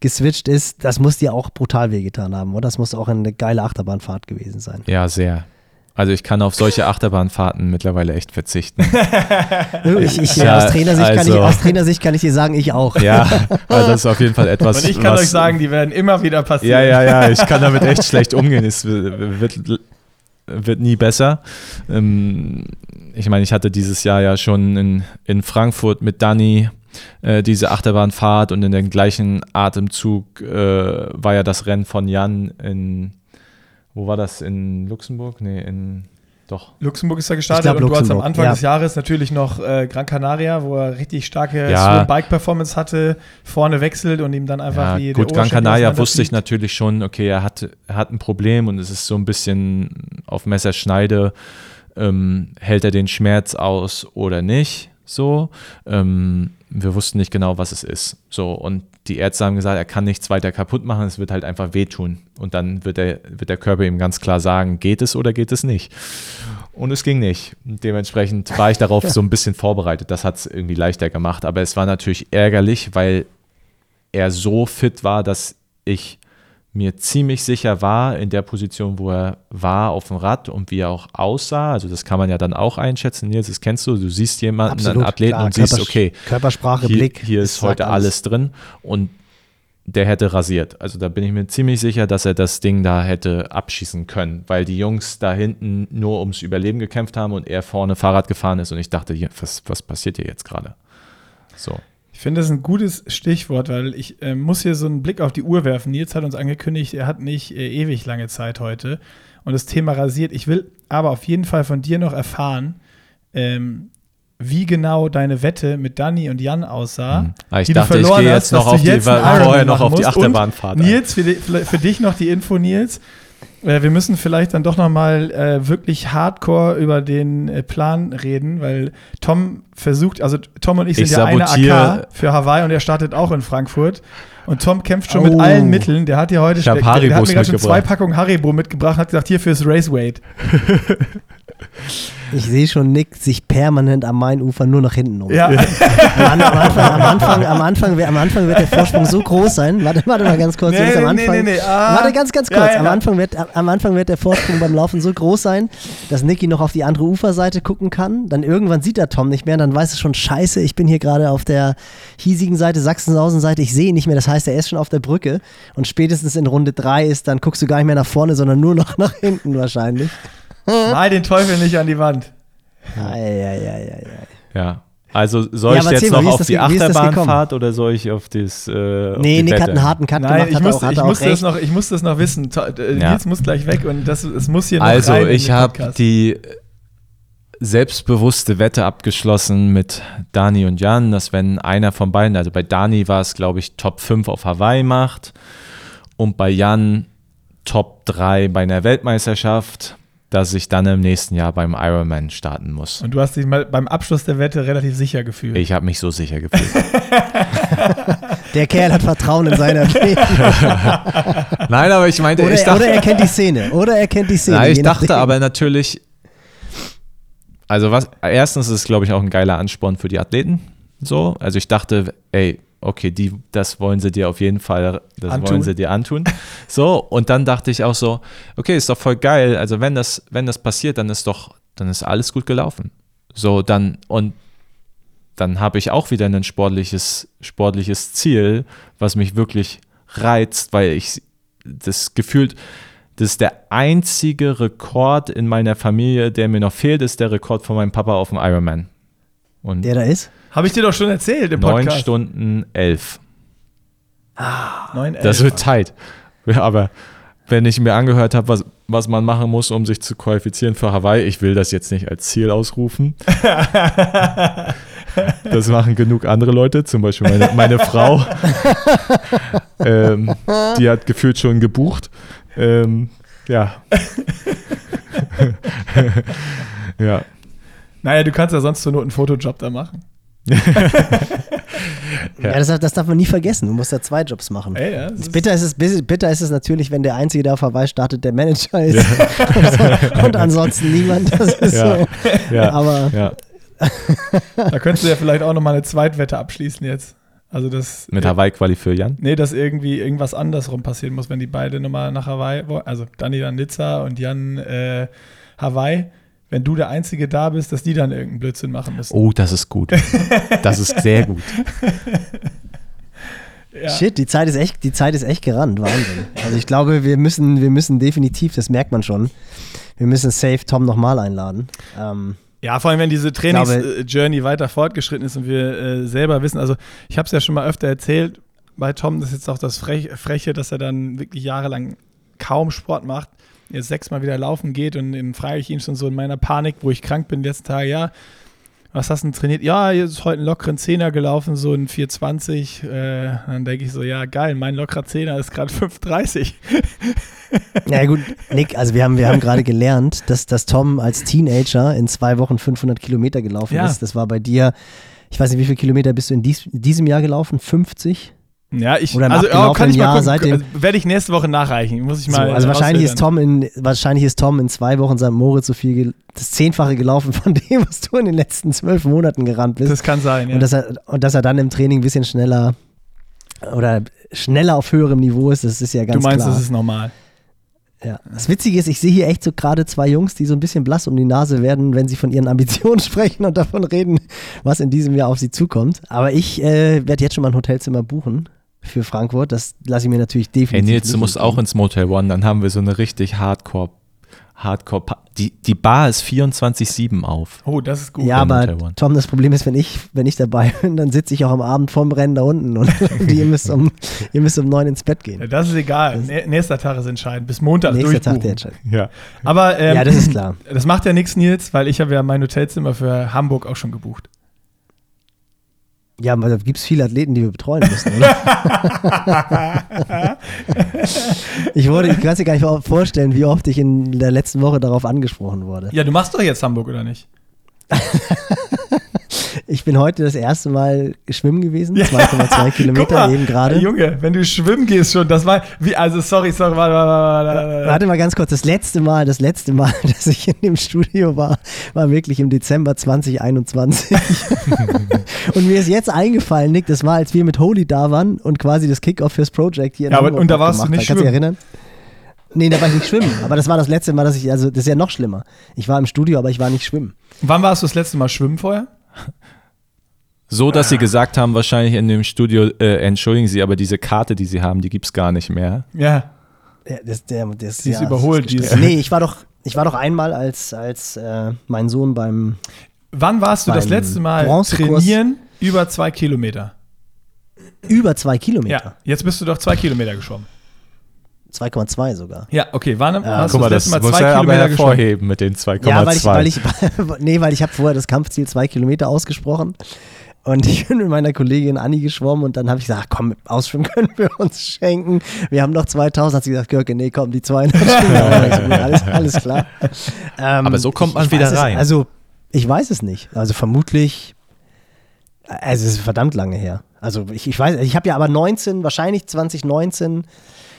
geswitcht ist. Das muss dir auch brutal wehgetan haben, oder? Das muss auch eine geile Achterbahnfahrt gewesen sein. ja, sehr. Also ich kann auf solche Achterbahnfahrten mittlerweile echt verzichten. (laughs) Ich, ich, Ja, aus, Trainersicht kann ich, also- aus Trainersicht kann ich dir sagen, ich auch. ja, (laughs) also das ist auf jeden Fall etwas. Und ich kann was, euch sagen, die werden immer wieder passieren. Ja, ja, ja, ich kann damit echt schlecht umgehen. Es wird, wird nie besser. Ähm, Ich meine, ich hatte dieses Jahr ja schon in, in Frankfurt mit Dani äh, diese Achterbahnfahrt und in dem gleichen Atemzug äh, war ja das Rennen von Jan in, wo war das? In Luxemburg? Nee, in, doch. Luxemburg ist ja gestartet glaub, und du hast am Anfang ja. des Jahres natürlich noch äh, Gran Canaria, wo er richtig starke Ja. Swim Bike Performance hatte, vorne wechselt und ihm dann einfach Ja, die gut, Gran Canaria wusste ich natürlich schon, okay, er hat, er hat ein Problem und es ist so ein bisschen auf Messerschneide, ähm, hält er den Schmerz aus oder nicht, so. Ähm, wir wussten nicht genau, was es ist, so. Und die Ärzte haben gesagt, er kann nichts weiter kaputt machen, es wird halt einfach wehtun. Und dann wird der, wird der Körper ihm ganz klar sagen, geht es oder geht es nicht. Und es ging nicht. Dementsprechend war ich darauf so ein bisschen vorbereitet. Das hat es irgendwie leichter gemacht. Aber es war natürlich ärgerlich, weil er so fit war, dass ich mir ziemlich sicher war in der Position, wo er war auf dem Rad und wie er auch aussah. Also das kann man ja dann auch einschätzen. Nils, das kennst du. Du siehst jemanden, einen Athleten klar. und siehst, Körpers- okay, Körpersprache, hier, Blick. hier ist heute alles drin und der hätte rasiert. Also da bin ich mir ziemlich sicher, dass er das Ding da hätte abschießen können, weil die Jungs da hinten nur ums Überleben gekämpft haben und er vorne Fahrrad gefahren ist und ich dachte, was, was passiert hier jetzt gerade? So. Ich finde das ein gutes Stichwort, weil ich äh, muss hier so einen Blick auf die Uhr werfen. Nils hat uns angekündigt, er hat nicht äh, ewig lange Zeit heute und das Thema rasiert. Ich will aber auf jeden Fall von dir noch erfahren, ähm, wie genau deine Wette mit Danny und Jan aussah. Hm. Ah, ich die du dachte, ich verloren gehe hast, jetzt noch dass auf du die, jetzt vorher noch auf die Achterbahnfahrt. Nils, für, die, für dich noch die Info, Nils. Äh, wir müssen vielleicht dann doch noch mal äh, wirklich hardcore über den äh, Plan reden, weil Tom versucht, also Tom und ich sind Ich ja eine AK für Hawaii und er startet auch in Frankfurt. Und Tom kämpft schon Oh. mit allen Mitteln. Der hat ja heute Ich hab der, der hat mir gerade schon zwei. Packungen Haribo mitgebracht und hat gesagt, hier fürs Race Weight. (laughs) Ich sehe schon Nick sich permanent am Mainufer nur nach hinten um. Ja. Am, Anfang, am, Anfang, am, Anfang, am Anfang wird der Vorsprung so groß sein. Warte, warte mal ganz kurz. Nee, am nee, nee, Anfang, nee, nee. Ah. Warte ganz, ganz Ja, kurz. ja. Am, Anfang wird, am Anfang wird der Vorsprung beim Laufen so groß sein, dass Nicky noch auf die andere Uferseite gucken kann. Dann irgendwann sieht er Tom nicht mehr. Dann weiß es schon, scheiße, ich bin hier gerade auf der hiesigen Seite, Sachsenhausen-Seite. Ich sehe ihn nicht mehr. Das heißt, er ist schon auf der Brücke. Und spätestens in Runde drei ist, dann guckst du gar nicht mehr nach vorne, sondern nur noch (laughs) nach hinten wahrscheinlich. Mal den Teufel nicht an die Wand. Eieieiei. Ja. Also soll Ja, ich jetzt mal, noch auf das die Achterbahnfahrt oder soll ich auf das äh, auf Nee, die Nick hat Wette? einen harten Cut Nein, gemacht, ich hat, muss, er auch, hat ich, er auch muss das noch, ich muss das noch wissen. Äh, Ja. Nils muss gleich weg und das, es muss hier noch Also, rein in ich habe die selbstbewusste Wette abgeschlossen mit Dani und Jan, dass wenn einer von beiden, also bei Dani war es, glaube ich, Top 5 auf Hawaii macht und bei Jan Top 3 bei einer Weltmeisterschaft, dass ich dann im nächsten Jahr beim Ironman starten muss. Und du hast dich mal beim Abschluss der Wette relativ sicher gefühlt. Ich habe mich so sicher gefühlt. (laughs) Der Kerl hat Vertrauen in seine Athleten. (laughs) Nein, aber ich meinte, Oder, ich dachte, oder er kennt die Szene. Oder er kennt die Szene. Ja, ich dachte aber natürlich, also was, erstens ist es, glaube ich, auch ein geiler Ansporn für die Athleten. So, also ich dachte, ey, okay, die, das wollen sie dir auf jeden Fall, das Antun. wollen sie dir antun. (laughs) So, und dann dachte ich auch so, okay, ist doch voll geil. Also wenn das, wenn das passiert, dann ist doch, dann ist alles gut gelaufen. So, dann, und dann habe ich auch wieder ein sportliches, sportliches Ziel, was mich wirklich reizt, weil ich das gefühlt, das ist der einzige Rekord in meiner Familie, der mir noch fehlt, ist der Rekord von meinem Papa auf dem Ironman. Und Der da ist? Habe ich dir doch schon erzählt im 9 Podcast. Stunden 11. Neun, Das elf. wird tight. Aber wenn ich mir angehört habe, was, was man machen muss, um sich zu qualifizieren für Hawaii, ich will das jetzt nicht als Ziel ausrufen. (laughs) das machen genug andere Leute, zum Beispiel meine, meine Frau. (laughs) ähm, die hat gefühlt schon gebucht. Ähm, ja. (laughs) ja. Naja, du kannst ja sonst zur Not einen Fotojob da machen. (laughs) Ja, das, das darf man nie vergessen. Du musst da zwei Jobs machen. Ey, ja, das ist- Bitter ist, es, bitter ist es natürlich, wenn der Einzige, der auf Hawaii startet, der Manager ist. (laughs) Und ansonsten niemand. Das ist Ja. so. Ja. Aber ja. Da könntest du ja vielleicht auch nochmal eine Zweitwette abschließen jetzt. Also das. Mit Hawaii-Quali für Jan. Nee, dass irgendwie irgendwas andersrum passieren muss, wenn die beide nochmal nach Hawaii wollen. Also Dani dann Nizza und Jan äh, Hawaii. Wenn du der Einzige da bist, dass die dann irgendeinen Blödsinn machen müssen. Oh, das ist gut. Das ist sehr gut. (laughs) ja. shit, die Zeit ist echt, die Zeit ist echt gerannt. Wahnsinn. Also ich glaube, wir müssen, wir müssen definitiv, das merkt man schon, wir müssen safe Tom nochmal einladen. Ähm, Ja, vor allem, wenn diese Trainings-Journey weiter fortgeschritten ist und wir äh, selber wissen, also ich habe es ja schon mal öfter erzählt bei Tom, das ist jetzt auch das Frech, Freche, dass er dann wirklich jahrelang kaum Sport macht, jetzt sechsmal wieder laufen geht und dann frage ich ihn schon so in meiner Panik, wo ich krank bin, die letzten Tage, ja, was hast du denn trainiert? Ja, jetzt ist heute einen lockeren Zehner gelaufen, so ein 420. Äh, dann denke ich so, ja, geil, mein lockerer Zehner ist gerade (laughs) 530. Ja gut, Nick, also wir haben, wir haben gerade gelernt, dass, dass Tom als Teenager in zwei Wochen 500 Kilometer gelaufen Ja. ist. Das war bei dir, ich weiß nicht, wie viele Kilometer bist du in, dies, in diesem Jahr gelaufen? 50? Ja, ich, Oder also, ja, abgelaufenen kann ich mal Jahr gucken, seitdem- also, werde ich nächste Woche nachreichen, muss ich So, mal also wahrscheinlich ist. Tom in, wahrscheinlich ist Tom in zwei Wochen St. Moritz so viel, das Zehnfache gelaufen von (laughs) dem, was du in den letzten zwölf Monaten gerannt bist. Das kann sein, ja. und, dass er, und dass er dann im Training ein bisschen schneller oder schneller auf höherem Niveau ist, das ist ja ganz du meinst, klar. das ist normal. Ja. Das Witzige ist, ich sehe hier echt so gerade zwei Jungs, die so ein bisschen blass um die Nase werden, wenn sie von ihren Ambitionen (laughs) sprechen und davon reden, was in diesem Jahr auf sie zukommt. Aber ich äh, werde jetzt schon mal ein Hotelzimmer buchen für Frankfurt. Das lasse ich mir natürlich Ey, definitiv. Nils, du musst auch ins Motel One, dann haben wir so eine richtig Hardcore, Hardcore, die, die Bar ist 24-7 auf. Oh, das ist gut. Ja, aber. Tom, das Problem ist, wenn ich, wenn ich dabei (laughs) bin, dann sitze ich auch am Abend vorm Rennen da unten und (laughs) ihr müsst um, ihr müsst um neun ins Bett Ja, gehen. das ist egal. Nä- Nächster Tag ist entscheidend. Bis Montag Nächster Tag durchbuchen. der Entscheidung. Ja. Aber ähm, Ja, das ist klar. (laughs) Das macht ja nichts, Nils, weil ich habe ja mein Hotelzimmer für Hamburg auch schon gebucht. Ja, aber da gibt es viele Athleten, die wir betreuen müssen, oder? (laughs) ich wurde, ich kann es dir gar nicht vorstellen, wie oft ich in der letzten Woche darauf angesprochen wurde. Ja, du machst doch jetzt Hamburg, oder nicht? (laughs) Ich bin heute das erste Mal schwimmen gewesen, Ja. 2,2 Guck Kilometer mal, eben gerade. Junge, wenn du schwimmen gehst schon, das war, wie, also sorry, sorry, warte, warte, warte, warte. Warte mal ganz kurz, das letzte Mal, das letzte Mal, (laughs) dass ich in dem Studio war, war wirklich im Dezember 2021. (laughs) und mir ist jetzt eingefallen, Nick, das war, als wir mit Holy da waren und quasi das Kickoff fürs Project hier in Ja, aber- und da warst du nicht. Kannst du dich erinnern? Nee, da war ich nicht schwimmen. Aber das war das letzte Mal, dass ich, also das ist ja noch schlimmer. Ich war im Studio, aber ich war nicht schwimmen. Wann warst du das letzte Mal schwimmen vorher? So, dass sie gesagt haben, wahrscheinlich in dem Studio, äh, entschuldigen Sie, aber diese Karte, die Sie haben, die gibt es gar nicht mehr. Ja. Ja, das, der, das, Die ist ja, überholt, das die gestresst. Nee, ich war doch, ich war doch einmal als, als äh, mein Sohn beim Wann warst du das letzte Mal trainieren über zwei Kilometer? über zwei Kilometer. Ja, jetzt bist du doch zwei Kilometer geschwommen. 2,2 sogar. Ja, okay, wann hast Guck du mal, das das letzte Mal zwei er aber Kilometer geschwommen? hervorheben mit den 2,2. Ja, weil ich, weil ich, (laughs) nee, weil ich habe vorher das Kampfziel zwei Kilometer ausgesprochen und ich (laughs) bin mit meiner Kollegin Anni geschwommen und dann habe ich gesagt, komm, ausschwimmen (laughs) können wir uns schenken. Wir haben noch 2000. Hat sie gesagt, Görke, nee, komm, die 200 Stunden. Also gut, alles, alles klar. Ähm, Aber so kommt man ich wieder weiß es, rein. Also, ich weiß es nicht. Also vermutlich, also es ist verdammt lange her. Also ich, ich weiß, ich habe ja aber 19, wahrscheinlich 2019,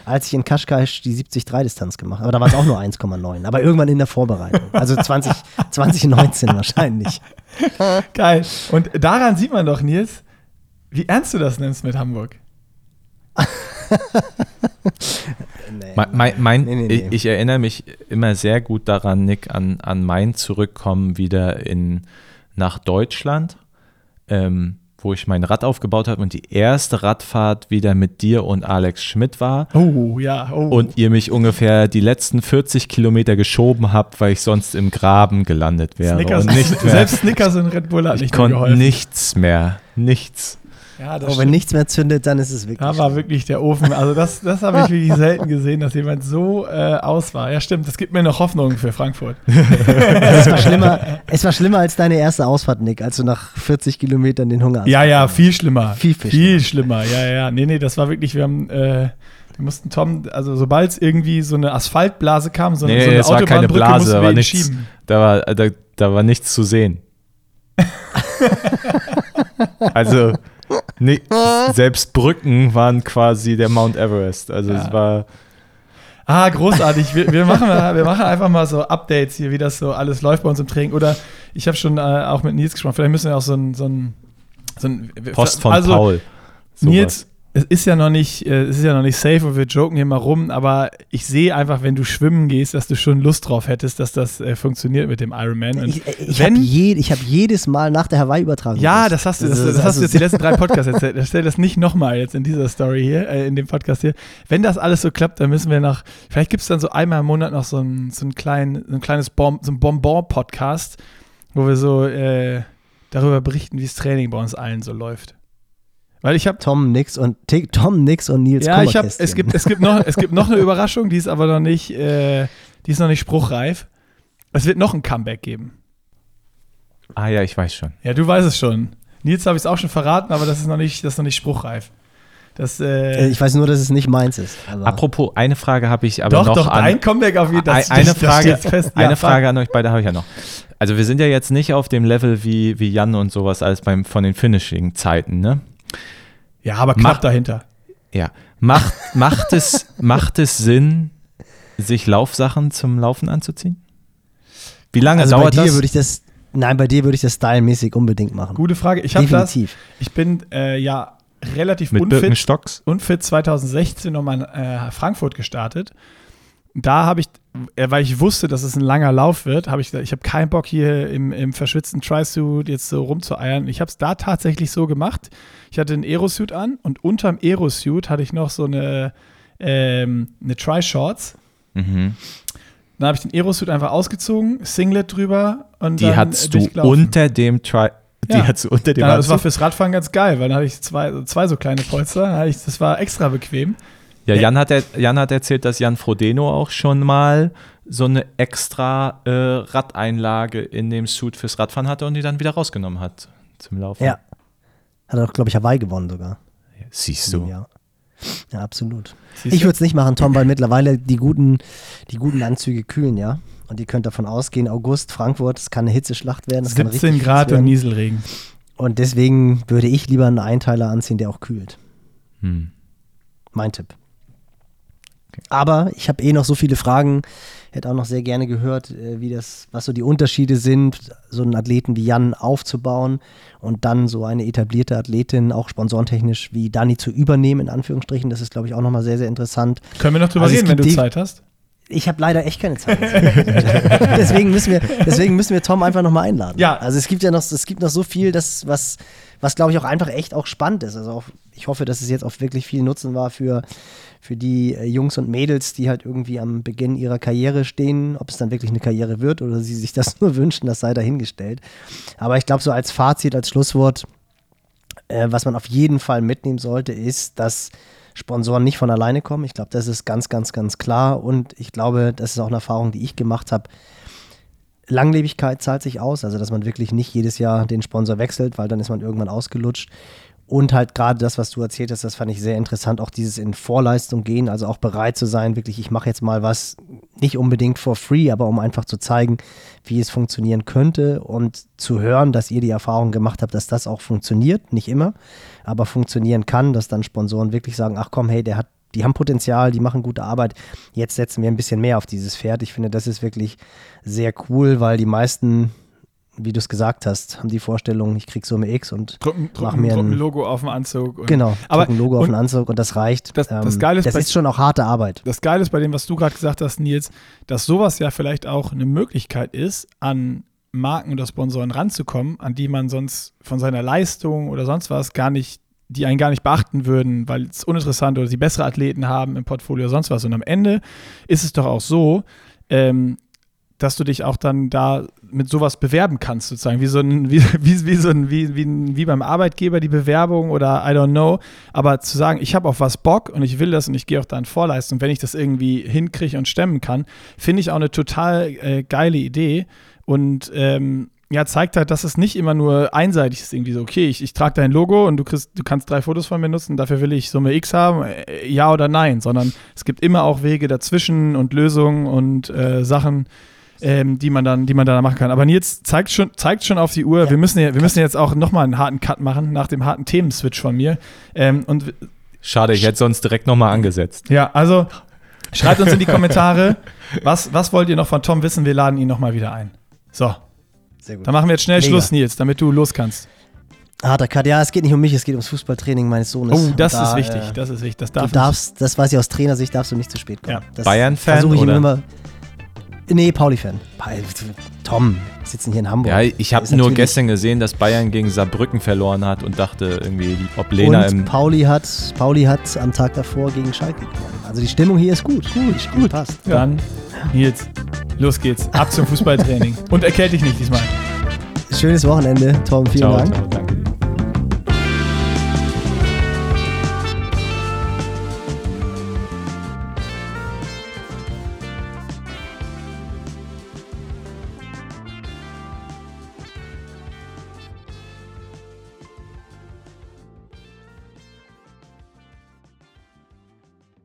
als ich in Kaschkasch die 70-3-Distanz gemacht habe. Aber da war es auch nur 1,9. Aber irgendwann in der Vorbereitung. Also 20, 2019 (laughs) wahrscheinlich. Geil. Und daran sieht man doch, Nils, wie ernst du das nimmst mit Hamburg. (laughs) Nee, Mein, mein, mein, Nee, nee, nee. Ich, ich erinnere mich immer sehr gut daran, Nick, an, an mein Zurückkommen wieder in, nach Deutschland, ähm, wo ich mein Rad aufgebaut habe und die erste Radfahrt wieder mit dir und Alex Schmidt war. Oh, ja. Oh. Und ihr mich ungefähr die letzten 40 Kilometer geschoben habt, weil ich sonst im Graben gelandet wäre. Snickers, und nicht mehr, selbst Snickers und Red Bull hat ich nicht mehr konnte geholfen. nichts mehr. Nichts. Ja, das Aber wenn stimmt. nichts mehr zündet, dann ist es wirklich. Da war wirklich der Ofen. Also das, das habe ich wirklich selten gesehen, dass jemand so äh, aus war. Ja, stimmt. Das gibt mir noch Hoffnung für Frankfurt. (laughs) es, war schlimmer, es war schlimmer als deine erste Ausfahrt, Nick, als du nach 40 Kilometern den Hunger hast. Ja, ja, viel schlimmer. Viel, viel viel schlimmer. Ja, ja. Nee, nee, das war wirklich, wir haben, äh, wir mussten Tom, also sobald es irgendwie so eine Asphaltblase kam, so, Nee, so eine es war keine Autobahnbrücke, Blase, mussten da wir war nichts, schieben. da war, da, da war nichts zu sehen. (laughs) also ni- selbst Brücken waren quasi der Mount Everest. Also Ja. es war Ah, großartig. Wir, wir, machen, wir machen einfach mal so Updates hier, wie das so alles läuft bei uns im Training. Oder ich habe schon äh, auch mit Nils gesprochen, vielleicht müssen wir auch so ein, so ein, so ein Post von also, Paul. Sowas. Nils, es ist ja noch nicht, äh, es ist ja noch nicht safe und wir joken hier mal rum, aber ich sehe einfach, wenn du schwimmen gehst, dass du schon Lust drauf hättest, dass das äh, funktioniert mit dem Ironman. Und Ich, ich habe je, ich hab jedes Mal nach der Hawaii-Übertragung. ja, gewusst. das hast du, das, ist- das hast also du jetzt die letzten drei Podcasts erzählt. Erzähl das nicht nochmal jetzt in dieser Story hier, äh, in dem Podcast hier. Wenn das alles so klappt, dann müssen wir noch, vielleicht gibt es dann so einmal im Monat noch so ein, so ein, klein, so ein kleines Bom, so ein Bonbon-Podcast, wo wir so äh, darüber berichten, wie das Training bei uns allen so läuft. Weil ich habe Tom Nix und T- Tom Nix und Nils ja, ich hab, es, gibt, es, gibt noch, es gibt noch eine (laughs) Überraschung, die ist aber noch nicht, äh, die ist noch nicht spruchreif. Es wird noch ein Comeback geben. Ah ja, ich weiß schon. Ja, du weißt es schon. Nils habe ich es auch schon verraten, aber das ist noch nicht, das ist noch nicht spruchreif. Das, Äh, äh, Ich weiß nur, dass es nicht meins ist. aber- Apropos, eine Frage habe ich aber doch, noch doch, an. ein Comeback auf jeden Fall. Ein- eine Frage, fest. eine Ja, Frage an euch beide habe ich ja noch. Also wir sind ja jetzt nicht auf dem Level wie, wie Jan und sowas als beim von den Finishing-Zeiten, ne? Ja, aber knapp Mach- dahinter. Ja. Macht, macht, es, macht es Sinn, sich Laufsachen zum Laufen anzuziehen? Wie lange also bei dauert dir das? würde ich das, nein, bei dir würde ich das stylmäßig unbedingt machen. Gute Frage. Ich habe das. Definitiv. Ich bin äh, ja relativ Mit unfit, unfit 2016 nochmal in äh, Frankfurt gestartet. Da habe ich, äh, weil ich wusste, dass es ein langer Lauf wird, habe ich gesagt, ich habe keinen Bock hier im, im verschwitzten Tri-Suit jetzt so rumzueiern. Ich habe es da tatsächlich so gemacht. Ich hatte einen Aerosuit an und unterm Aerosuit hatte ich noch so eine, ähm, eine Tri-Shorts. Mhm. Dann habe ich den Aerosuit einfach ausgezogen, Singlet drüber und Die dann, äh, hattest du unter dem Tri Die Ja. hattest du unter dem Ja, das war fürs Radfahren ganz geil, weil dann hatte ich zwei, zwei so kleine Polster. Dann hatte ich, das war extra bequem. Ja, Jan hat, er- Jan hat erzählt, dass Jan Frodeno auch schon mal so eine extra äh, Radeinlage in dem Suit fürs Radfahren hatte und die dann wieder rausgenommen hat zum Laufen. Ja. Hat er auch, glaube ich, Hawaii gewonnen sogar. Siehst in dem du. Jahr. Ja, absolut. Siehst Ich würde es nicht machen, Tom, weil mittlerweile die guten, die guten Anzüge kühlen, ja. Und ihr könnt davon ausgehen, August, Frankfurt, es kann eine Hitzeschlacht werden. Es kann 17 richtig Grad und. Nieselregen. Und deswegen würde ich lieber einen Einteiler anziehen, der auch kühlt. Hm. Mein Tipp. Aber ich habe eh noch so viele Fragen. Hätte auch noch sehr gerne gehört, äh, wie das, was so die Unterschiede sind, so einen Athleten wie Jan aufzubauen und dann so eine etablierte Athletin, auch sponsorentechnisch wie Dani zu übernehmen, in Anführungsstrichen. Das ist, glaube ich, auch nochmal sehr, sehr interessant. Können wir noch drüber Also reden, wenn du Zeit hast? Ich habe leider echt keine Zeit. (laughs) deswegen, müssen wir, deswegen müssen wir Tom einfach nochmal einladen. Ja. Also es gibt ja noch, es gibt noch so viel, das, was, was glaube ich auch einfach echt auch spannend ist. Also auch, ich hoffe, dass es jetzt auch wirklich viel Nutzen war für, für die äh, Jungs und Mädels, die halt irgendwie am Beginn ihrer Karriere stehen. Ob es dann wirklich eine Karriere wird oder sie sich das (laughs) nur wünschen, das sei dahingestellt. Aber ich glaube, so als Fazit, als Schlusswort, äh, was man auf jeden Fall mitnehmen sollte, ist, dass Sponsoren nicht von alleine kommen. Ich glaube, das ist ganz, ganz, ganz klar. Und ich glaube, das ist auch eine Erfahrung, die ich gemacht habe. Langlebigkeit zahlt sich aus, also dass man wirklich nicht jedes Jahr den Sponsor wechselt, weil dann ist man irgendwann ausgelutscht. Und halt gerade das, was du erzählt hast, das fand ich sehr interessant, auch dieses in Vorleistung gehen, also auch bereit zu sein, wirklich, ich mache jetzt mal was, nicht unbedingt for free, aber um einfach zu zeigen, wie es funktionieren könnte und zu hören, dass ihr die Erfahrung gemacht habt, dass das auch funktioniert, nicht immer, aber funktionieren kann, dass dann Sponsoren wirklich sagen, ach komm, hey, der hat, die haben Potenzial, die machen gute Arbeit, jetzt setzen wir ein bisschen mehr auf dieses Pferd. Ich finde, das ist wirklich sehr cool, weil die meisten, wie du es gesagt hast, haben die Vorstellung, ich krieg Summe X und mach mir ein, Logo auf dem Anzug. Und, genau, aber ein Logo auf den Anzug und das reicht. Ähm, das- das Geile ist das bei- ist schon auch harte Arbeit. Das Geile ist bei dem, was du gerade gesagt hast, Nils, dass sowas ja vielleicht auch eine Möglichkeit ist, an Marken oder Sponsoren ranzukommen, an die man sonst von seiner Leistung oder sonst was gar nicht, die einen gar nicht beachten würden, weil es uninteressant oder sie bessere Athleten haben im Portfolio oder sonst was. Und am Ende ist es doch auch so, ähm, dass du dich auch dann da mit sowas bewerben kannst, sozusagen, wie so ein, wie, (laughs) wie, wie so ein, wie, wie, wie beim Arbeitgeber die Bewerbung oder I don't know. Aber zu sagen, ich habe auf was Bock und ich will das und ich gehe auch da in Vorleistung, wenn ich das irgendwie hinkriege und stemmen kann, finde ich auch eine total äh, geile Idee. Und ähm, ja, zeigt halt, dass es nicht immer nur einseitig ist, irgendwie so, okay, ich, ich trage dein Logo und du kriegst, du kannst drei Fotos von mir nutzen, dafür will ich Summe X haben, äh, ja oder nein, sondern es gibt immer auch Wege dazwischen und Lösungen und äh, Sachen, ähm, die man dann, die man da machen kann. Aber Nils zeigt schon, zeigt schon auf die Uhr. wir müssen, ja, wir müssen jetzt auch nochmal einen harten Cut machen nach dem harten Themenswitch von mir. Ähm, und Schade, ich hätte sonst direkt nochmal angesetzt. ja, also (laughs) schreibt uns in die Kommentare, was, was wollt ihr noch von Tom wissen? Wir laden ihn nochmal wieder ein. So, Sehr gut. dann machen wir jetzt schnell Mega. Schluss, Nils, damit du los kannst. Harter Cut. Ja, es geht nicht um mich, es geht ums Fußballtraining meines Sohnes. Oh, das da, ist wichtig. Äh, das ist wichtig. Das du darf darfst, das weiß ich aus Trainersicht, darfst du nicht zu spät kommen. Ja. Das Bayern-Fan versuche ich ihm oder? immer. Nee, Pauli-Fan. Pa- Tom, wir sitzen hier in Hamburg. Ja, ich habe Ist nur gestern gesehen, dass Bayern gegen Saarbrücken verloren hat und dachte irgendwie, ob Lena Und im. Pauli hat, Pauli hat am Tag davor gegen Schalke gewonnen. Also die Stimmung hier ist gut. Gut, gut. Passt. nicht. Dann, Nils, los geht's. Ab zum Fußballtraining. Und erkälte dich nicht diesmal. Schönes Wochenende, Tom. Vielen Ciao, Dank. ciao, danke dir.